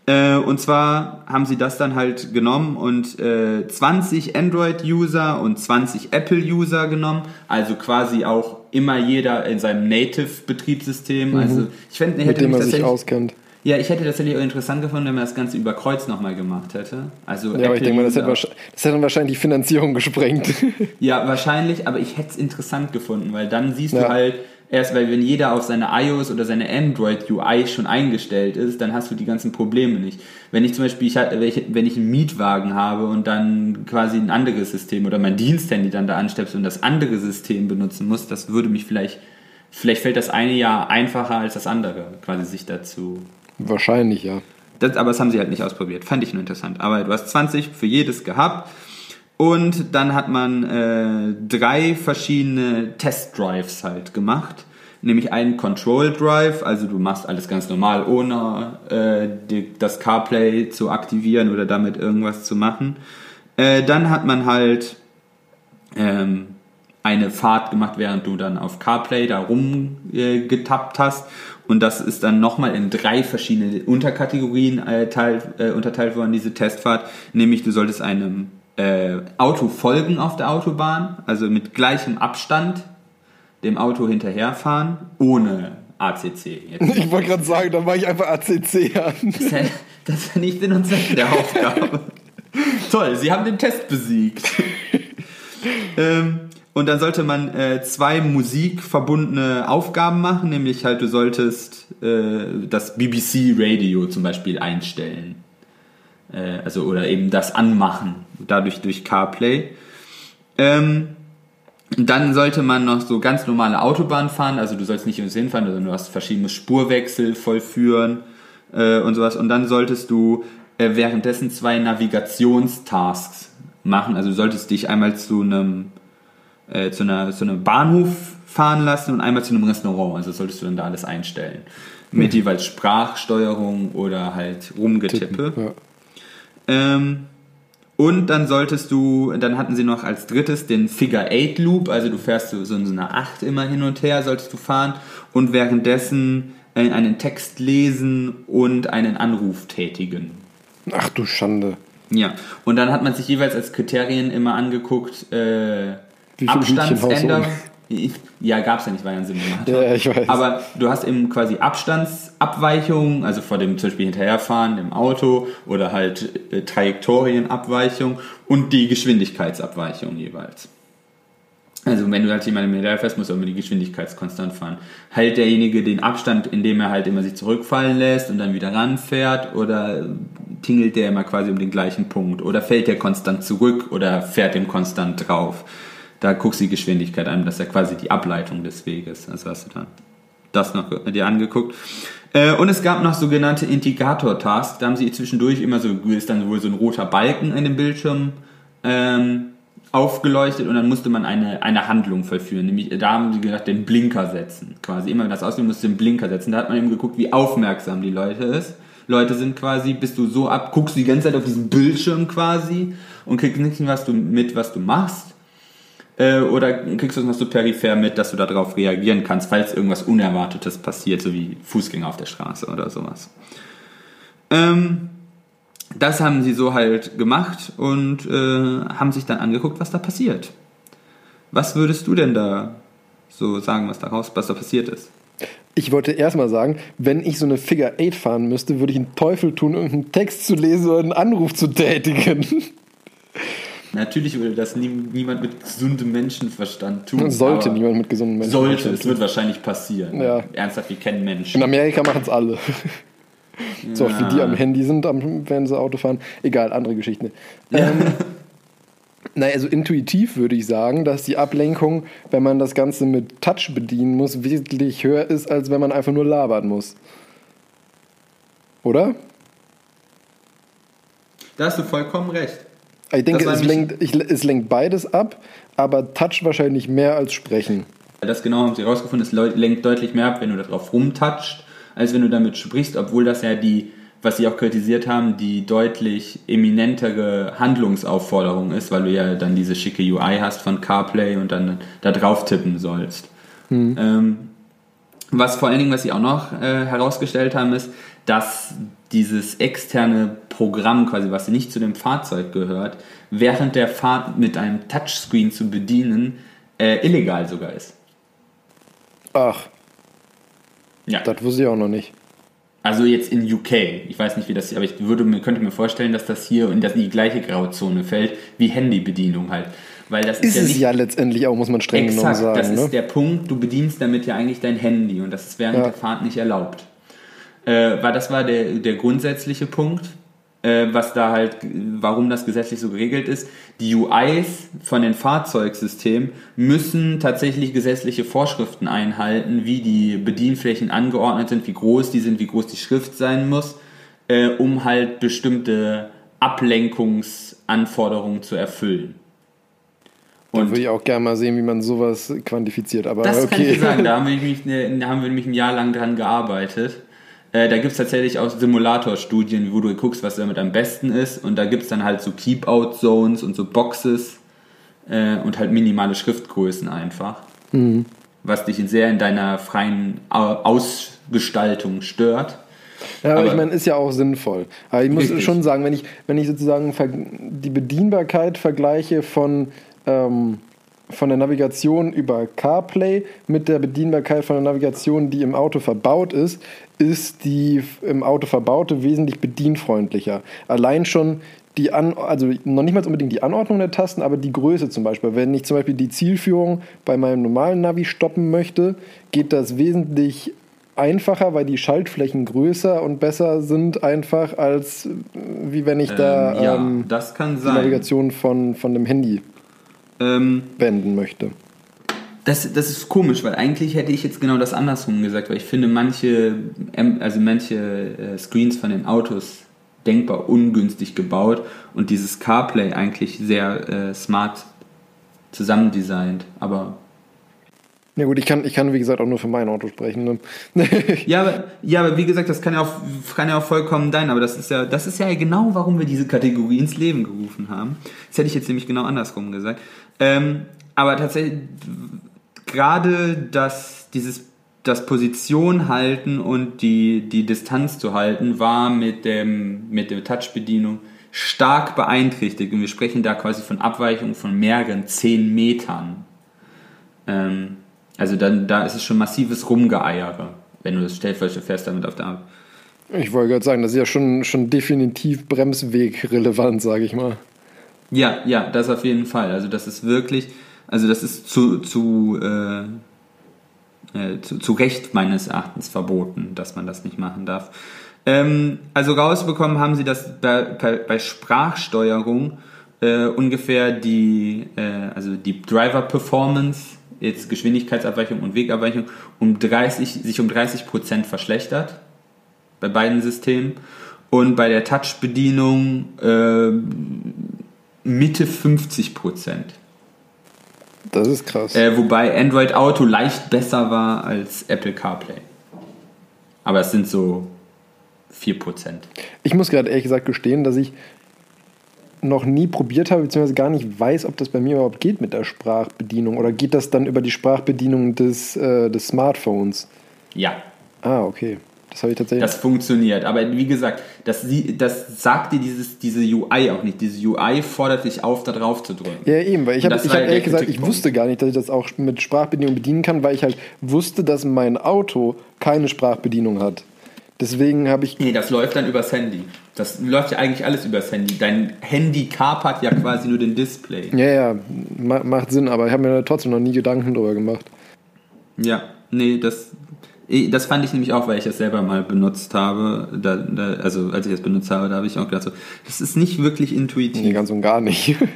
Äh, und zwar haben sie das dann halt genommen und äh, 20 Android-User und 20 Apple-User genommen, also quasi auch immer jeder in seinem Native-Betriebssystem. Also ich fände, hätte mit dem mich er sich auskennt. ja, ich hätte tatsächlich auch interessant gefunden, wenn man das Ganze über Kreuz nochmal gemacht hätte. Also Ja, aber ich denke mal, das hätte, das hätte dann wahrscheinlich die Finanzierung gesprengt. Ja, wahrscheinlich, aber ich hätte es interessant gefunden, weil dann siehst Ja. du halt erst, weil wenn jeder auf seine iOS oder seine Android UI schon eingestellt ist, dann hast du die ganzen Probleme nicht. Wenn ich zum Beispiel, ich, wenn ich, einen Mietwagen habe und dann quasi ein anderes System oder mein Diensthandy dann da anstöpsel und das andere System benutzen muss, das würde mich vielleicht, vielleicht fällt das eine ja einfacher als das andere, quasi sich dazu wahrscheinlich, ja. das, aber das haben sie halt nicht ausprobiert. Fand ich nur interessant. Aber du hast 20 für jedes gehabt. Und dann hat man äh, drei verschiedene Test-Drives halt gemacht. Nämlich einen Control-Drive, also du machst alles ganz normal, ohne äh, die, das CarPlay zu aktivieren oder damit irgendwas zu machen. Äh, dann hat man halt ähm, eine Fahrt gemacht, während du dann auf CarPlay da rumgetappt getappt hast. Und das ist dann nochmal in drei verschiedene Unterkategorien äh, teil, äh, unterteilt worden, diese Testfahrt. Nämlich du solltest einem äh, Auto folgen auf der Autobahn, also mit gleichem Abstand dem Auto hinterherfahren, ohne ACC. Jetzt Ich wollte gerade sagen, dann mache ich einfach ACC an. das ist ja- das ist ja nicht Sinn und Zweck der Aufgabe. Toll, Sie haben den Test besiegt. ähm, und dann sollte man äh, zwei musikverbundene Aufgaben machen, nämlich halt du solltest äh, das BBC Radio zum Beispiel einstellen. Äh, also oder eben das anmachen, dadurch durch CarPlay. Ähm, dann sollte man noch so ganz normale Autobahn fahren, also du sollst nicht ins hinfahren, sondern du hast verschiedene Spurwechsel vollführen äh, und sowas. Und dann solltest du äh, währenddessen zwei Navigationstasks machen. Also du solltest dich einmal zu einem äh, zu, einer, zu einem Bahnhof fahren lassen und einmal zu einem Restaurant. Also solltest du dann da alles einstellen. Mit jeweils Sprachsteuerung oder halt Rumgetippe. Ja. Ähm, und dann solltest du, dann hatten sie noch als drittes den Figure 8 Loop, also du fährst so, so in so einer 8 immer hin und her, solltest du fahren und währenddessen äh, einen Text lesen und einen Anruf tätigen. Ach du Schande. Ja, und dann hat man sich jeweils als Kriterien immer angeguckt, äh, Abstandsänderung. Ja, gab's ja nicht, war ja ein Simulator. Ja, ich weiß. Aber du hast eben quasi Abstandsabweichungen, also vor dem zum Beispiel Hinterherfahren im Auto oder halt äh, Trajektorienabweichung und die Geschwindigkeitsabweichung jeweils. Also wenn du halt jemandem hinterherfährst, musst du immer die Geschwindigkeitskonstant fahren. Hält derjenige den Abstand, indem er halt immer sich zurückfallen lässt und dann wieder ranfährt oder tingelt der immer quasi um den gleichen Punkt oder fällt der konstant zurück oder fährt dem konstant drauf. Da guckst du die Geschwindigkeit an, das ist ja quasi die Ableitung des Weges. Also hast du dann das noch dir angeguckt. Äh, Und es gab noch sogenannte Integrator-Tasks. Da haben sie zwischendurch immer so, ist dann wohl so ein roter Balken in dem Bildschirm ähm, aufgeleuchtet und dann musste man eine, eine Handlung vollführen. Nämlich, da haben sie gesagt, den Blinker setzen. Quasi immer, wenn das aussieht, musst du den Blinker setzen. Da hat man eben geguckt, wie aufmerksam die Leute ist. Leute sind quasi, bist du so ab, guckst du die ganze Zeit auf diesen Bildschirm quasi und kriegst nicht was du mit, was du machst. Äh, oder kriegst du es noch so peripher mit, dass du darauf reagieren kannst, falls irgendwas Unerwartetes passiert, so wie Fußgänger auf der Straße oder sowas. Ähm, das haben sie so halt gemacht und äh, haben sich dann angeguckt, was da passiert. Was würdest du denn da so sagen, was daraus, was da passiert ist? Ich wollte erstmal sagen, wenn ich so eine Figure 8 fahren müsste, würde ich einen Teufel tun, irgendeinen Text zu lesen oder einen Anruf zu tätigen. Natürlich würde das nie, niemand mit gesundem Menschenverstand tun. Sollte niemand mit gesundem Menschen. Sollte, es wird wahrscheinlich passieren. Ja. Ernsthaft, wir kennen Menschen. In Amerika machen es alle. So oft wie die am Handy sind, am, während sie Auto fahren. Egal, andere Geschichten. Ähm, naja, also intuitiv würde ich sagen, dass die Ablenkung, wenn man das Ganze mit Touch bedienen muss, wesentlich höher ist, als wenn man einfach nur labern muss. Oder? Da hast du vollkommen recht. Ich denke, es lenkt, ich, es lenkt beides ab, aber Touch wahrscheinlich mehr als Sprechen. Das genau haben sie herausgefunden, es lenkt deutlich mehr ab, wenn du darauf rumtatscht, als wenn du damit sprichst, obwohl das ja die, was sie auch kritisiert haben, die deutlich eminentere Handlungsaufforderung ist, weil du ja dann diese schicke UI hast von CarPlay und dann da drauf tippen sollst. Ähm, was vor allen Dingen, was sie auch noch äh, herausgestellt haben, ist, dass dieses externe Programm, quasi was nicht zu dem Fahrzeug gehört, während der Fahrt mit einem Touchscreen zu bedienen, äh, illegal sogar ist. Ach, Ja. das wusste ich auch noch nicht. Also jetzt in UK. Ich weiß nicht, wie das, aber ich würde könnte mir vorstellen, dass das hier in die gleiche Grauzone fällt wie Handybedienung halt. Weil das ist, Ist ja es nicht ja letztendlich auch, muss man streng genommen exakt. sagen. das ist ne? der Punkt. Du bedienst damit ja eigentlich dein Handy und das ist während Ja. der Fahrt nicht erlaubt. Äh, weil das war der, der grundsätzliche Punkt, äh, was da halt, warum das gesetzlich so geregelt ist. Die UIs von den Fahrzeugsystemen müssen tatsächlich gesetzliche Vorschriften einhalten, wie die Bedienflächen angeordnet sind, wie groß die sind, wie groß die Schrift sein muss, äh, um halt bestimmte Ablenkungsanforderungen zu erfüllen. Da Und würde ich auch gerne mal sehen, wie man sowas quantifiziert. Aber das kann ich okay. sagen, da haben wir nämlich, ne, da haben wir nämlich ein Jahr lang dran gearbeitet. Äh, da gibt es tatsächlich auch Simulatorstudien, wo du guckst, was damit am besten ist. Und da gibt es dann halt so Keep-Out-Zones und so Boxes äh, und halt minimale Schriftgrößen einfach. Mhm. Was dich sehr in deiner freien Au- Ausgestaltung stört. Ja, aber, Aber- ich meine, ist ja auch sinnvoll. Aber ich muss Richtig. schon sagen, wenn ich, wenn ich sozusagen die Bedienbarkeit vergleiche von, ähm, von der Navigation über CarPlay mit der Bedienbarkeit von der Navigation, die im Auto verbaut ist, ist die im Auto verbaute wesentlich bedienfreundlicher. Allein schon die An also noch nicht mal unbedingt die Anordnung der Tasten, aber die Größe zum Beispiel. Wenn ich zum Beispiel die Zielführung bei meinem normalen Navi stoppen möchte, geht das wesentlich einfacher, weil die Schaltflächen größer und besser sind einfach als wie wenn ich da Ähm, ja, ähm, die. Navigation von, von dem Handy Ähm, wenden möchte. Das, das ist komisch, weil eigentlich hätte ich jetzt genau das andersrum gesagt, weil ich finde manche, also manche äh, Screens von den Autos denkbar ungünstig gebaut und dieses CarPlay eigentlich sehr äh, smart zusammendesignt. Aber Ja gut, ich kann, ich kann wie gesagt auch nur für mein Auto sprechen. Ne? ja, aber, ja, aber wie gesagt, das kann ja auch, kann ja auch vollkommen dein, aber das ist ja, das ist ja genau, warum wir diese Kategorie ins Leben gerufen haben. Das hätte ich jetzt nämlich genau andersrum gesagt. Ähm, aber tatsächlich, gerade das, dieses, das Position halten und die, die Distanz zu halten, war mit dem, mit der Touch-Bedienung stark beeinträchtigt. Und wir sprechen da quasi von Abweichungen von mehreren zehn Metern. Ähm, also dann, da ist es schon massives Rumgeeiere, wenn du das stellfälschig fährst damit auf der Arbeit. Ich wollte gerade sagen, das ist ja schon, schon definitiv bremswegrelevant, sage ich mal. Ja, ja, das auf jeden Fall. Also das ist wirklich, also das ist zu, zu, äh, äh, zu, zu Recht meines Erachtens verboten, dass man das nicht machen darf. Ähm, also rausbekommen haben sie das bei, bei, bei Sprachsteuerung äh, ungefähr die, äh, also die Driver Performance, jetzt Geschwindigkeitsabweichung und Wegabweichung, um 30, sich um 30 Prozent verschlechtert bei beiden Systemen. Und bei der Touch-Bedienung äh, Mitte 50 Prozent. Das ist krass. Äh, wobei Android Auto leicht besser war als Apple CarPlay. Aber es sind so 4 Prozent. Ich muss gerade ehrlich gesagt gestehen, dass ich noch nie probiert habe, beziehungsweise gar nicht weiß, ob das bei mir überhaupt geht mit der Sprachbedienung. Oder geht das dann über die Sprachbedienung des, äh, des Smartphones? Ja, Ah, okay. Das habe ich tatsächlich. das funktioniert. Aber wie gesagt, das, das sagt dir dieses, diese UI auch nicht. Diese UI fordert dich auf, da drauf zu drücken. ja, eben, weil ich habe ich hab ehrlich gesagt, ich wusste gar nicht, dass ich das auch mit Sprachbedienung bedienen kann, weil ich halt wusste, dass mein Auto keine Sprachbedienung hat. Deswegen habe ich. Nee, das läuft dann übers Handy. Das läuft ja eigentlich alles übers Handy. Dein Handy kapert ja quasi nur den Display. Ja, ja, ma macht Sinn, aber ich habe mir trotzdem noch nie Gedanken drüber gemacht. Ja, nee, das, eh, das fand ich nämlich auch, weil ich das selber mal benutzt habe. Da, da, also als ich das benutzt habe, da habe ich auch gedacht, so, das ist nicht wirklich intuitiv. Nee, ganz und gar nicht.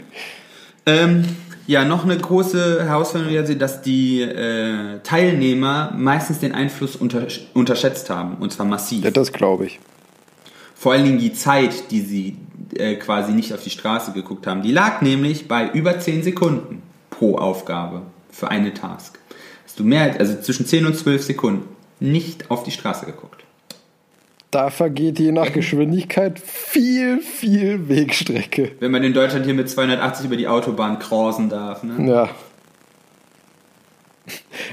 Ähm, ja, noch eine große Herausforderung, dass die äh, Teilnehmer meistens den Einfluss unter, unterschätzt haben, und zwar massiv. ja, das glaube ich. Vor allen Dingen die Zeit, die sie äh, quasi nicht auf die Straße geguckt haben. Die lag nämlich bei über 10 Sekunden pro Aufgabe für eine Task. Hast du mehr, also zwischen 10 und 12 Sekunden nicht auf die Straße geguckt. Da vergeht je nach Geschwindigkeit viel, viel Wegstrecke. Wenn man in Deutschland hier mit 280 über die Autobahn crausen darf. Ne? Ja.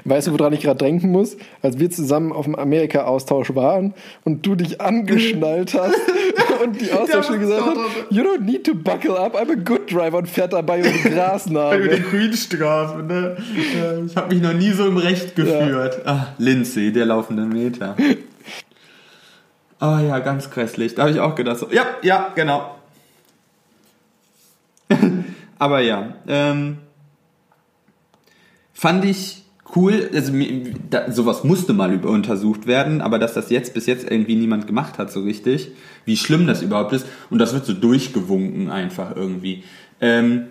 Weißt du, woran ich gerade denken muss? Als wir zusammen auf dem Amerika-Austausch waren und du dich angeschnallt hast und die Austauschschule gesagt hat, you don't need to buckle up, I'm a good driver und fährt dabei über die Über die Grasnarbe. Grünstrafe, ne? Ja, Ich habe mich noch nie so im Recht geführt. Ah, Lindsay, der laufende Meter. Oh ja, ganz grässlich. Da habe ich auch gedacht, so, ja, ja, genau. Aber ja, ähm, fand ich cool. Also, da, sowas musste mal über untersucht werden, aber dass das jetzt bis jetzt irgendwie niemand gemacht hat, so richtig, wie schlimm das überhaupt ist. Und das wird so durchgewunken einfach irgendwie. Ähm,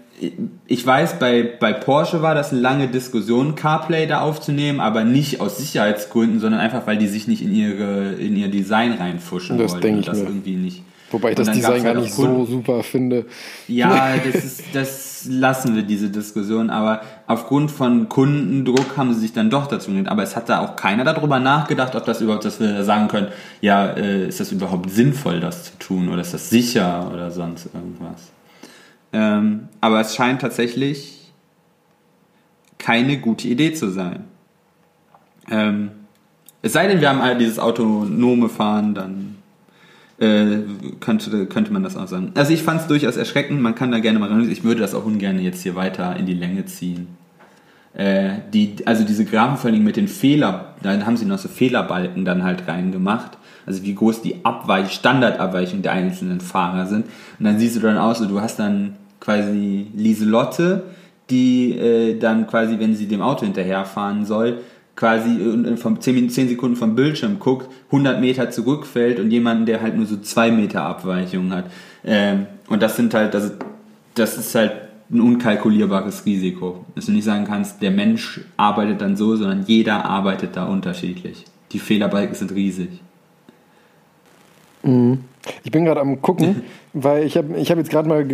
ich weiß, bei, bei Porsche war das eine lange Diskussion, CarPlay da aufzunehmen, aber nicht aus Sicherheitsgründen, sondern einfach, weil die sich nicht in ihre in ihr Design reinfuschen Das wollten. denke und ich das mir. irgendwie nicht. Wobei ich das Design gar halt nicht so super finde. ja, das, ist, das lassen wir, diese Diskussion. Aber aufgrund von Kundendruck haben sie sich dann doch dazu genommen. Aber es hat da auch keiner darüber nachgedacht, ob das überhaupt, dass wir sagen können, ja, äh, ist das überhaupt sinnvoll, das zu tun? Oder ist das sicher oder sonst irgendwas? Ähm, aber es scheint tatsächlich keine gute Idee zu sein. Ähm, es sei denn, wir haben all dieses autonome Fahren, dann äh, könnte, könnte man das auch sagen. Also ich fand es durchaus erschreckend, man kann da gerne mal ran. Ich würde das auch ungern jetzt hier weiter in die Länge ziehen. Äh, die, also diese Graphen vor allem mit den Fehler, dann haben sie noch so Fehlerbalken dann halt reingemacht. Also wie groß die Abweich, Standardabweichung der einzelnen Fahrer sind. Und dann siehst du dann aus, so, du hast dann quasi Lieselotte, die äh, dann quasi, wenn sie dem Auto hinterherfahren soll, quasi äh, 10, Min- 10 Sekunden vom Bildschirm guckt, 100 Meter zurückfällt und jemanden, der halt nur so 2 Meter Abweichung hat. Ähm, und das sind halt, das, das ist halt ein unkalkulierbares Risiko. Dass du nicht sagen kannst, der Mensch arbeitet dann so, sondern jeder arbeitet da unterschiedlich. Die Fehlerbalken sind riesig. Ich bin gerade am gucken, weil ich habe ich hab jetzt gerade mal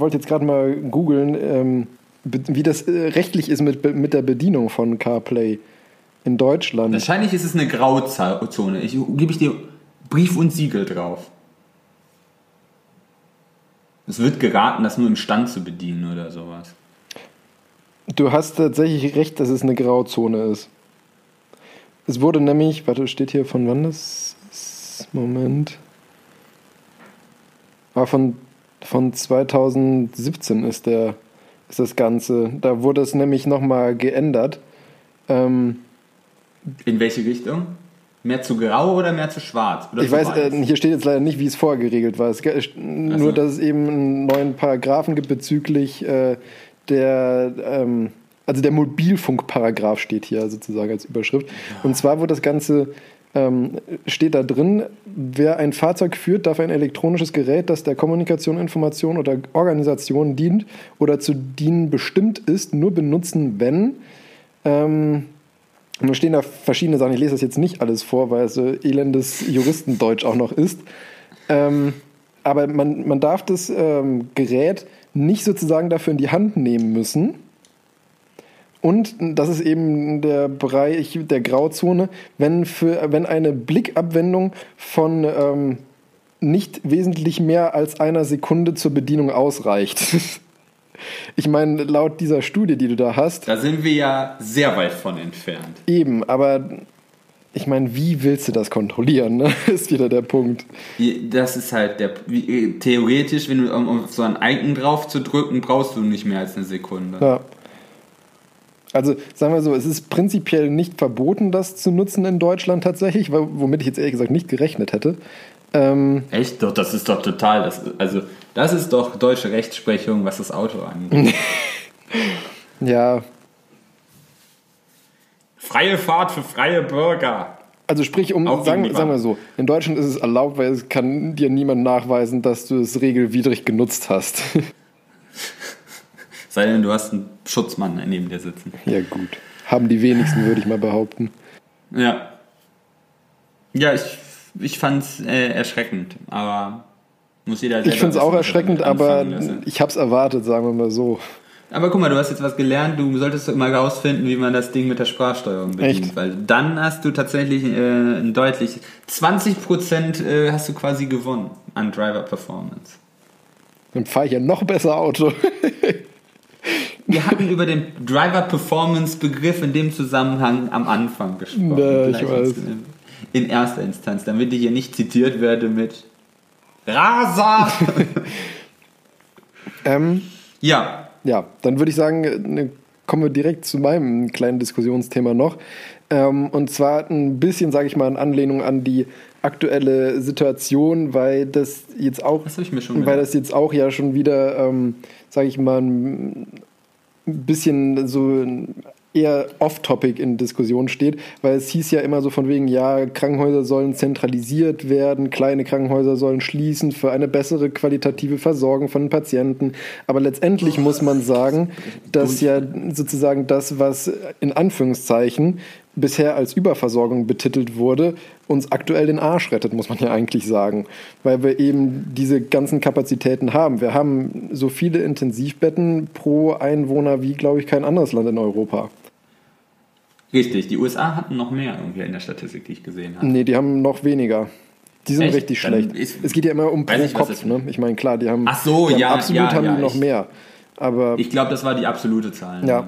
wollte jetzt gerade mal googeln, ähm, wie das äh, rechtlich ist mit, mit der Bedienung von CarPlay in Deutschland. Wahrscheinlich ist es eine Grauzone. Ich gebe ich dir Brief und Siegel drauf. Es wird geraten, das nur im Stand zu bedienen oder sowas. Du hast tatsächlich recht, dass es eine Grauzone ist. Es wurde nämlich, warte, steht hier von wann das ist? Moment. Ah, von, von 2017 ist der ist das Ganze. Da wurde es nämlich nochmal geändert. Ähm, In welche Richtung? Mehr zu grau oder mehr zu schwarz? Oder ich zu weiß, weiß? äh, hier steht jetzt leider nicht, wie es vorher geregelt war. Es, nur, dass es eben einen neuen Paragraphen gibt bezüglich äh, der, ähm, also der Mobilfunkparagraph steht hier sozusagen als Überschrift. Und zwar wurde das Ganze, ähm, steht da drin, wer ein Fahrzeug führt, darf ein elektronisches Gerät, das der Kommunikation, Information oder Organisation dient oder zu dienen bestimmt ist, nur benutzen, wenn ähm, da stehen da verschiedene Sachen. Ich lese das jetzt nicht alles vor, weil es so elendes Juristendeutsch auch noch ist. Ähm, aber man, man darf das ähm, Gerät nicht sozusagen dafür in die Hand nehmen müssen. Und das ist eben der Bereich der Grauzone, wenn, für, wenn eine Blickabwendung von ähm, nicht wesentlich mehr als einer Sekunde zur Bedienung ausreicht. Ich meine, laut dieser Studie, die du da hast, Da sind wir ja sehr weit von entfernt. Eben, aber ich meine, wie willst du das kontrollieren? Ne? Ist wieder der Punkt. Das ist halt der. wie- Theoretisch, wenn du um so ein Icon drauf zu drücken, brauchst du nicht mehr als eine Sekunde. Ja. Also sagen wir so, es ist prinzipiell nicht verboten, das zu nutzen in Deutschland tatsächlich, wo- womit ich jetzt ehrlich gesagt nicht gerechnet hätte. Ähm, Echt? Doch, das ist doch total. Das, also, das ist doch deutsche Rechtsprechung, was das Auto angeht. ja, Freie Fahrt für freie Bürger. also sprich, um sagen, sagen wir so, in Deutschland ist es erlaubt, weil es kann dir niemand nachweisen, dass du es regelwidrig genutzt hast. Sei denn, du hast einen Schutzmann neben dir sitzen. ja gut, haben die wenigsten, würde ich mal behaupten. Ja. Ja, ich, ich fand's äh, erschreckend, aber muss jeder selber Ich finde es auch er erschreckend, aber lässt. ich habe es erwartet, sagen wir mal so. Aber guck mal, du hast jetzt was gelernt, du solltest mal rausfinden, wie man das Ding mit der Sprachsteuerung bedient. Echt? Weil dann hast du tatsächlich äh, ein deutlich 20% äh, hast du quasi gewonnen an Driver Performance. Dann fahre ich ja noch besser Auto. Wir hatten über den Driver Performance Begriff in dem Zusammenhang am Anfang gesprochen. Ja, ich weiß. In, erster Instanz, damit ich hier nicht zitiert werde mit Raser! Ähm, ja, ja, dann würde ich sagen, äh, kommen wir direkt zu meinem kleinen Diskussionsthema noch. Ähm, und zwar ein bisschen, sage ich mal, in Anlehnung an die aktuelle Situation, weil das jetzt auch, Das hab ich mir schon weil das jetzt auch ja schon wieder, ähm, sage ich mal, ein bisschen so eher off-topic in Diskussion steht, weil es hieß ja immer so von wegen, ja, Krankenhäuser sollen zentralisiert werden, kleine Krankenhäuser sollen schließen für eine bessere qualitative Versorgung von Patienten. Aber letztendlich muss man sagen, dass ja sozusagen das, was in Anführungszeichen bisher als Überversorgung betitelt wurde, uns aktuell den Arsch rettet, muss man ja eigentlich sagen, weil wir eben diese ganzen Kapazitäten haben. Wir haben so viele Intensivbetten pro Einwohner wie, glaube ich, kein anderes Land in Europa. Richtig. Die USA hatten noch mehr irgendwie in der Statistik, die ich gesehen habe. Nee, die haben noch weniger. Die sind Echt? richtig Dann schlecht. ist- es geht ja immer um pro was Kopf. Ne? Ich meine, klar, die haben, Ach so, die haben ja, absolut ja, haben ja, die noch ich- mehr. Aber Ich glaube, das war die absolute Zahl. Ja.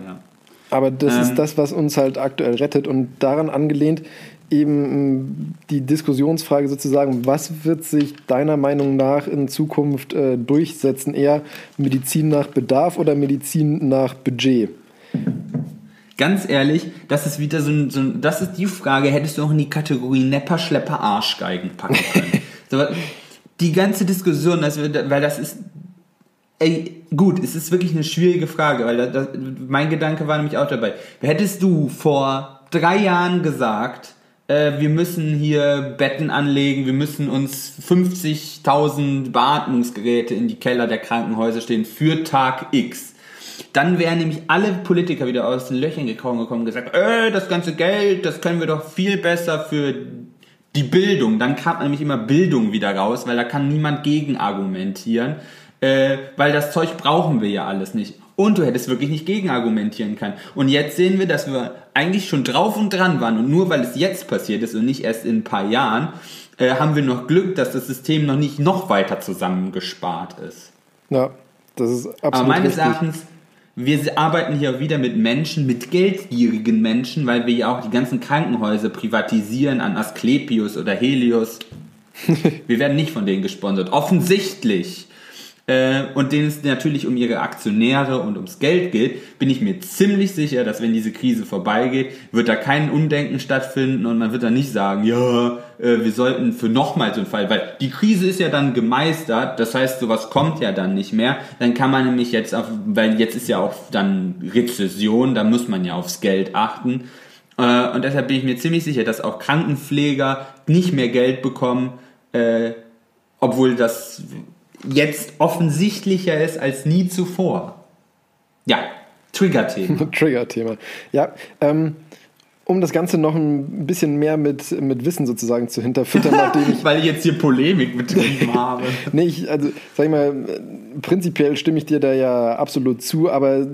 Aber das Ähm. ist das, was uns halt aktuell rettet und daran angelehnt eben mh, die Diskussionsfrage sozusagen, was wird sich deiner Meinung nach in Zukunft äh, durchsetzen? Eher Medizin nach Bedarf oder Medizin nach Budget? Ganz ehrlich, das ist wieder so ein, so ein, das ist die Frage, hättest du auch in die Kategorie Nepper, Schlepper, Arschgeigen packen können. so, die ganze Diskussion, wird- weil das ist, ey, gut, es ist wirklich eine schwierige Frage, weil das, das, mein Gedanke war nämlich auch dabei. Hättest du vor drei Jahren gesagt, äh, wir müssen hier Betten anlegen, wir müssen uns 50.000 Beatmungsgeräte in die Keller der Krankenhäuser stehen für Tag X. Dann wären nämlich alle Politiker wieder aus den Löchern gekommen gekommen und gesagt, äh, das ganze Geld, das können wir doch viel besser für die Bildung. Dann kam nämlich immer Bildung wieder raus, weil da kann niemand gegen argumentieren, äh, weil das Zeug brauchen wir ja alles nicht. Und du hättest wirklich nicht gegen argumentieren können. Und jetzt sehen wir, dass wir eigentlich schon drauf und dran waren. Und nur weil es jetzt passiert ist und nicht erst in ein paar Jahren, äh, haben wir noch Glück, dass das System noch nicht noch weiter zusammengespart ist. Ja, das ist absolut Aber meines richtig. Erachtens, wir arbeiten hier wieder mit Menschen, mit geldgierigen Menschen, weil wir ja auch die ganzen Krankenhäuser privatisieren an Asklepios oder Helios. wir werden nicht von denen gesponsert. Offensichtlich. Äh, und denen es natürlich um ihre Aktionäre und ums Geld geht, bin ich mir ziemlich sicher, dass wenn diese Krise vorbeigeht, wird da kein Umdenken stattfinden und man wird dann nicht sagen, ja, äh, wir sollten für nochmal so einen Fall, weil die Krise ist ja dann gemeistert, das heißt, sowas kommt ja dann nicht mehr, dann kann man nämlich jetzt auf, weil jetzt ist ja auch dann Rezession, da muss man ja aufs Geld achten, äh, und deshalb bin ich mir ziemlich sicher, dass auch Krankenpfleger nicht mehr Geld bekommen, äh, obwohl das jetzt offensichtlicher ist als nie zuvor. Ja, Trigger-Thema. Trigger-Thema. Ja, ähm, um das Ganze noch ein bisschen mehr mit, mit Wissen sozusagen zu hinterfüttern, nachdem ich Weil ich jetzt hier Polemik betrieben habe. Nee, ich, also sag ich mal, prinzipiell stimme ich dir da ja absolut zu, aber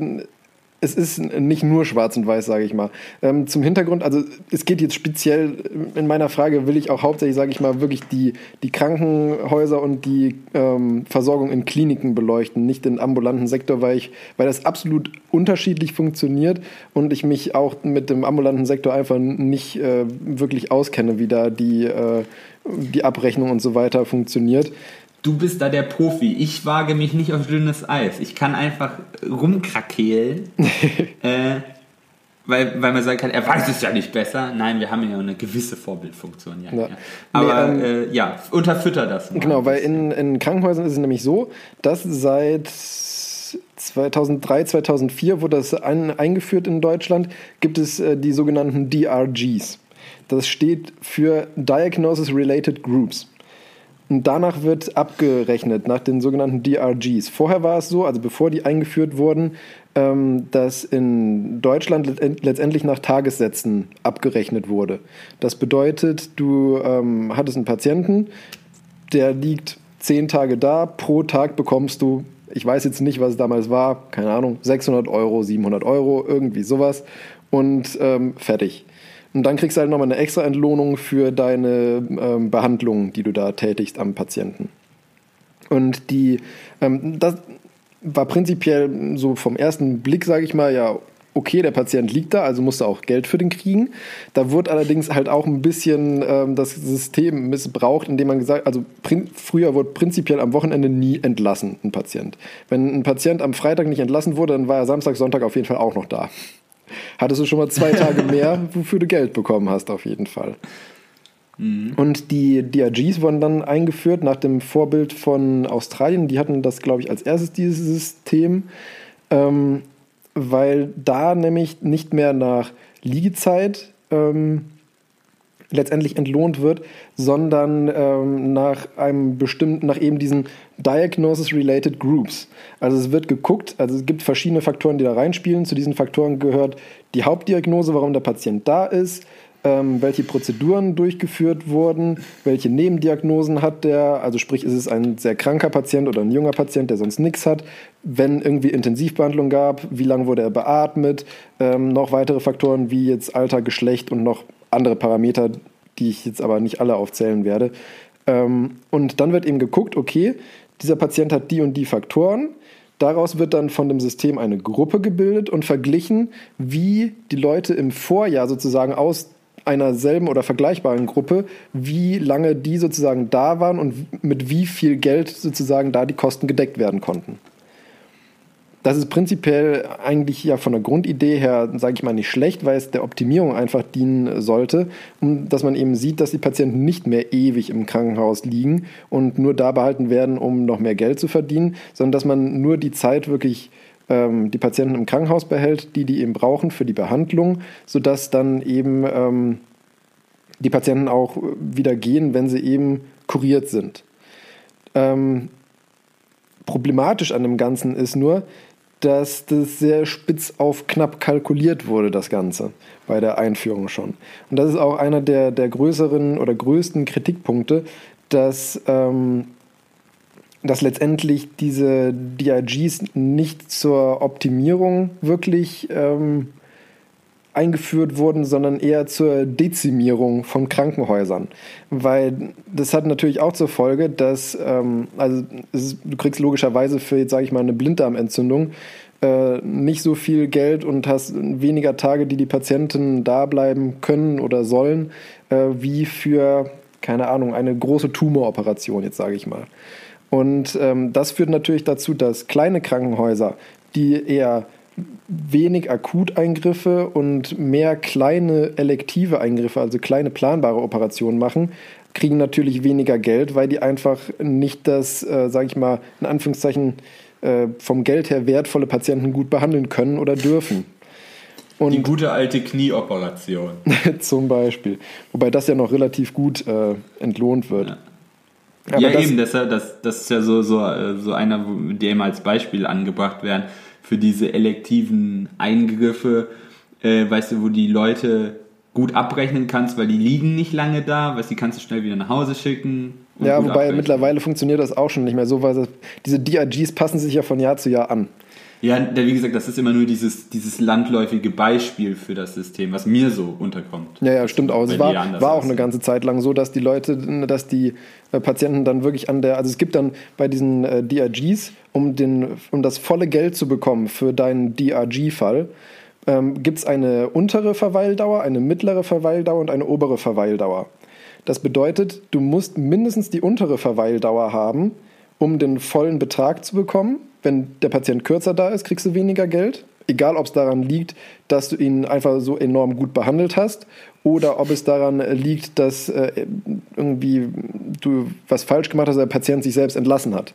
es ist nicht nur schwarz und weiß, sage ich mal. Ähm, zum Hintergrund, also es geht jetzt speziell, in meiner Frage will ich auch hauptsächlich, sage ich mal, wirklich die, die Krankenhäuser und die ähm, Versorgung in Kliniken beleuchten, nicht den ambulanten Sektor, weil, ich, weil das absolut unterschiedlich funktioniert und ich mich auch mit dem ambulanten Sektor einfach nicht äh, wirklich auskenne, wie da die, äh, die Abrechnung und so weiter funktioniert. Du bist da der Profi. Ich wage mich nicht auf dünnes Eis. Ich kann einfach rumkrakehlen. äh, weil, weil man sagen kann, er weiß es ja nicht besser. Nein, wir haben ja eine gewisse Vorbildfunktion. Ja, Ja. ja. Aber Nee, äh, ja, unterfütter das mal. Genau, weil in, in Krankenhäusern ist es nämlich so, dass seit 2003, 2004 wurde das ein, eingeführt in Deutschland, gibt es äh, die sogenannten DRGs. Das steht für Diagnosis Related Groups. Und danach wird abgerechnet nach den sogenannten DRGs. Vorher war es so, also bevor die eingeführt wurden, ähm, dass in Deutschland let- letztendlich nach Tagessätzen abgerechnet wurde. Das bedeutet, du ähm, hattest einen Patienten, der liegt zehn Tage da, pro Tag bekommst du, ich weiß jetzt nicht, was es damals war, keine Ahnung, 600 Euro, 700 Euro, irgendwie sowas und ähm, fertig. Und dann kriegst du halt nochmal eine extra Entlohnung für deine ähm, Behandlung, die du da tätigst am Patienten. Und die, ähm, das war prinzipiell so vom ersten Blick, sage ich mal, ja, okay, der Patient liegt da, also musste auch Geld für den kriegen. Da wurde allerdings halt auch ein bisschen ähm, das System missbraucht, indem man gesagt, also früher wurde prinzipiell am Wochenende nie entlassen, ein Patient. Wenn ein Patient am Freitag nicht entlassen wurde, dann war er Samstag, Sonntag auf jeden Fall auch noch da. Hattest du schon mal zwei Tage mehr, wofür du Geld bekommen hast, auf jeden Fall. Mhm. Und die DRGs wurden dann eingeführt nach dem Vorbild von Australien. Die hatten das, glaube ich, als erstes dieses System, ähm, weil da nämlich nicht mehr nach Liegezeit ähm, letztendlich entlohnt wird, sondern ähm, nach einem bestimmten, nach eben diesen Diagnosis-Related Groups. Also es wird geguckt, also es gibt verschiedene Faktoren, die da reinspielen. Zu diesen Faktoren gehört die Hauptdiagnose, warum der Patient da ist, ähm, welche Prozeduren durchgeführt wurden, welche Nebendiagnosen hat der, also sprich, ist es ein sehr kranker Patient oder ein junger Patient, der sonst nichts hat, wenn irgendwie Intensivbehandlung gab, wie lange wurde er beatmet, ähm, noch weitere Faktoren wie jetzt Alter, Geschlecht und noch andere Parameter, die ich jetzt aber nicht alle aufzählen werde. Ähm, und dann wird eben geguckt, okay, dieser Patient hat die und die Faktoren, Daraus wird dann von dem System eine Gruppe gebildet und verglichen, wie die Leute im Vorjahr sozusagen aus einer selben oder vergleichbaren Gruppe, wie lange die sozusagen da waren und mit wie viel Geld sozusagen da die Kosten gedeckt werden konnten. Das ist prinzipiell eigentlich ja von der Grundidee her, sage ich mal, nicht schlecht, weil es der Optimierung einfach dienen sollte, um, dass man eben sieht, dass die Patienten nicht mehr ewig im Krankenhaus liegen und nur da behalten werden, um noch mehr Geld zu verdienen, sondern dass man nur die Zeit wirklich ähm, die Patienten im Krankenhaus behält, die die eben brauchen für die Behandlung, sodass dann eben ähm, die Patienten auch wieder gehen, wenn sie eben kuriert sind. Ähm, problematisch an dem Ganzen ist nur, dass das sehr spitz auf knapp kalkuliert wurde, das Ganze, bei der Einführung schon. Und das ist auch einer der, der größeren oder größten Kritikpunkte, dass ähm, dass letztendlich diese DRGs nicht zur Optimierung wirklich ähm, eingeführt wurden, sondern eher zur Dezimierung von Krankenhäusern. Weil das hat natürlich auch zur Folge, dass ähm, also ist, du kriegst logischerweise für jetzt sage ich mal eine Blinddarmentzündung äh, nicht so viel Geld und hast weniger Tage, die die Patienten da bleiben können oder sollen, äh, wie für keine Ahnung eine große Tumoroperation jetzt sage ich mal. Und ähm, das führt natürlich dazu, dass kleine Krankenhäuser, die eher wenig Akuteingriffe und mehr kleine elektive Eingriffe, also kleine planbare Operationen machen, kriegen natürlich weniger Geld, weil die einfach nicht das, äh, sage ich mal, in Anführungszeichen äh, vom Geld her wertvolle Patienten gut behandeln können oder dürfen. Und die gute alte Knieoperation. zum Beispiel. Wobei das ja noch relativ gut äh, entlohnt wird. Ja. Aber ja, das, eben, das, das, das ist ja so, so, so einer, der immer als Beispiel angebracht werden für diese elektiven Eingriffe, äh, weißt du, wo die Leute gut abrechnen kannst, weil die liegen nicht lange da, weil die kannst du schnell wieder nach Hause schicken. Ja, wobei abrechnen. mittlerweile funktioniert das auch schon nicht mehr so, weil das, diese DRGs passen sich ja von Jahr zu Jahr an. Ja, wie gesagt, das ist immer nur dieses, dieses landläufige Beispiel für das System, was mir so unterkommt. Ja, ja, stimmt auch. Es war, war auch eine ganze Zeit lang so, dass die Leute, dass die äh, Patienten dann wirklich an der, also es gibt dann bei diesen äh, DRGs, um, den, um das volle Geld zu bekommen für deinen DRG-Fall, ähm, gibt es eine untere Verweildauer, eine mittlere Verweildauer und eine obere Verweildauer. Das bedeutet, du musst mindestens die untere Verweildauer haben, um den vollen Betrag zu bekommen wenn der Patient kürzer da ist, kriegst du weniger Geld. Egal, ob es daran liegt, dass du ihn einfach so enorm gut behandelt hast oder ob es daran liegt, dass äh, irgendwie du was falsch gemacht hast, der Patient sich selbst entlassen hat.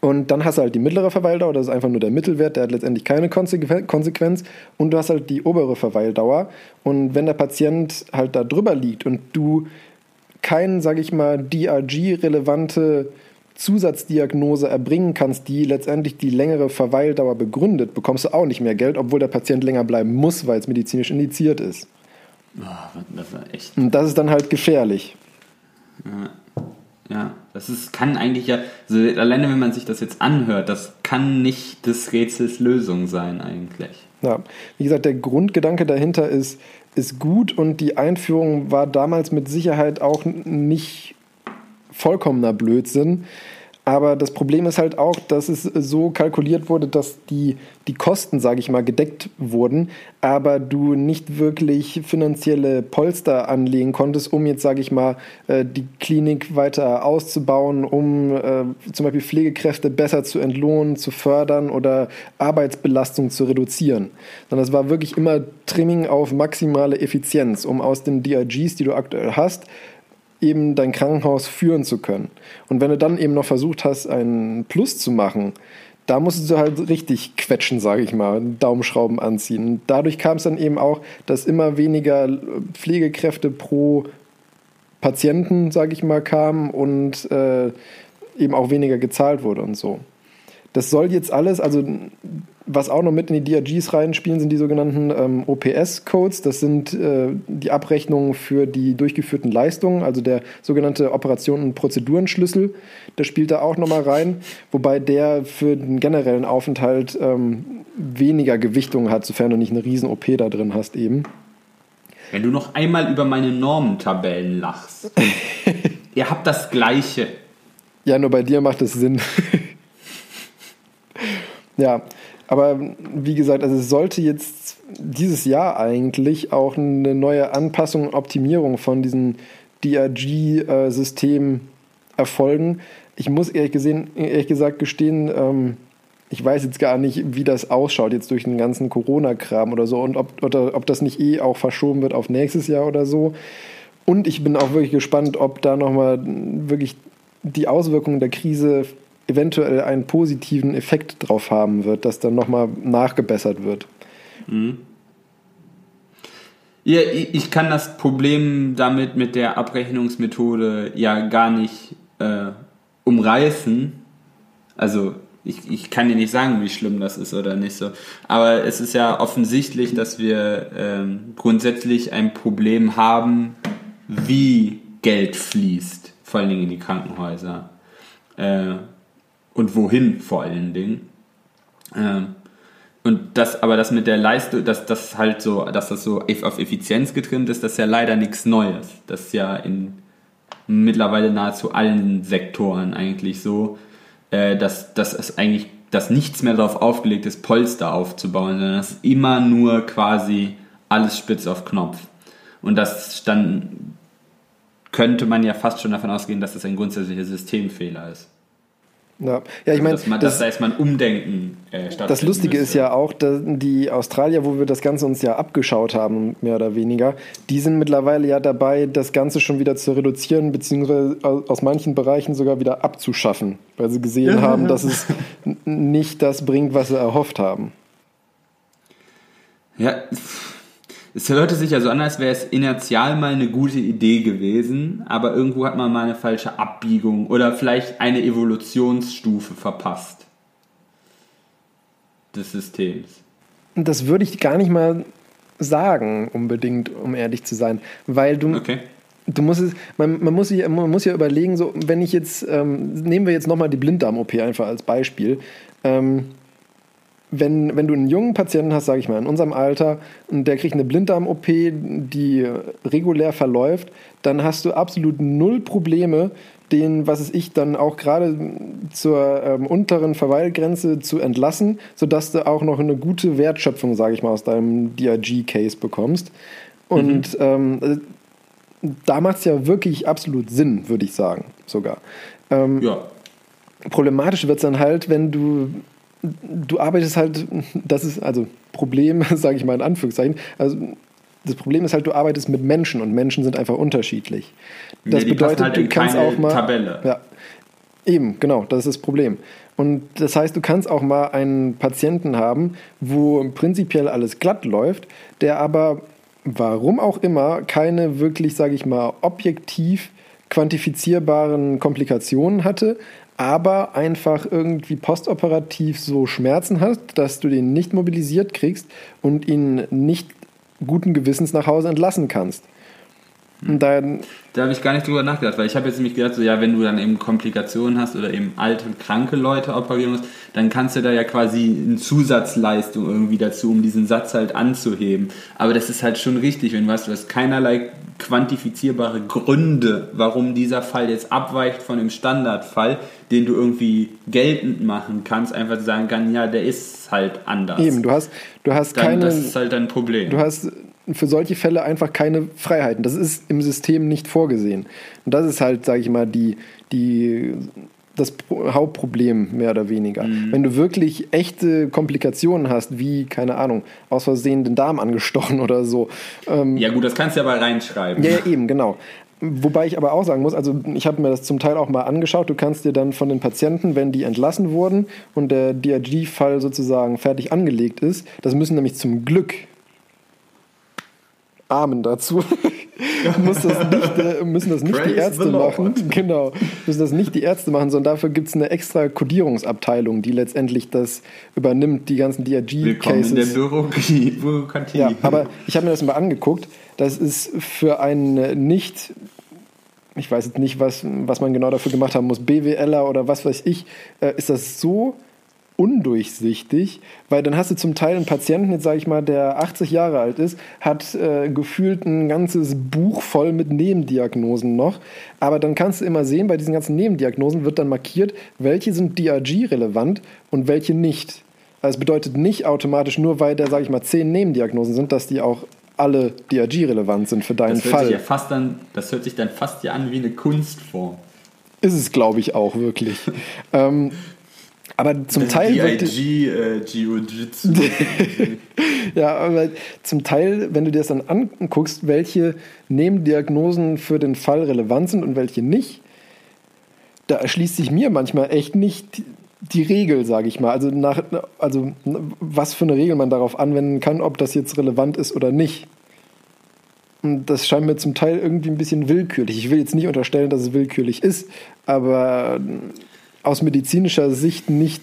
Und dann hast du halt die mittlere Verweildauer, das ist einfach nur der Mittelwert, der hat letztendlich keine Konsequenz. Und du hast halt die obere Verweildauer. Und wenn der Patient halt da drüber liegt und du kein, sage ich mal, DRG-relevante Zusatzdiagnose erbringen kannst, die letztendlich die längere Verweildauer begründet, bekommst du auch nicht mehr Geld, obwohl der Patient länger bleiben muss, weil es medizinisch indiziert ist. Oh, das war echt. Und das ist dann halt gefährlich. Ja. Ja, das ist, kann eigentlich ja, also alleine wenn man sich das jetzt anhört, das kann nicht des Rätsels Lösung sein eigentlich. Ja, wie gesagt, der Grundgedanke dahinter ist, ist gut und die Einführung war damals mit Sicherheit auch nicht vollkommener Blödsinn. Aber das Problem ist halt auch, dass es so kalkuliert wurde, dass die, die Kosten, sage ich mal, gedeckt wurden, aber du nicht wirklich finanzielle Polster anlegen konntest, um jetzt, sage ich mal, äh, die Klinik weiter auszubauen, um äh, zum Beispiel Pflegekräfte besser zu entlohnen, zu fördern oder Arbeitsbelastung zu reduzieren. Sondern es war wirklich immer Trimming auf maximale Effizienz, um aus den DRGs, die du aktuell hast, eben dein Krankenhaus führen zu können. Und wenn du dann eben noch versucht hast, einen Plus zu machen, da musstest du halt richtig quetschen, sage ich mal, Daumenschrauben anziehen. Und dadurch kam es dann eben auch, dass immer weniger Pflegekräfte pro Patienten, sage ich mal, kamen und äh, eben auch weniger gezahlt wurde und so. Das soll jetzt alles, also was auch noch mit in die DRGs reinspielen, sind die sogenannten ähm, OPS-Codes. Das sind äh, die Abrechnungen für die durchgeführten Leistungen, also der sogenannte Operationen- und Prozedurenschlüssel. Der spielt da auch nochmal rein, wobei der für den generellen Aufenthalt ähm, weniger Gewichtung hat, sofern du nicht eine riesen OP da drin hast eben. Wenn du noch einmal über meine Normentabellen lachst. Ihr habt das Gleiche. Ja, nur bei dir macht es Sinn. Ja, aber wie gesagt, also es sollte jetzt dieses Jahr eigentlich auch eine neue Anpassung und Optimierung von diesem DRG-System erfolgen. Ich muss ehrlich, gesehen, ehrlich gesagt gestehen, ähm, ich weiß jetzt gar nicht, wie das ausschaut jetzt durch den ganzen Corona-Kram oder so und ob, oder, ob das nicht eh auch verschoben wird auf nächstes Jahr oder so. Und ich bin auch wirklich gespannt, ob da nochmal wirklich die Auswirkungen der Krise eventuell einen positiven Effekt drauf haben wird, dass dann nochmal nachgebessert wird. Mhm. Ja, ich kann das Problem damit mit der Abrechnungsmethode ja gar nicht äh, umreißen. Also ich, ich kann dir nicht sagen, wie schlimm das ist oder nicht so. Aber es ist ja offensichtlich, dass wir ähm, grundsätzlich ein Problem haben, wie Geld fließt, vor allen Dingen in die Krankenhäuser. Äh, und wohin vor allen Dingen. Ähm, und das, aber das mit der Leistung, dass das halt so, dass das so auf Effizienz getrimmt ist, das ist ja leider nichts Neues. Das ist ja in mittlerweile nahezu allen Sektoren eigentlich so, äh, dass, dass es eigentlich, dass nichts mehr darauf aufgelegt ist, Polster aufzubauen, sondern das ist immer nur quasi alles spitz auf Knopf. Und das dann könnte man ja fast schon davon ausgehen, dass das ein grundsätzlicher Systemfehler ist. Ja, ja ich meine, dass, das, da ist man Umdenken äh, Das Lustige müsste. ist ja auch, dass die Australier, wo wir das Ganze uns ja abgeschaut haben, mehr oder weniger, die sind mittlerweile ja dabei, das Ganze schon wieder zu reduzieren, beziehungsweise aus manchen Bereichen sogar wieder abzuschaffen, weil sie gesehen ja, haben, ja. dass es nicht das bringt, was sie erhofft haben. Ja, es hörte sich ja so an, als wäre es inertial mal eine gute Idee gewesen, aber irgendwo hat man mal eine falsche Abbiegung oder vielleicht eine Evolutionsstufe verpasst des Systems. Das würde ich gar nicht mal sagen, unbedingt, um ehrlich zu sein, weil du, okay. du musst es, man, man, muss sich, man muss ja überlegen, so, wenn ich jetzt, ähm, nehmen wir jetzt nochmal die Blinddarm-OP einfach als Beispiel. Ähm, wenn, wenn du einen jungen Patienten hast, sage ich mal, in unserem Alter, und der kriegt eine Blinddarm-OP, die regulär verläuft, dann hast du absolut null Probleme, den, was es ich, dann auch gerade zur ähm, unteren Verweilgrenze zu entlassen, sodass du auch noch eine gute Wertschöpfung, sage ich mal, aus deinem DRG-Case bekommst. Und mhm. ähm, da macht es ja wirklich absolut Sinn, würde ich sagen, sogar. Ähm, ja. Problematisch wird es dann halt, wenn du du arbeitest halt, das ist also Problem, sage ich mal in Anführungszeichen. Also das Problem ist halt, du arbeitest mit Menschen und Menschen sind einfach unterschiedlich. Das ja, bedeutet, halt du kannst auch mal. Tabelle. Ja, eben, genau, das ist das Problem. Und das heißt, du kannst auch mal einen Patienten haben, wo prinzipiell alles glatt läuft, der aber, warum auch immer, keine wirklich, sage ich mal, objektiv quantifizierbaren Komplikationen hatte, aber einfach irgendwie postoperativ so Schmerzen hast, dass du den nicht mobilisiert kriegst und ihn nicht guten Gewissens nach Hause entlassen kannst. Und dann, Da habe ich gar nicht drüber nachgedacht, weil ich habe jetzt nämlich gedacht, so ja, wenn du dann eben Komplikationen hast oder eben alte, kranke Leute operieren musst, dann kannst du da ja quasi eine Zusatzleistung irgendwie dazu, um diesen Satz halt anzuheben. Aber das ist halt schon richtig, wenn du weißt, du hast keinerlei quantifizierbare Gründe, warum dieser Fall jetzt abweicht von dem Standardfall, den du irgendwie geltend machen kannst, einfach zu sagen kann, ja, der ist halt anders. eben, du hast, du hast dann, keine. das ist halt dein Problem. Du hast für solche Fälle einfach keine Freiheiten. Das ist im System nicht vorgesehen. Und das ist halt, sage ich mal, die, die, das Pro- Hauptproblem, mehr oder weniger. Mhm. Wenn du wirklich echte Komplikationen hast, wie, keine Ahnung, aus Versehen den Darm angestochen oder so. Ähm, ja gut, das kannst du aber reinschreiben. ja, ja, eben, genau. Wobei ich aber auch sagen muss, also ich habe mir das zum Teil auch mal angeschaut, du kannst dir dann von den Patienten, wenn die entlassen wurden und der DRG-Fall sozusagen fertig angelegt ist, das müssen nämlich zum Glück Amen dazu. muss das nicht, müssen das nicht die Praise Ärzte the Lord. machen. Genau. Müssen das nicht die Ärzte machen, sondern dafür gibt es eine extra Kodierungsabteilung, die letztendlich das übernimmt, die ganzen Willkommen in der DRG-Cases. Bürokratie. Bürokratie. Ja, aber ich habe mir das mal angeguckt. Das ist für einen nicht, ich weiß jetzt nicht, was, was man genau dafür gemacht haben muss, BWLer oder was weiß ich, äh, ist das so undurchsichtig, weil dann hast du zum Teil einen Patienten, jetzt sage ich mal, der 80 Jahre alt ist, hat äh, gefühlt ein ganzes Buch voll mit Nebendiagnosen noch, aber dann kannst du immer sehen, bei diesen ganzen Nebendiagnosen wird dann markiert, welche sind DRG-relevant und welche nicht. Also es bedeutet nicht automatisch, nur weil da, sage ich mal, zehn Nebendiagnosen sind, dass die auch alle DRG-relevant sind für deinen das Fall. ja fast dann, das hört sich dann fast ja an wie eine Kunstform. Ist es, glaube ich, auch wirklich. ähm, aber zum Teil wird, DIG, äh, Jiu-Jitsu. ja, aber zum Teil, wenn du dir das dann anguckst, welche Nebendiagnosen für den Fall relevant sind und welche nicht, da erschließt sich mir manchmal echt nicht die Regel, sage ich mal. Also, nach, also was für eine Regel man darauf anwenden kann, ob das jetzt relevant ist oder nicht. Und das scheint mir zum Teil irgendwie ein bisschen willkürlich. Ich will jetzt nicht unterstellen, dass es willkürlich ist, aber aus medizinischer Sicht nicht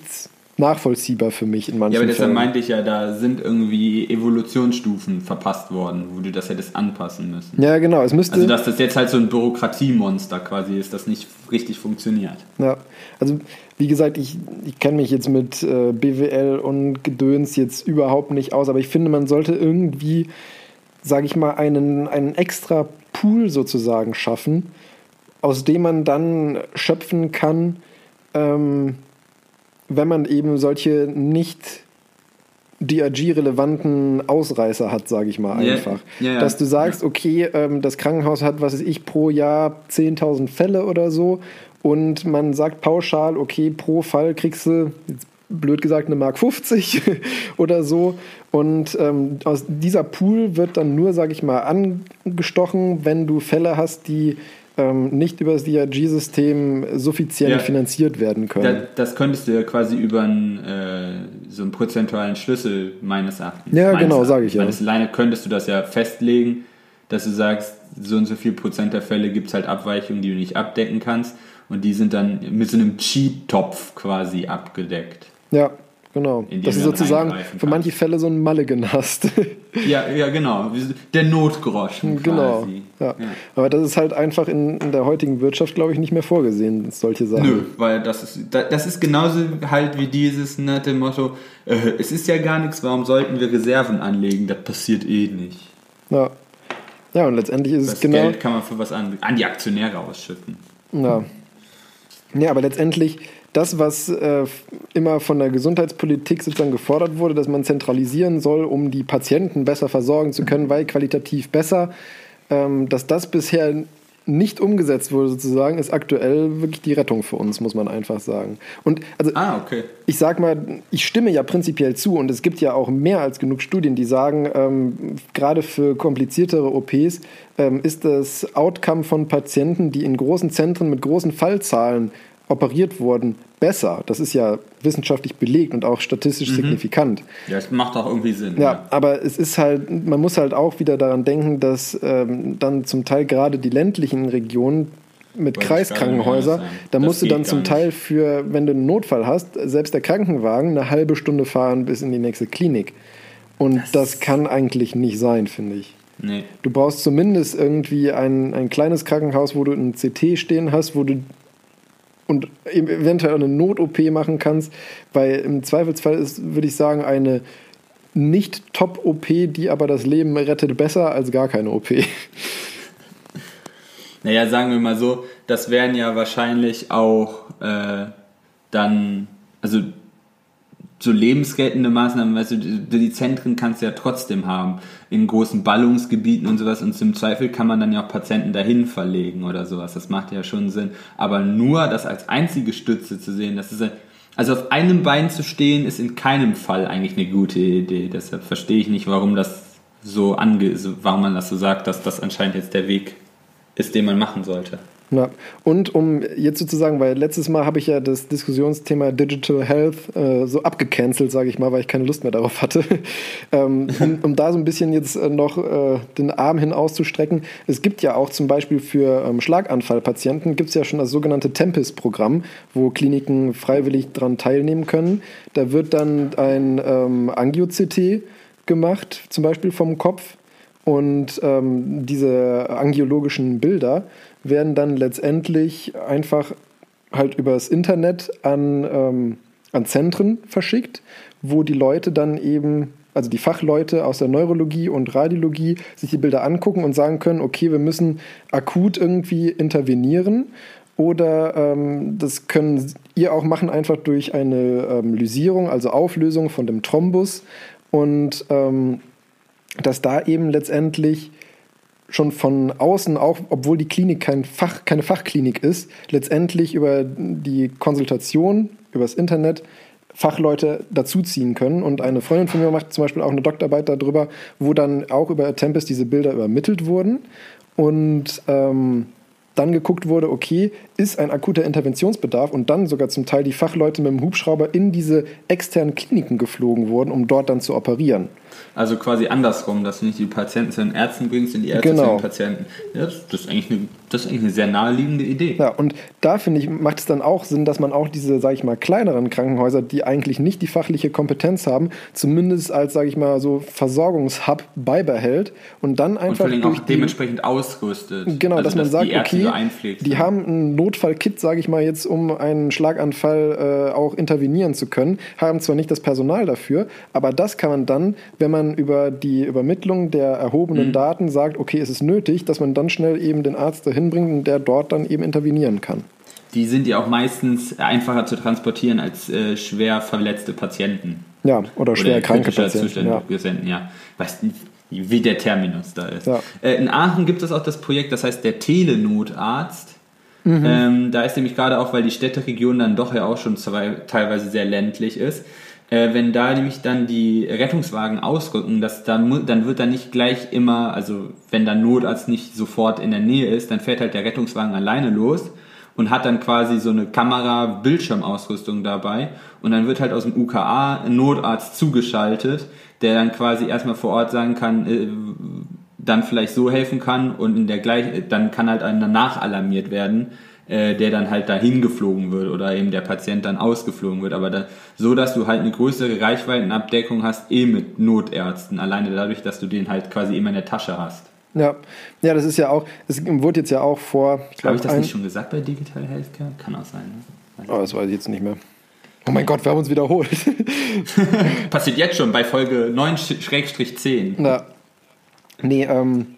nachvollziehbar für mich in manchen Ja, aber deshalb Fällen. meinte ich ja, da sind irgendwie Evolutionsstufen verpasst worden, wo du das hättest anpassen müssen. Ja, genau. Es müsste. Also, dass das jetzt halt so ein Bürokratiemonster quasi ist, das nicht richtig funktioniert. Ja, also wie gesagt, ich, ich kenne mich jetzt mit äh, BWL und Gedöns jetzt überhaupt nicht aus, aber ich finde, man sollte irgendwie, sage ich mal, einen, einen extra Pool sozusagen schaffen, aus dem man dann schöpfen kann, ähm, wenn man eben solche nicht DRG-relevanten Ausreißer hat, sage ich mal einfach. ja, ja. Dass du sagst, okay, ähm, das Krankenhaus hat, was weiß ich, pro Jahr 10.000 Fälle oder so und man sagt pauschal, okay, pro Fall kriegst du, jetzt blöd gesagt, eine Mark 50 oder so und ähm, aus dieser Pool wird dann nur, sage ich mal, angestochen, wenn du Fälle hast, die ähm, nicht über das DRG-System suffizient Ja. finanziert werden können. das könntest du ja quasi über einen, äh, so einen prozentualen Schlüssel meines Erachtens. Ja, meines genau, Erachtens. sag ich ja. Das alleine könntest du das ja festlegen, dass du sagst, so und so viel Prozent der Fälle gibt es halt Abweichungen, die du nicht abdecken kannst. Und die sind dann mit so einem Cheat-Topf quasi abgedeckt. Ja, genau. Dass du sozusagen für manche Fälle so einen Mulligan hast. Ja, ja, genau. Der Notgroschen genau. quasi. Ja. Aber das ist halt einfach in, in der heutigen Wirtschaft, glaube ich, nicht mehr vorgesehen, solche Sachen. Nö, weil das ist, da- das ist genauso halt wie dieses nette Motto, äh, es ist ja gar nichts, warum sollten wir Reserven anlegen? Das passiert eh nicht. Ja. ja, und letztendlich ist Das es genau. Geld kann man für was an, an die Aktionäre ausschütten. Ja. ja, aber letztendlich das, was äh, immer von der Gesundheitspolitik sozusagen gefordert wurde, dass man zentralisieren soll, um die Patienten besser versorgen zu können, weil qualitativ besser, ähm, dass das bisher nicht umgesetzt wurde sozusagen, ist aktuell wirklich die Rettung für uns, muss man einfach sagen. Und also Ah, okay. ich sag mal, ich stimme ja prinzipiell zu und es gibt ja auch mehr als genug Studien, die sagen, ähm, gerade für kompliziertere OPs ähm, ist das Outcome von Patienten, die in großen Zentren mit großen Fallzahlen operiert wurden, besser. Das ist ja wissenschaftlich belegt und auch statistisch signifikant. Ja, das macht auch irgendwie Sinn. Ja, aber es ist halt, man muss halt auch wieder daran denken, dass ähm, dann zum Teil gerade die ländlichen Regionen mit Wollte ich Kreiskrankenhäuser, gerade sagen. da Das musst du dann zum. Teil für, wenn du einen Notfall hast, selbst der Krankenwagen eine halbe Stunde fahren bis in die nächste Klinik. Und das, kann eigentlich nicht sein, finde ich. Nee. Du brauchst zumindest irgendwie ein, ein kleines Krankenhaus, wo du ein CT stehen hast, wo du und eventuell eine Not-OP machen kannst, weil im Zweifelsfall ist, würde ich sagen, eine nicht Top-OP, die aber das Leben rettet, besser als gar keine OP. Naja, sagen wir mal so, das wären ja wahrscheinlich auch äh, dann, also so lebensgeltende Maßnahmen, weißt du, die Zentren kannst du ja trotzdem haben, in großen Ballungsgebieten und sowas. Und im Zweifel kann man dann ja auch Patienten dahin verlegen oder sowas, das macht ja schon Sinn, aber nur das als einzige Stütze zu sehen, das ist ja, also auf einem Bein zu stehen, ist in keinem Fall eigentlich eine gute Idee, deshalb verstehe ich nicht, warum das so ange, warum man das so sagt, dass das anscheinend jetzt der Weg ist, den man machen sollte. Ja, und um jetzt sozusagen, weil letztes Mal habe ich ja das Diskussionsthema Digital Health äh, so abgecancelt, sage ich mal, weil ich keine Lust mehr darauf hatte. ähm, um, um, da so ein bisschen jetzt äh, noch äh, den Arm hin auszustrecken. Es gibt ja auch zum Beispiel für ähm, Schlaganfallpatienten gibt es ja schon das sogenannte Tempest-Programm, wo Kliniken freiwillig daran teilnehmen können. Da wird dann ein ähm, Angio-CT gemacht, zum Beispiel vom Kopf. Und ähm, diese angiologischen Bilder werden dann letztendlich einfach halt übers Internet an, ähm, an Zentren verschickt, wo die Leute dann eben, also die Fachleute aus der Neurologie und Radiologie, sich die Bilder angucken und sagen können, okay, wir müssen akut irgendwie intervenieren. Oder ähm, das können ihr auch machen, einfach durch eine ähm, Lysierung, also Auflösung von dem Thrombus. Und ähm, dass da eben letztendlich schon von außen, auch obwohl die Klinik kein Fach, keine Fachklinik ist, letztendlich über die Konsultation, übers Internet Fachleute dazuziehen können. Und eine Freundin von mir macht zum Beispiel auch eine Doktorarbeit darüber, wo dann auch über Tempest diese Bilder übermittelt wurden. Und ähm, dann geguckt wurde, okay, ist ein akuter Interventionsbedarf und dann sogar zum Teil die Fachleute mit dem Hubschrauber in diese externen Kliniken geflogen wurden, um dort dann zu operieren. Also quasi andersrum, dass du nicht die Patienten zu den Ärzten bringst und die Ärzte Genau. zu den Patienten. Ja, das, das, ist eigentlich eine, das ist eigentlich eine sehr naheliegende Idee. Ja, und da finde ich, macht es dann auch Sinn, dass man auch diese, sage ich mal, kleineren Krankenhäuser, die eigentlich nicht die fachliche Kompetenz haben, zumindest als, sage ich mal, so Versorgungshub beibehält und dann Und einfach durch auch die, dementsprechend ausrüstet. Genau, also, dass man sagt, die okay, so die haben ein Notfallkit, sage ich mal jetzt, um einen Schlaganfall äh, auch intervenieren zu können, haben zwar nicht das Personal dafür, aber das kann man dann, wenn man über die Übermittlung der erhobenen Mhm. Daten sagt, okay, es ist nötig, dass man dann schnell eben den Arzt dahin bringt und der dort dann eben intervenieren kann. Die sind ja auch meistens einfacher zu transportieren als äh, schwer verletzte Patienten. Ja, oder schwer Oder kranke Patienten. Zustand Ja. Patienten, ja. Weißt du, wie der Terminus da ist. Ja. Äh, in Aachen gibt es auch das Projekt, das heißt der Telenotarzt. Mhm. Ähm, da ist nämlich gerade auch, weil die Städteregion dann doch ja auch schon zwei, teilweise sehr ländlich ist, äh, wenn da nämlich dann die Rettungswagen ausrücken, dass dann, dann wird dann nicht gleich immer, also wenn der Notarzt nicht sofort in der Nähe ist, dann fährt halt der Rettungswagen alleine los und hat dann quasi so eine Kamera-Bildschirmausrüstung dabei und dann wird halt aus dem UKA ein Notarzt zugeschaltet, der dann quasi erstmal vor Ort sagen kann, äh, dann vielleicht so helfen kann und in der gleich, dann kann halt einer nachalarmiert werden, äh, der dann halt dahin geflogen wird oder eben der Patient dann ausgeflogen wird, aber da, so, dass du halt eine größere Reichweitenabdeckung hast, eh mit Notärzten, alleine dadurch, dass du den halt quasi immer in der Tasche hast. Ja. ja, das ist ja auch, es wurde jetzt ja auch vor, Habe glaube, ich das nicht schon gesagt bei Digital Healthcare? Kann auch sein. Ne? oh, das weiß ich jetzt nicht mehr. Oh mein Gott, wir haben uns wiederholt. Passiert jetzt schon bei Folge 9-10. Na, nee, ähm,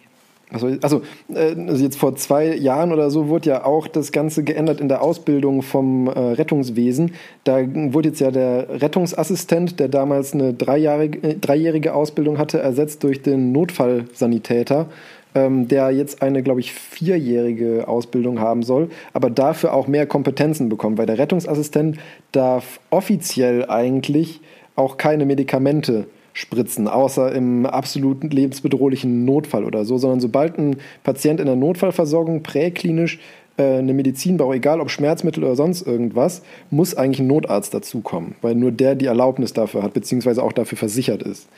also, also, äh, also jetzt vor zwei Jahren oder so wurde ja auch das Ganze geändert in der Ausbildung vom äh, Rettungswesen. Da wurde jetzt ja der Rettungsassistent, der damals eine dreijährige, äh, dreijährige Ausbildung hatte, ersetzt durch den Notfallsanitäter, ähm, der jetzt eine, glaube ich, vierjährige Ausbildung haben soll, aber dafür auch mehr Kompetenzen bekommt, weil der Rettungsassistent darf offiziell eigentlich auch keine Medikamente spritzen, außer im absoluten lebensbedrohlichen Notfall oder so, sondern sobald ein Patient in der Notfallversorgung präklinisch äh, eine Medizin braucht, egal ob Schmerzmittel oder sonst irgendwas, muss eigentlich ein Notarzt dazukommen, weil nur der die Erlaubnis dafür hat, beziehungsweise auch dafür versichert ist.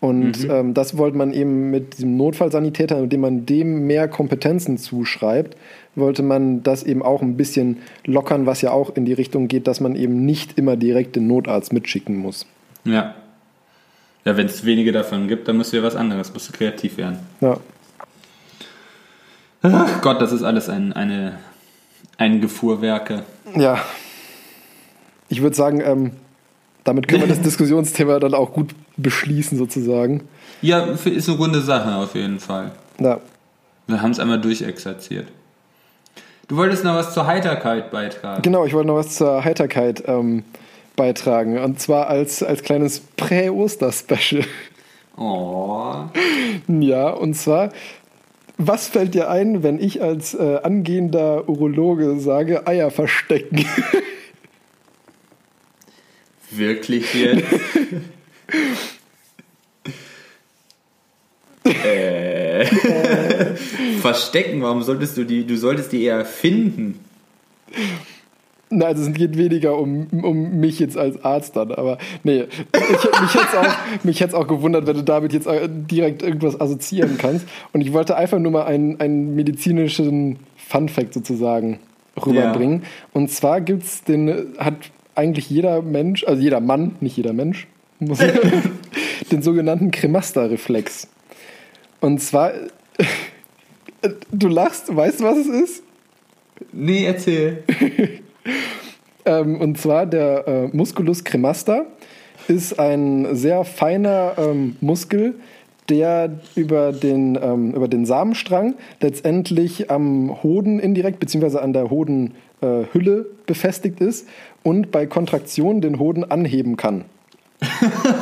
Und ähm, das wollte man eben mit diesem Notfallsanitäter, indem man dem mehr Kompetenzen zuschreibt, wollte man das eben auch ein bisschen lockern, was ja auch in die Richtung geht, dass man eben nicht immer direkt den Notarzt mitschicken muss. Ja. Ja, wenn es wenige davon gibt, dann musst du ja was anderes, musst du kreativ werden. Ja. Ach Gott, das ist alles ein, eine, ein Gefuhrwerke. Ja. Ich würde sagen, ähm, damit können wir das Diskussionsthema dann auch gut beschließen, sozusagen. Ja, ist eine runde Sache auf jeden Fall. Ja. Wir haben es einmal durchexerziert. Du wolltest noch was zur Heiterkeit beitragen. Genau, ich wollte noch was zur Heiterkeit ähm, beitragen. Und zwar als, als kleines Prä-Oster-Special. Oh. Ja, und zwar, was fällt dir ein, wenn ich als äh, angehender Urologe sage, Eier verstecken? Wirklich jetzt? äh. Verstecken, warum solltest du die, du solltest die eher finden? Na, also es geht weniger um, um mich jetzt als Arzt dann, aber nee, ich, mich hätte es auch, mich hätt's auch gewundert, wenn du damit jetzt äh, direkt irgendwas assoziieren kannst. Und ich wollte einfach nur mal einen, einen medizinischen Fun-Fact sozusagen rüberbringen. Und zwar gibt's den, hat eigentlich jeder Mensch, also jeder Mann, nicht jeder Mensch, muss, den sogenannten Kremaster-Reflex. Und zwar, du lachst, weißt du, was es ist? Nee, erzähl. Ähm, und zwar der äh, Musculus cremaster ist ein sehr feiner ähm, Muskel, der über den, ähm, über den Samenstrang letztendlich am Hoden indirekt beziehungsweise an der Hodenhülle äh, befestigt ist und bei Kontraktion den Hoden anheben kann.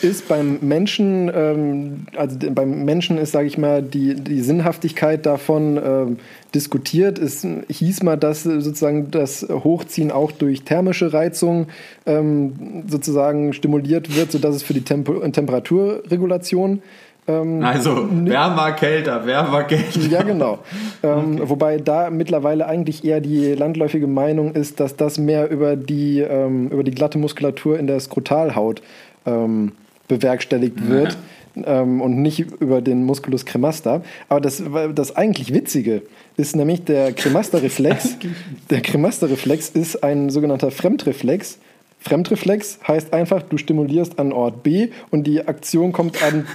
ist beim Menschen, ähm, also beim Menschen ist, sage ich mal, die, die Sinnhaftigkeit davon ähm, diskutiert. Es hieß mal, dass sozusagen das Hochziehen auch durch thermische Reizung ähm, sozusagen stimuliert wird, sodass es für die Tempo Temperaturregulation ähm, also wärmer, kälter, wärmer, kälter. Ja, genau. Ähm, okay. Wobei da mittlerweile eigentlich eher die landläufige Meinung ist, dass das mehr über die, ähm, über die glatte Muskulatur in der Skrotalhaut ähm, bewerkstelligt wird. Ähm, und nicht über den Musculus cremaster. Aber das, das eigentlich Witzige ist nämlich der Cremaster-Reflex. der Cremaster-Reflex ist ein sogenannter Fremdreflex. Fremdreflex heißt einfach, du stimulierst an Ort B und die Aktion kommt an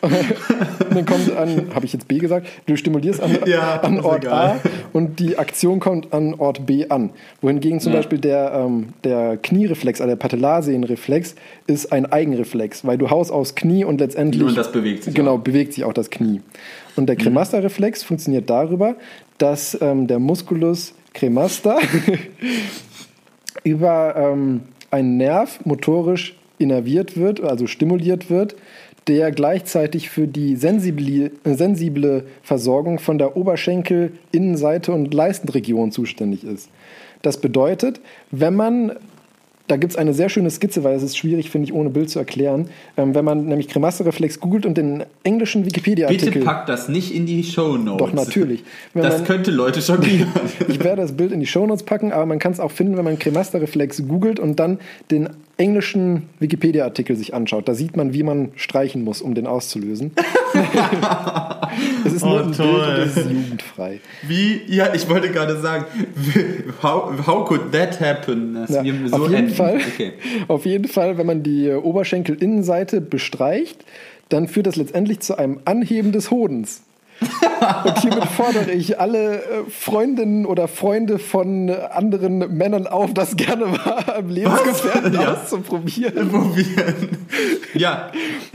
dann kommt an, habe ich jetzt B gesagt, du stimulierst an, ja, an Ort A und die Aktion kommt an Ort B an. Wohingegen zum ja. Beispiel der, ähm, der Kniereflex, also der Patellarsehnenreflex, ist ein Eigenreflex, weil du haust aufs Knie und letztendlich. Und das bewegt sich. Genau, auch. bewegt sich auch das Knie. Und der Cremaster-Reflex mhm. funktioniert darüber, dass ähm, der Musculus cremaster über ähm, einen Nerv motorisch innerviert wird, also stimuliert wird, der gleichzeitig für die sensible, sensible Versorgung von der Oberschenkel, Innenseite und Leistenregion zuständig ist. Das bedeutet, wenn man da gibt es eine sehr schöne Skizze, weil es ist schwierig, finde ich, ohne Bild zu erklären. Ähm, wenn man nämlich Kremastereflex googelt und den englischen Wikipedia-Artikel... Bitte packt das nicht in die Show Notes. Doch, natürlich. Wenn das man, könnte Leute schockieren. ich werde das Bild in die Show Notes packen, aber man kann es auch finden, wenn man Kremastereflex googelt und dann den englischen Wikipedia-Artikel sich anschaut. Da sieht man, wie man streichen muss, um den auszulösen. es ist oh, nur ein toll. Bild und es ist jugendfrei. Wie? Ja, ich wollte gerade sagen, how, how could that happen? Dass ja, wir so auf, jeden enden? Fall, okay. auf jeden Fall, wenn man die Oberschenkelinnenseite bestreicht, dann führt das letztendlich zu einem Anheben des Hodens. Und hiermit fordere ich alle äh, Freundinnen oder Freunde von anderen Männern auf, das gerne mal am Lebensgefährten ja. auszuprobieren. Probieren. Ja,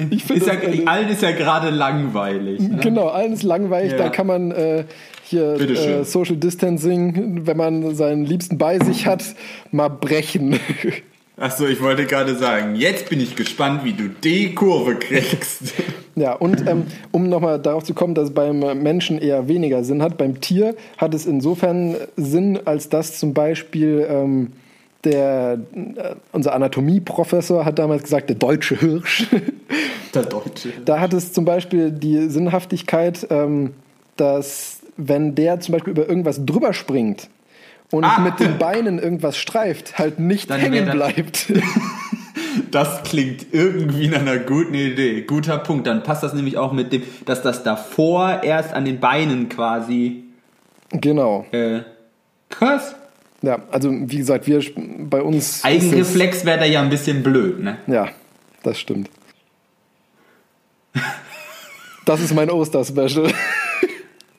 ich ist ja, allen ist ja gerade langweilig. Ne? Genau, allen ist langweilig. Ja. Da kann man äh, hier äh, Social Distancing, wenn man seinen Liebsten bei sich hat, mal brechen. Achso, ich wollte gerade sagen, jetzt bin ich gespannt, wie du die Kurve kriegst. Ja, und ähm, um nochmal darauf zu kommen, dass es beim Menschen eher weniger Sinn hat, beim Tier hat es insofern Sinn, als dass zum Beispiel ähm, der, äh, unser Anatomieprofessor hat damals gesagt, der deutsche Hirsch. Der deutsche. Da hat es zum Beispiel die Sinnhaftigkeit, ähm, dass wenn der zum Beispiel über irgendwas drüber springt, und ah. mit den Beinen irgendwas streift, halt nicht Dann hängen bleibt. Das klingt irgendwie nach einer guten Idee. Guter Punkt. Dann passt das nämlich auch mit dem, dass das davor erst an den Beinen quasi. Genau. Äh, krass. Ja, also wie gesagt, wir bei uns. Eigenreflex wäre da ja ein bisschen blöd, ne? Ja, das stimmt. Das ist mein Oster-Special.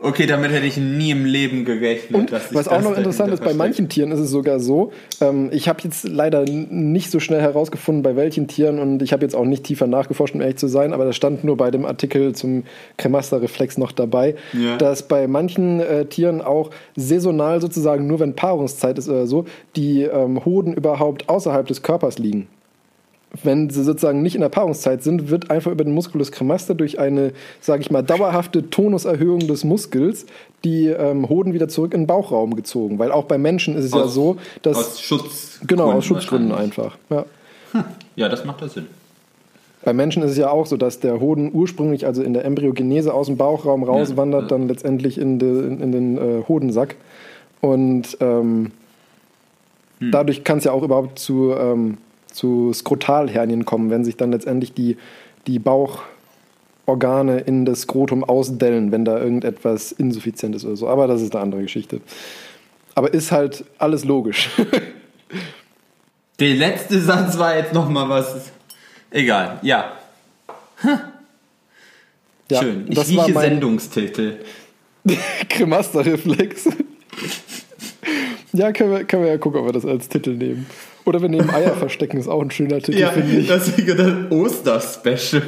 Okay, damit hätte ich nie im Leben gerechnet. Und was auch noch interessant ist, bei manchen Tieren ist es sogar so, ähm, ich habe jetzt leider nicht so schnell herausgefunden, bei welchen Tieren und ich habe jetzt auch nicht tiefer nachgeforscht, um ehrlich zu sein, aber das stand nur bei dem Artikel zum Kremasterreflex noch dabei, Ja. dass bei manchen äh, Tieren auch saisonal sozusagen, nur wenn Paarungszeit ist oder so, die ähm, Hoden überhaupt außerhalb des Körpers liegen. Wenn sie sozusagen nicht in der Paarungszeit sind, wird einfach über den Musculus cremaster durch eine, sage ich mal, dauerhafte Tonuserhöhung des Muskels die ähm, Hoden wieder zurück in den Bauchraum gezogen. Weil auch bei Menschen ist es ja Aus- so, dass. Aus Schutz. genau, aus Schutzgründen einfach. Ja. Ja, das macht ja Sinn. Bei Menschen ist es ja auch so, dass der Hoden ursprünglich, also in der Embryogenese aus dem Bauchraum rauswandert, ja. dann letztendlich in, de, in, in den äh, Hodensack. Und ähm, Hm. dadurch kann es ja auch überhaupt zu, ähm, zu Skrotalhernien kommen, wenn sich dann letztendlich die, die Bauchorgane in das Skrotum ausdellen, wenn da irgendetwas insuffizient ist oder so. Aber das ist eine andere Geschichte. Aber ist halt alles logisch. Der letzte Satz war jetzt nochmal was. Egal, ja. Ja, Schön. Ich das war rieche mein- Sendungstitel. Kremasterreflex. ja, können wir, können wir ja gucken, ob wir das als Titel nehmen. Oder wir nehmen Eier verstecken, ist auch ein schöner Titel, Ja, finde ich. das ist das Oster-Special.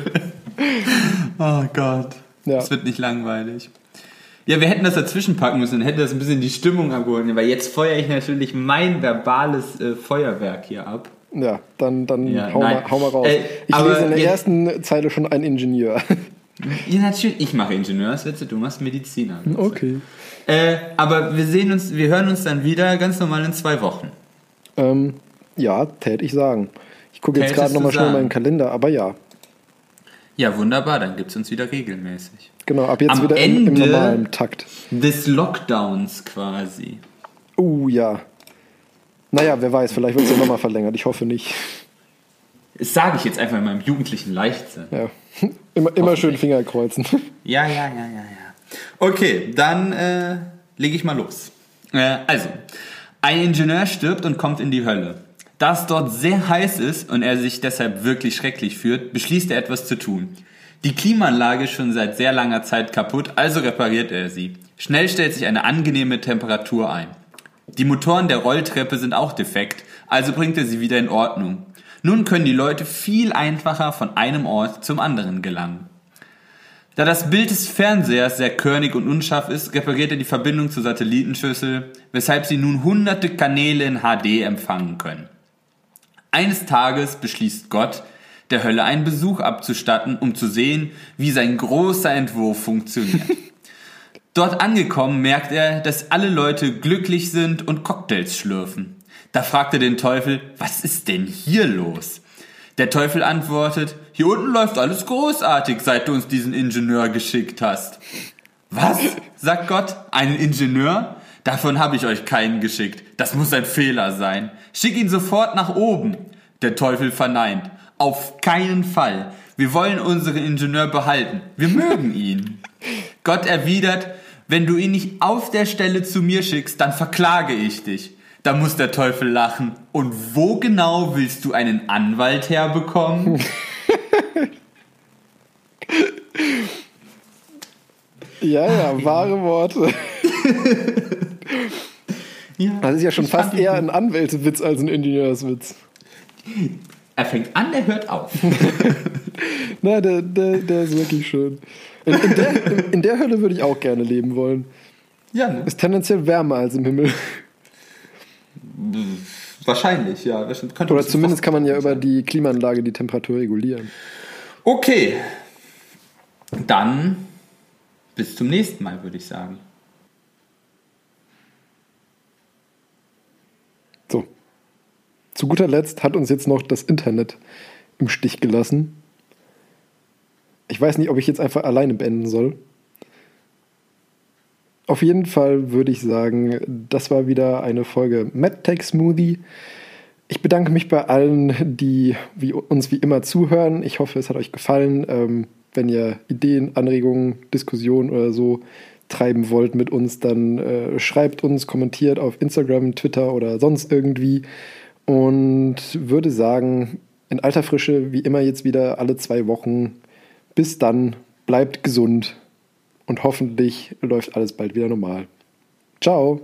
oh Gott. Ja. Das wird nicht langweilig. Ja, wir hätten das dazwischen packen müssen, dann hätte das ein bisschen die Stimmung abgeholt. Weil jetzt feuere ich natürlich mein verbales äh, Feuerwerk hier ab. Ja, dann, dann Ja, hau, nein. mal, hau mal raus. Äh, ich aber lese in der jetzt- ersten Zeile schon ein Ingenieur. Ja, natürlich. Ich mache Ingenieurswitze, du machst Mediziner. okay. Äh, aber wir sehen uns, wir hören uns dann wieder ganz normal in zwei Wochen. Ähm, ja, täte ich sagen. Ich gucke jetzt gerade nochmal schnell meinen Kalender, aber ja. Ja, wunderbar, dann gibt es uns wieder regelmäßig. Genau, ab jetzt Am wieder im, im normalen Takt. Des Lockdowns quasi. Uh, ja. Naja, wer weiß, vielleicht wird es ja nochmal verlängert. Ich hoffe nicht. Das sage ich jetzt einfach in meinem jugendlichen Leichtsinn. Ja. Immer, immer schön Finger kreuzen. Ja, ja, ja, ja, ja. Okay, dann äh, lege ich mal los. Äh, also, ein Ingenieur stirbt und kommt in die Hölle. Da es dort sehr heiß ist und er sich deshalb wirklich schrecklich fühlt, beschließt er etwas zu tun. Die Klimaanlage ist schon seit sehr langer Zeit kaputt, also repariert er sie. Schnell stellt sich eine angenehme Temperatur ein. Die Motoren der Rolltreppe sind auch defekt, also bringt er sie wieder in Ordnung. Nun können die Leute viel einfacher von einem Ort zum anderen gelangen. Da das Bild des Fernsehers sehr körnig und unscharf ist, repariert er die Verbindung zur Satellitenschüssel, weshalb sie nun hunderte Kanäle in HD empfangen können. Eines Tages beschließt Gott, der Hölle einen Besuch abzustatten, um zu sehen, wie sein großer Entwurf funktioniert. Dort angekommen merkt er, dass alle Leute glücklich sind und Cocktails schlürfen. Da fragt er den Teufel, was ist denn hier los? Der Teufel antwortet, hier unten läuft alles großartig, seit du uns diesen Ingenieur geschickt hast. Was? sagt Gott, einen Ingenieur? Davon habe ich euch keinen geschickt. Das muss ein Fehler sein. Schick ihn sofort nach oben. Der Teufel verneint. Auf keinen Fall. Wir wollen unseren Ingenieur behalten. Wir mögen ihn. Gott erwidert, wenn du ihn nicht auf der Stelle zu mir schickst, dann verklage ich dich. Da muss der Teufel lachen. Und wo genau willst du einen Anwalt herbekommen? Ja, ja, wahre Worte. Ja, Das ist ja schon fast eher ein Anwältewitz als ein Ingenieurswitz. Er fängt an, er hört auf. Na, der, der, der ist wirklich schön. In, in, der, in der Hölle würde ich auch gerne leben wollen. Ja, ne? Ist tendenziell wärmer als im Himmel. Wahrscheinlich, ja. Oder zumindest kann man ja über die Klimaanlage die Temperatur regulieren. Okay. Dann bis zum nächsten Mal, würde ich sagen. So. Zu guter Letzt hat uns jetzt noch das Internet im Stich gelassen. Ich weiß nicht, ob ich jetzt einfach alleine beenden soll. Auf jeden Fall würde ich sagen, das war wieder eine Folge MadTech Smoothie. Ich bedanke mich bei allen, die wie, uns wie immer zuhören. Ich hoffe, es hat euch gefallen. Ähm, wenn ihr Ideen, Anregungen, Diskussionen oder so treiben wollt mit uns, dann äh, schreibt uns, kommentiert auf Instagram, Twitter oder sonst irgendwie. Und würde sagen, in alter Frische, wie immer jetzt wieder alle zwei Wochen. Bis dann. bleibt gesund und hoffentlich läuft alles bald wieder normal. Ciao!